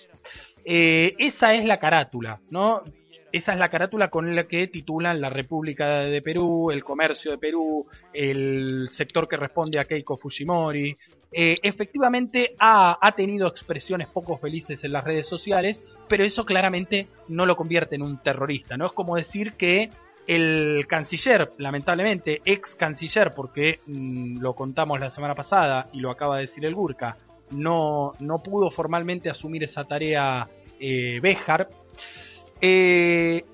esa es la carátula, ¿no? Esa es la carátula con la que titulan la República de Perú, el comercio de Perú, el sector que responde a Keiko Fujimori. Eh, efectivamente ha, tenido expresiones poco felices en las redes sociales, pero eso claramente no lo convierte en un terrorista. No es como decir que el canciller, lamentablemente, ex canciller, porque mm, lo contamos la semana pasada y lo acaba de decir el Gurka, no, no pudo formalmente asumir esa tarea eh, Béjar, eh,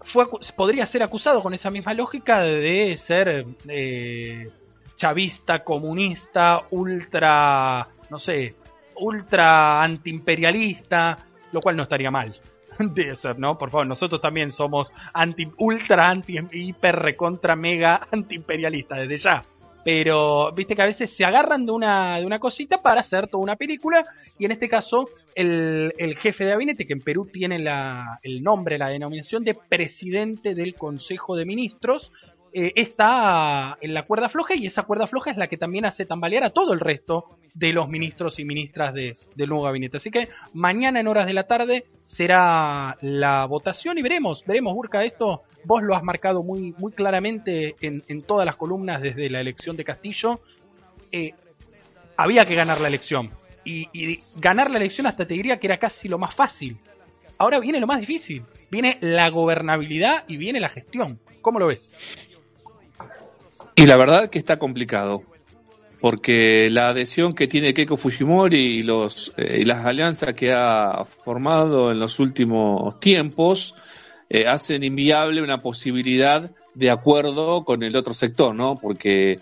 fue, podría ser acusado con esa misma lógica de ser eh, chavista, comunista, ultra, no sé, ultra antiimperialista, lo cual no estaría mal de ser, ¿no? Por favor, nosotros también somos anti, ultra, anti, hiper, recontra, mega antiimperialista desde ya. Pero viste que a veces se agarran de una, de una cosita para hacer toda una película y en este caso el, el jefe de gabinete que en Perú tiene la, el nombre, la denominación de presidente del Consejo de Ministros, eh, está en la cuerda floja y esa cuerda floja es la que también hace tambalear a todo el resto de los ministros y ministras de, del nuevo gabinete. Así que mañana en horas de la tarde será la votación y veremos, veremos, Burka, esto vos lo has marcado muy, muy claramente en, en todas las columnas desde la elección de Castillo. Eh, había que ganar la elección. Y, y ganar la elección hasta te diría que era casi lo más fácil. Ahora viene lo más difícil. Viene la gobernabilidad y viene la gestión. ¿Cómo lo ves? Y la verdad que está complicado, porque la adhesión que tiene Keiko Fujimori y, los, eh, y las alianzas que ha formado en los últimos tiempos eh, hacen inviable una posibilidad de acuerdo con el otro sector, ¿no? Porque eh,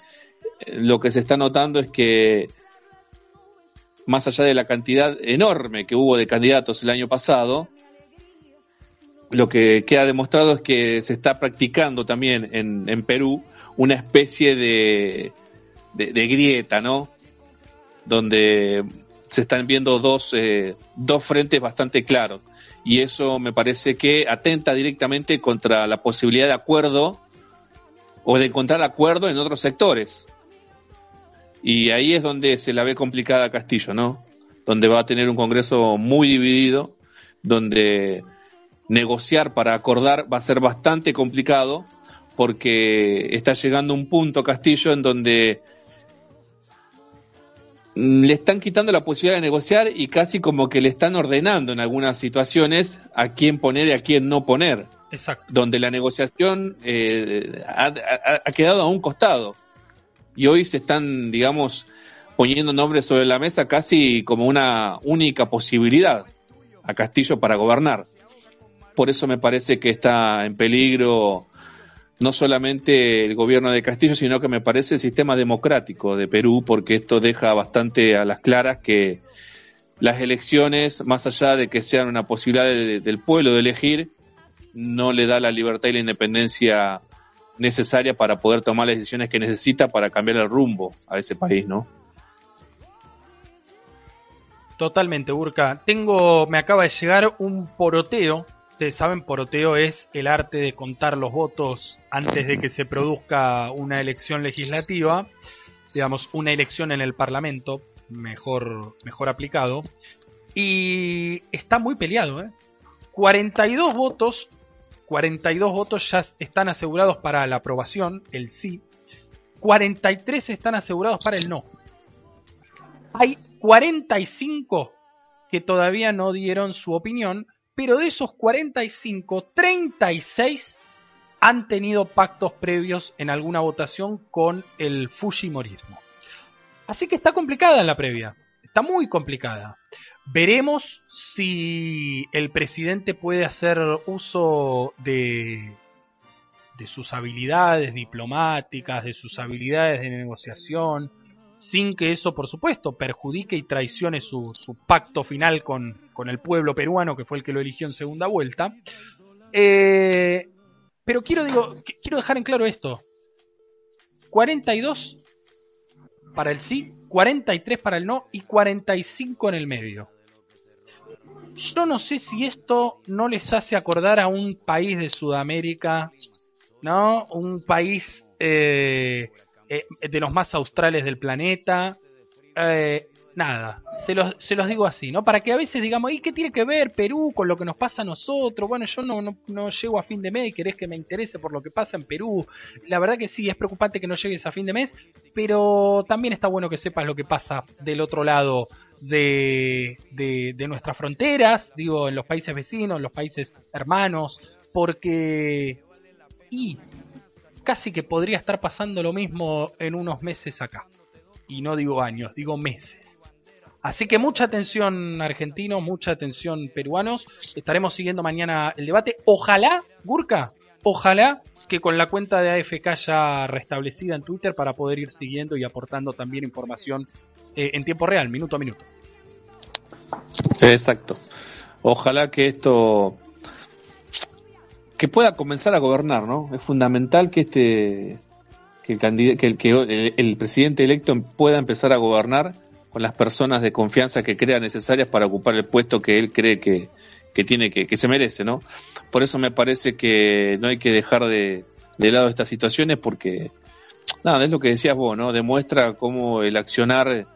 lo que se está notando es que más allá de la cantidad enorme que hubo de candidatos el año pasado, lo que queda demostrado es que se está practicando también en, en Perú una especie de, de, grieta, ¿no? Donde se están viendo dos, eh, dos frentes bastante claros y eso me parece que atenta directamente contra la posibilidad de acuerdo o de encontrar acuerdo en otros sectores. Y ahí es donde se la ve complicada Castillo, ¿no? Donde va a tener un Congreso muy dividido, donde negociar para acordar va a ser bastante complicado, porque está llegando un punto Castillo en donde le están quitando la posibilidad de negociar y casi como que le están ordenando en algunas situaciones a quién poner y a quién no poner. Exacto. Donde la negociación eh, ha, ha, ha, quedado a un costado. Y hoy se están, digamos, poniendo nombres sobre la mesa casi como una única posibilidad a Castillo para gobernar. Por eso me parece que está en peligro no solamente el gobierno de Castillo, sino que me parece el sistema democrático de Perú, porque esto deja bastante a las claras que las elecciones, más allá de que sean una posibilidad de, del pueblo de elegir, no le da la libertad y la independencia necesaria para poder tomar las decisiones que necesita para cambiar el rumbo a ese país, ¿no? Totalmente, Burka. Tengo, me acaba de llegar un poroteo ustedes saben, poroteo es el arte de contar los votos antes de que se produzca una elección legislativa, digamos, una elección en el Parlamento, mejor, mejor aplicado. Y está muy peleado, ¿eh? 42 votos, 42 votos ya están asegurados para la aprobación, el sí. 43 están asegurados para el no. Hay 45 que todavía no dieron su opinión pero de esos 45, 36 han tenido pactos previos en alguna votación con el Fujimorismo. Así que está complicada la previa, está muy complicada. Veremos si el presidente puede hacer uso de, sus habilidades diplomáticas, de sus habilidades de negociación, sin que eso, por supuesto, perjudique y traicione su, pacto final con, con, el pueblo peruano, que fue el que lo eligió en segunda vuelta. Eh, pero quiero, digo, quiero dejar en claro esto. 42 para el sí, 43 para el no y 45 en el medio. Yo no sé si esto no les hace acordar a un país de Sudamérica, ¿no? Un país eh, eh, de los más australes del planeta. Eh, nada, se los, se los digo así, ¿no? Para que a veces digamos, ¿y qué tiene que ver Perú con lo que nos pasa a nosotros? Bueno, yo no, no, no llego a fin de mes y querés que me interese por lo que pasa en Perú. La verdad que sí, es preocupante que no llegues a fin de mes, pero también está bueno que sepas lo que pasa del otro lado de, de, de nuestras fronteras, digo, en los países vecinos, en los países hermanos, porque... Y casi que podría estar pasando lo mismo en unos meses acá. Y no digo años, digo meses. Así que mucha atención argentinos, mucha atención peruanos. Estaremos siguiendo mañana el debate. Ojalá, Gurka, ojalá que con la cuenta de AFK ya restablecida en Twitter para poder ir siguiendo y aportando también información eh, en tiempo real, minuto a minuto. Exacto. Ojalá que esto que pueda comenzar a gobernar, ¿no? Es fundamental que este que el, que, el, que el presidente electo pueda empezar a gobernar con las personas de confianza que crea necesarias para ocupar el puesto que él cree que, que tiene que, que se merece, ¿no? Por eso me parece que no hay que dejar de, de lado estas situaciones porque, nada, es lo que decías vos, ¿no? Demuestra cómo el accionar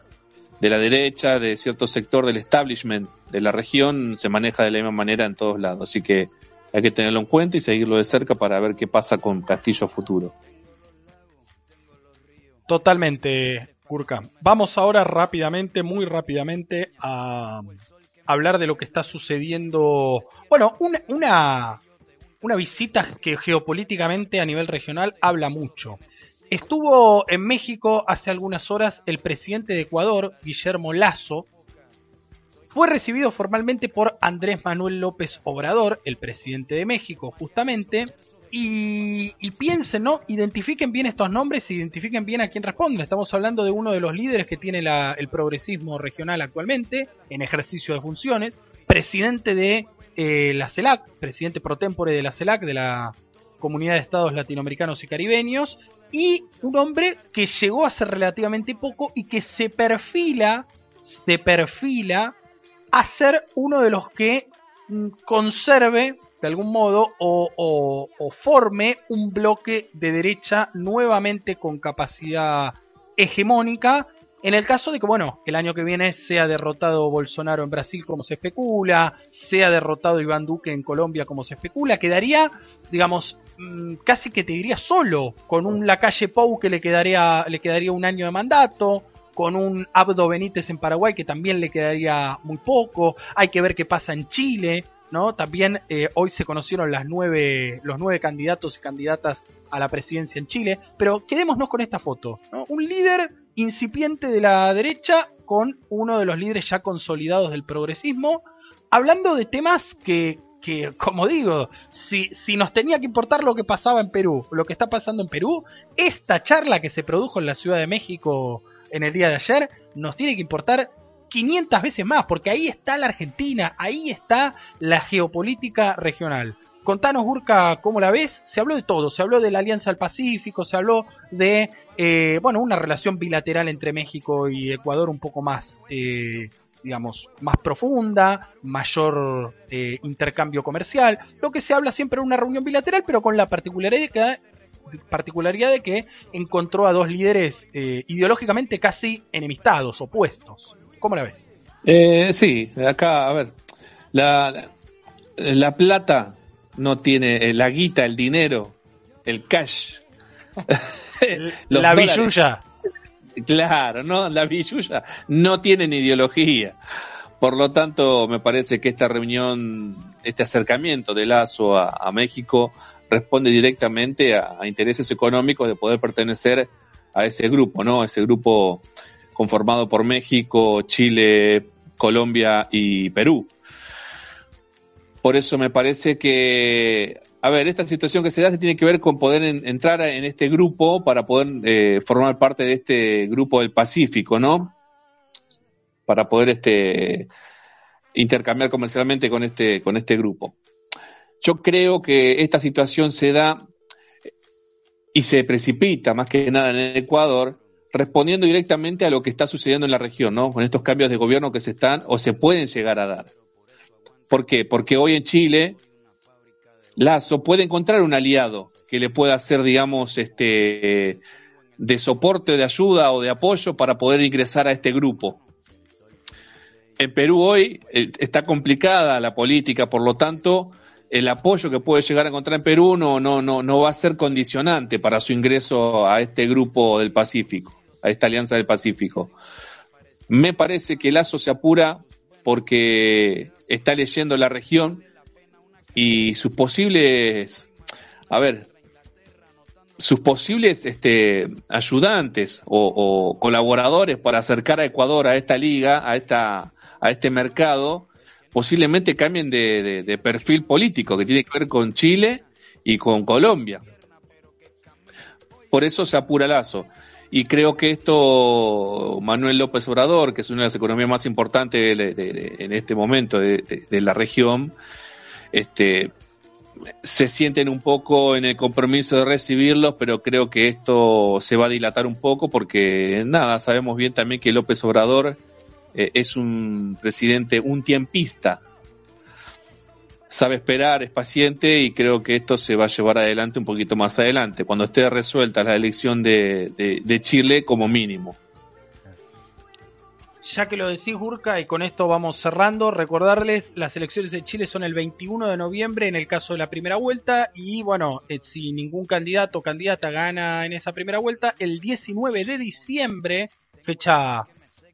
de la derecha, de cierto sector del establishment de la región, se maneja de la misma manera en todos lados. Así que hay que tenerlo en cuenta y seguirlo de cerca para ver qué pasa con Castillo futuro. Totalmente, Kurka. Vamos ahora rápidamente, muy rápidamente, a hablar de lo que está sucediendo. Bueno, una, una, una visita que geopolíticamente a nivel regional habla mucho. Estuvo en México hace algunas horas el presidente de Ecuador, Guillermo Lazo. Fue recibido formalmente por Andrés Manuel López Obrador, el presidente de México, justamente. Y, piensen, ¿no? Identifiquen bien estos nombres, identifiquen bien a quién responde. Estamos hablando de uno de los líderes que tiene el progresismo regional actualmente, en ejercicio de funciones, presidente de eh, la CELAC, presidente pro tempore de la CELAC, de la Comunidad de Estados Latinoamericanos y Caribeños, y un hombre que llegó hace relativamente poco y que se perfila, se perfila a ser uno de los que mm, conserve de algún modo o, forme un bloque de derecha nuevamente con capacidad hegemónica en el caso de que, bueno, el año que viene sea derrotado Bolsonaro en Brasil como se especula, sea derrotado Iván Duque en Colombia como se especula, quedaría, digamos, Mm, casi que te diría solo, con un Lacalle Pou que le quedaría, le quedaría un año de mandato, con un Abdo Benítez en Paraguay que también le quedaría muy poco, hay que ver qué pasa en Chile, ¿no? También eh, hoy se conocieron las nueve, los nueve candidatos y candidatas a la presidencia en Chile, pero quedémonos con esta foto, Un líder incipiente de la derecha con uno de los líderes ya consolidados del progresismo, hablando de temas que, que, como digo, si, si nos tenía que importar lo que pasaba en Perú, lo que está pasando en Perú, esta charla que se produjo en la Ciudad de México en el día de ayer nos tiene que importar 500 veces más, porque ahí está la Argentina, ahí está la geopolítica regional. Contanos, Burka, ¿cómo la ves? Se habló de todo, se habló de la Alianza del Pacífico, se habló de, eh, bueno, una relación bilateral entre México y Ecuador un poco más eh, digamos, más profunda, mayor eh, intercambio comercial, lo que se habla siempre en una reunión bilateral, pero con la particularidad particularidad de que encontró a dos líderes eh, ideológicamente casi enemistados, opuestos. ¿Cómo la ves? Eh, sí, acá, a ver, la, la plata no tiene, la guita, el dinero, el cash. la billulla Claro, no, la villuya no tienen ideología. Por lo tanto, me parece que esta reunión, este acercamiento de Lazo a, México responde directamente a, intereses económicos de poder pertenecer a ese grupo, ¿no? Ese grupo conformado por México, Chile, Colombia y Perú. Por eso me parece que a ver, esta situación que se da se tiene que ver con poder entrar en este grupo para poder eh, formar parte de este grupo del Pacífico, ¿no? Para poder este intercambiar comercialmente con este con este grupo. Yo creo que esta situación se da y se precipita más que nada en Ecuador respondiendo directamente a lo que está sucediendo en la región, ¿no? Con estos cambios de gobierno que se están o se pueden llegar a dar. ¿Por qué? Porque hoy en Chile Lazo puede encontrar un aliado que le pueda hacer, digamos, este, de soporte, de ayuda o de apoyo para poder ingresar a este grupo. En Perú hoy eh, está complicada la política, por lo tanto, el apoyo que puede llegar a encontrar en Perú no, no, no, no va a ser condicionante para su ingreso a este grupo del Pacífico, a esta alianza del Pacífico. Me parece que Lazo se apura porque está leyendo la región y sus posibles, a ver, sus posibles este, ayudantes o, colaboradores para acercar a Ecuador a esta liga, a, esta, a este mercado, posiblemente cambien de, de, perfil político, que tiene que ver con Chile y con Colombia. Por eso se apura Lazo. Y creo que esto, Manuel López Obrador, que es una de las economías más importantes en este momento de, la región, este, se sienten un poco en el compromiso de recibirlos, pero creo que esto se va a dilatar un poco porque nada, sabemos bien también que López Obrador eh, es un presidente, un tiempista. Sabe esperar, es paciente y creo que esto se va a llevar adelante un poquito más adelante, cuando esté resuelta la elección de, de Chile como mínimo ya que lo decís, Gurka, y con esto vamos cerrando, recordarles, las elecciones de Chile son el 21 de noviembre en el caso de la primera vuelta, y bueno, eh, si ningún candidato o candidata gana en esa primera vuelta, el 19 de diciembre, fecha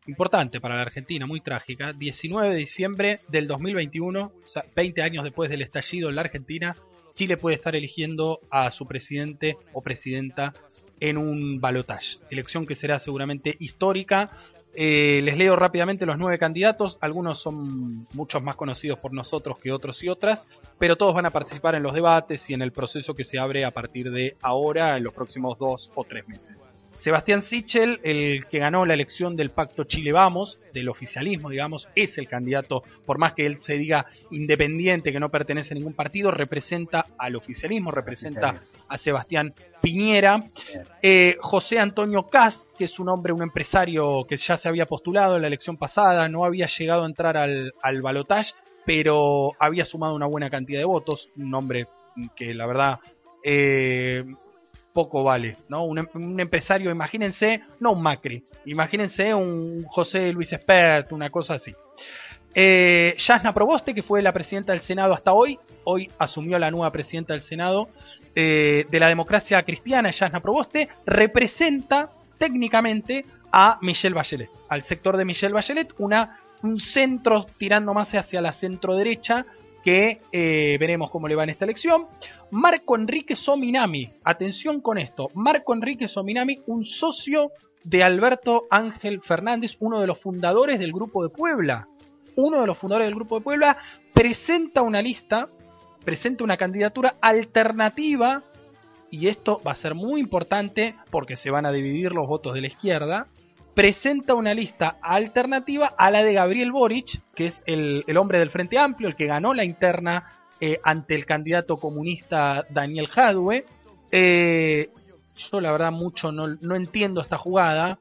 importante para la Argentina, muy trágica, 19 de diciembre del 2021, o sea, 20 años después del estallido en la Argentina, Chile puede estar eligiendo a su presidente o presidenta en un balotaje. Elección que será seguramente histórica eh, les leo rápidamente los nueve candidatos. Algunos son muchos más conocidos por nosotros que otros y otras, pero todos van a participar en los debates y en el proceso que se abre a partir de ahora, en los próximos dos o tres meses. Sebastián Sichel, el que ganó la elección del Pacto Chile Vamos, del oficialismo, digamos, es el candidato, por más que él se diga independiente, que no pertenece a ningún partido, representa al oficialismo, representa a Sebastián Piñera. Eh, José Antonio Cast, que es un hombre, un empresario que ya se había postulado en la elección pasada, no había llegado a entrar al, al balotaje, pero había sumado una buena cantidad de votos, un hombre que la verdad eh, poco vale, ¿no? Em-, un, empresario, imagínense, no un Macri, imagínense un José Luis Espert, una cosa así. Eh, Yasna Proboste, que fue la presidenta del Senado hasta hoy, hoy asumió la nueva presidenta del Senado eh, de la democracia cristiana, Yasna Proboste, representa técnicamente a Michelle Bachelet, al sector de Michelle Bachelet, una, un centro tirando más hacia la centro derecha, que eh, veremos cómo le va en esta elección. Marco Enrique Sominami, atención con esto, Marco Enrique Sominami, un socio de Alberto Ángel Fernández, uno de los fundadores del Grupo de Puebla. Uno de los fundadores del Grupo de Puebla presenta una lista, presenta una candidatura alternativa, y esto va a ser muy importante porque se van a dividir los votos de la izquierda, presenta una lista alternativa a la de Gabriel Boric, que es el, hombre del Frente Amplio, el que ganó la interna eh, ante el candidato comunista Daniel Jadwe. Eh, yo la verdad mucho no, entiendo esta jugada,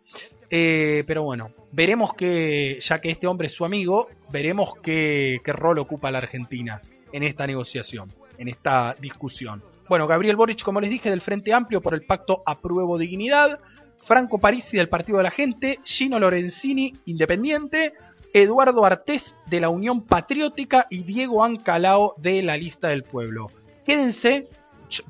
eh, pero bueno, veremos que, ya que este hombre es su amigo, veremos qué, qué rol ocupa la Argentina en esta negociación, en esta discusión. Bueno, Gabriel Boric, como les dije, del Frente Amplio por el pacto Apruebo Dignidad. Franco Parisi del Partido de la Gente, Gino Lorenzini, Independiente, Eduardo Artés de la Unión Patriótica y Diego Ancalao de la Lista del Pueblo. Quédense,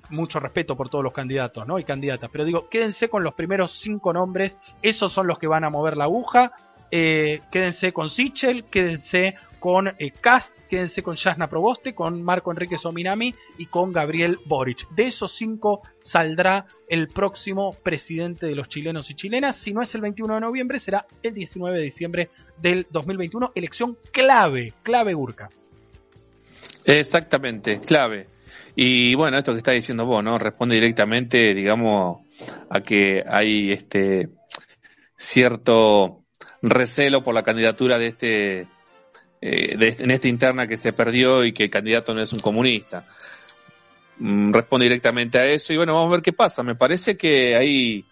mucho respeto por todos los candidatos ¿no? y candidatas, pero digo, quédense con los primeros cinco nombres, esos son los que van a mover la aguja. Eh, quédense con Sichel, quédense con eh, Cast, quédense con Jasna Proboste, con Marco Enrique Sominami y con Gabriel Boric. De esos cinco saldrá el próximo presidente de los chilenos y chilenas. Si no es el 21 de noviembre, será el 19 de diciembre del 2021. Elección clave, clave Urca. Exactamente, clave. Y bueno, esto que está diciendo vos, ¿no? Responde directamente, digamos, a que hay este cierto recelo por la candidatura de este eh, en esta interna que se perdió y que el candidato no es un comunista. Mm, responde directamente a eso y bueno, vamos a ver qué pasa. Me parece que hay...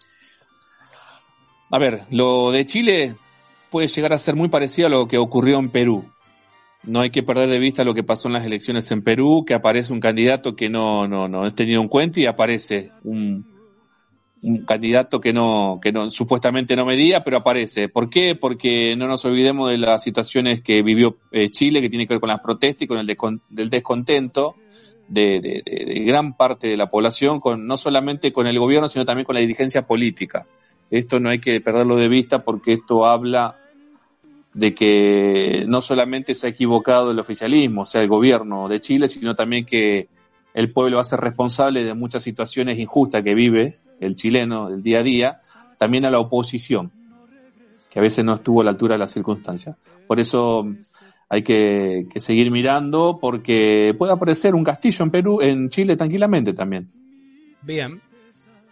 A ver, lo de Chile puede llegar a ser muy parecido a lo que ocurrió en Perú. No hay que perder de vista lo que pasó en las elecciones en Perú, que aparece un candidato que no, no, no es tenido en cuenta y aparece un, un candidato que no, que no, supuestamente no medía, pero aparece. ¿Por qué? Porque no nos olvidemos de las situaciones que vivió eh, Chile, que tiene que ver con las protestas y con el del descontento de, de, gran parte de la población, con, no solamente con el gobierno, sino también con la dirigencia política. Esto no hay que perderlo de vista porque esto habla de que no solamente se ha equivocado el oficialismo, o sea, el gobierno de Chile, sino también que el pueblo va a ser responsable de muchas situaciones injustas que vive el chileno del día a día, también a la oposición, que a veces no estuvo a la altura de las circunstancias. Por eso hay que, seguir mirando porque puede aparecer un castillo en Perú, en Chile tranquilamente también. Bien.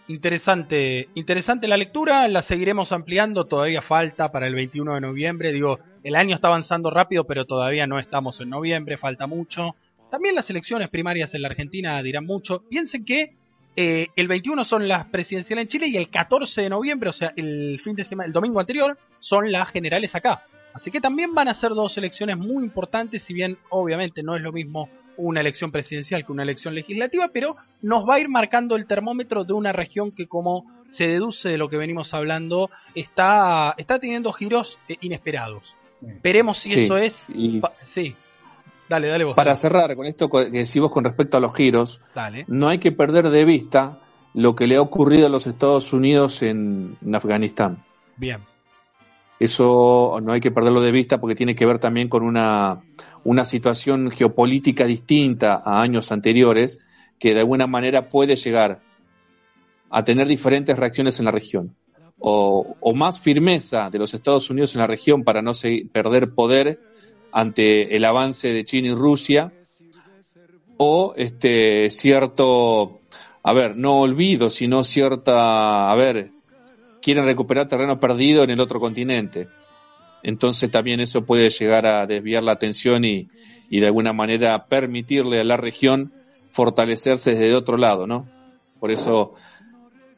Interesante, interesante la lectura, la seguiremos ampliando, todavía falta para el 21 de noviembre, digo, el año está avanzando rápido, pero todavía no estamos en noviembre, falta mucho, También las elecciones primarias en la Argentina dirán mucho. Piensen que eh, el 21 son las presidenciales en Chile y el 14 de noviembre, o sea, el fin de semana, el domingo anterior, son las generales acá. Así que también van a ser dos elecciones muy importantes, si bien obviamente no es lo mismo una elección presidencial que una elección legislativa, pero nos va a ir marcando el termómetro de una región que, como se deduce de lo que venimos hablando, está, está teniendo giros eh, inesperados. Veremos si eso es. Sí. Dale, dale vos. Para cerrar con esto que decimos con respecto a los giros, no hay que perder de vista lo que le ha ocurrido a los Estados Unidos en, Afganistán. Bien. Eso no hay que perderlo de vista porque tiene que ver también con una, una situación geopolítica distinta a años anteriores que de alguna manera puede llegar a tener diferentes reacciones en la región. O, o más firmeza de los Estados Unidos en la región para no perder poder ante el avance de China y Rusia, o este cierto, a ver, no olvido, sino cierta, a ver, quieren recuperar terreno perdido en el otro continente. Entonces también eso puede llegar a desviar la atención y, y de alguna manera permitirle a la región fortalecerse desde otro lado, ¿no? Por eso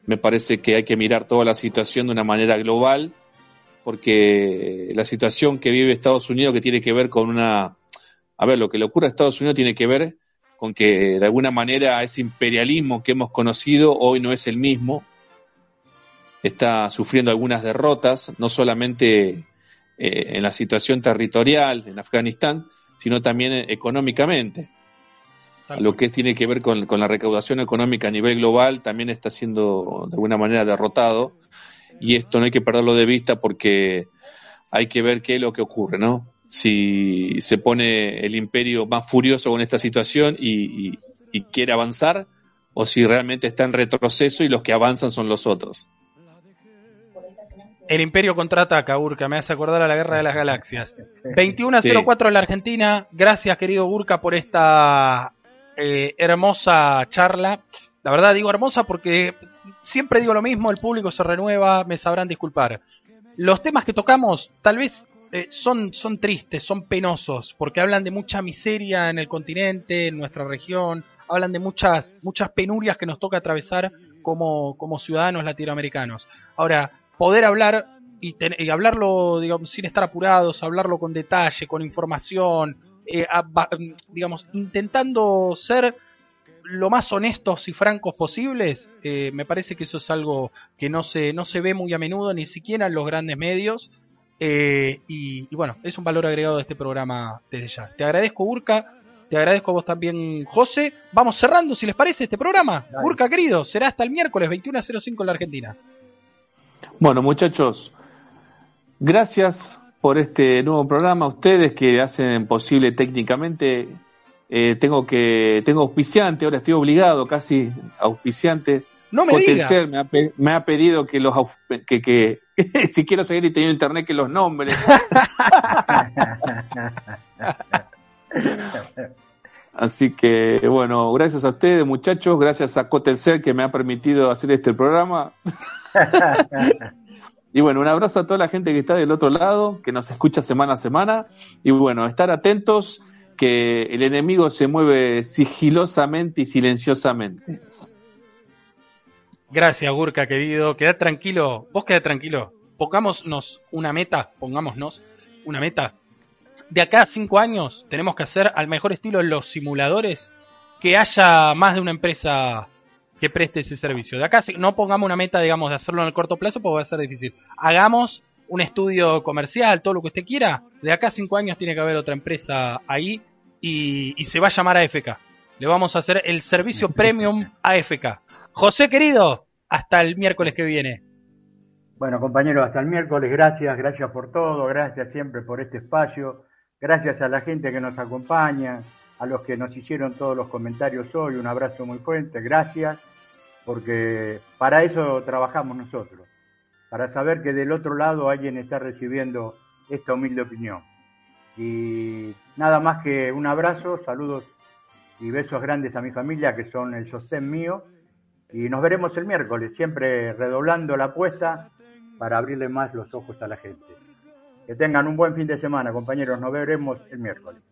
me parece que hay que mirar toda la situación de una manera global porque la situación que vive Estados Unidos que tiene que ver con una... A ver, lo que le ocurre a Estados Unidos tiene que ver con que de alguna manera ese imperialismo que hemos conocido hoy no es el mismo, está sufriendo algunas derrotas, no solamente eh, en la situación territorial en Afganistán, sino también económicamente. Lo que tiene que ver con, con, la recaudación económica a nivel global también está siendo de alguna manera derrotado y esto no hay que perderlo de vista porque hay que ver qué es lo que ocurre, ¿no? Si se pone el imperio más furioso con esta situación y, quiere avanzar o si realmente está en retroceso y los que avanzan son los otros. El Imperio contraataca, Urca, me hace acordar a la Guerra de las Galaxias. 21 a 04 en la Argentina. Gracias, querido Urca, por esta eh, hermosa charla. La verdad digo hermosa porque siempre digo lo mismo, el público se renueva, me sabrán disculpar. Los temas que tocamos tal vez eh, son, son tristes, son penosos, porque hablan de mucha miseria en el continente, en nuestra región, hablan de muchas, muchas penurias que nos toca atravesar como, como ciudadanos latinoamericanos. Ahora, poder hablar y, hablarlo digamos, sin estar apurados, hablarlo con detalle, con información, eh, digamos, intentando ser lo más honestos y francos posibles, eh, me parece que eso es algo que no se, no se ve muy a menudo, ni siquiera en los grandes medios. Eh, y, bueno, es un valor agregado de este programa desde ya. Te agradezco, Urca. Te agradezco a vos también, José. Vamos cerrando, si les parece, este programa. Urca, querido, será hasta el miércoles 21.05 en la Argentina. Bueno, muchachos, gracias por este nuevo programa. Ustedes que hacen posible técnicamente eh, tengo que tengo auspiciante, ahora estoy obligado casi auspiciante. No me diga. Me, ha, me ha pedido que los que, que si quiero seguir y tener internet que los nombres. Así que bueno, gracias a ustedes muchachos, gracias a Cotelcel que me ha permitido hacer este programa. y bueno, un abrazo a toda la gente que está del otro lado, que nos escucha semana a semana. Y bueno, estar atentos que el enemigo se mueve sigilosamente y silenciosamente. Gracias, Gurka, querido. Quedad tranquilo. Vos quedad tranquilo. Pongámonos una meta, pongámonos una meta. De acá a cinco años tenemos que hacer al mejor estilo los simuladores que haya más de una empresa que preste ese servicio. De acá no pongamos una meta, digamos, de hacerlo en el corto plazo porque va a ser difícil. Hagamos un estudio comercial, todo lo que usted quiera, de acá a cinco años tiene que haber otra empresa ahí y, se va a llamar AFK. Le vamos a hacer el servicio premium AFK. José querido, hasta el miércoles que viene. Bueno, compañero, hasta el miércoles. Gracias, gracias por todo, gracias siempre por este espacio, gracias a la gente que nos acompaña, a los que nos hicieron todos los comentarios hoy. Un abrazo muy fuerte, gracias, porque para eso trabajamos nosotros para saber que del otro lado alguien está recibiendo esta humilde opinión. Y nada más que un abrazo, saludos y besos grandes a mi familia que son el sostén mío. Y nos veremos el miércoles, siempre redoblando la apuesta para abrirle más los ojos a la gente. Que tengan un buen fin de semana, compañeros. Nos veremos el miércoles.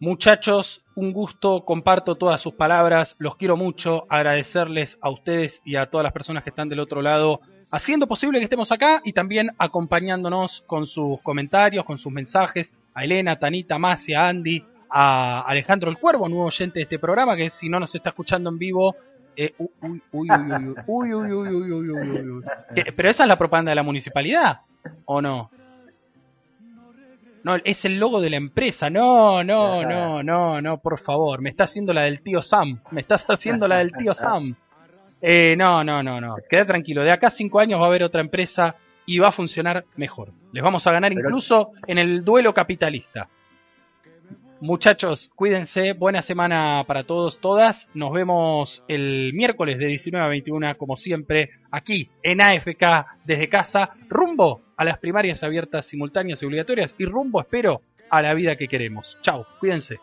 Muchachos, un gusto, comparto todas sus palabras, los quiero mucho, agradecerles a ustedes y a todas las personas que están del otro lado haciendo posible que estemos acá y también acompañándonos con sus comentarios, con sus mensajes, a Elena, Tanita, Macia, Andy, a Alejandro el Cuervo, nuevo oyente de este programa, que si no nos está escuchando en vivo, Pero esa es la propaganda de la municipalidad, ¿o no? No, es el logo de la empresa. No, no, no, no, no, por favor. Me está haciendo la del tío Sam. Me estás haciendo la del tío Sam. Eh, no, no, no, no. Queda tranquilo. De acá a cinco años va a haber otra empresa y va a funcionar mejor. Les vamos a ganar incluso en el duelo capitalista. Muchachos, cuídense. Buena semana para todos, todas. Nos vemos el miércoles de 19 a 21, como siempre, aquí en AFK desde casa, rumbo a las primarias abiertas, simultáneas y obligatorias y rumbo, espero, a la vida que queremos. Chao, cuídense.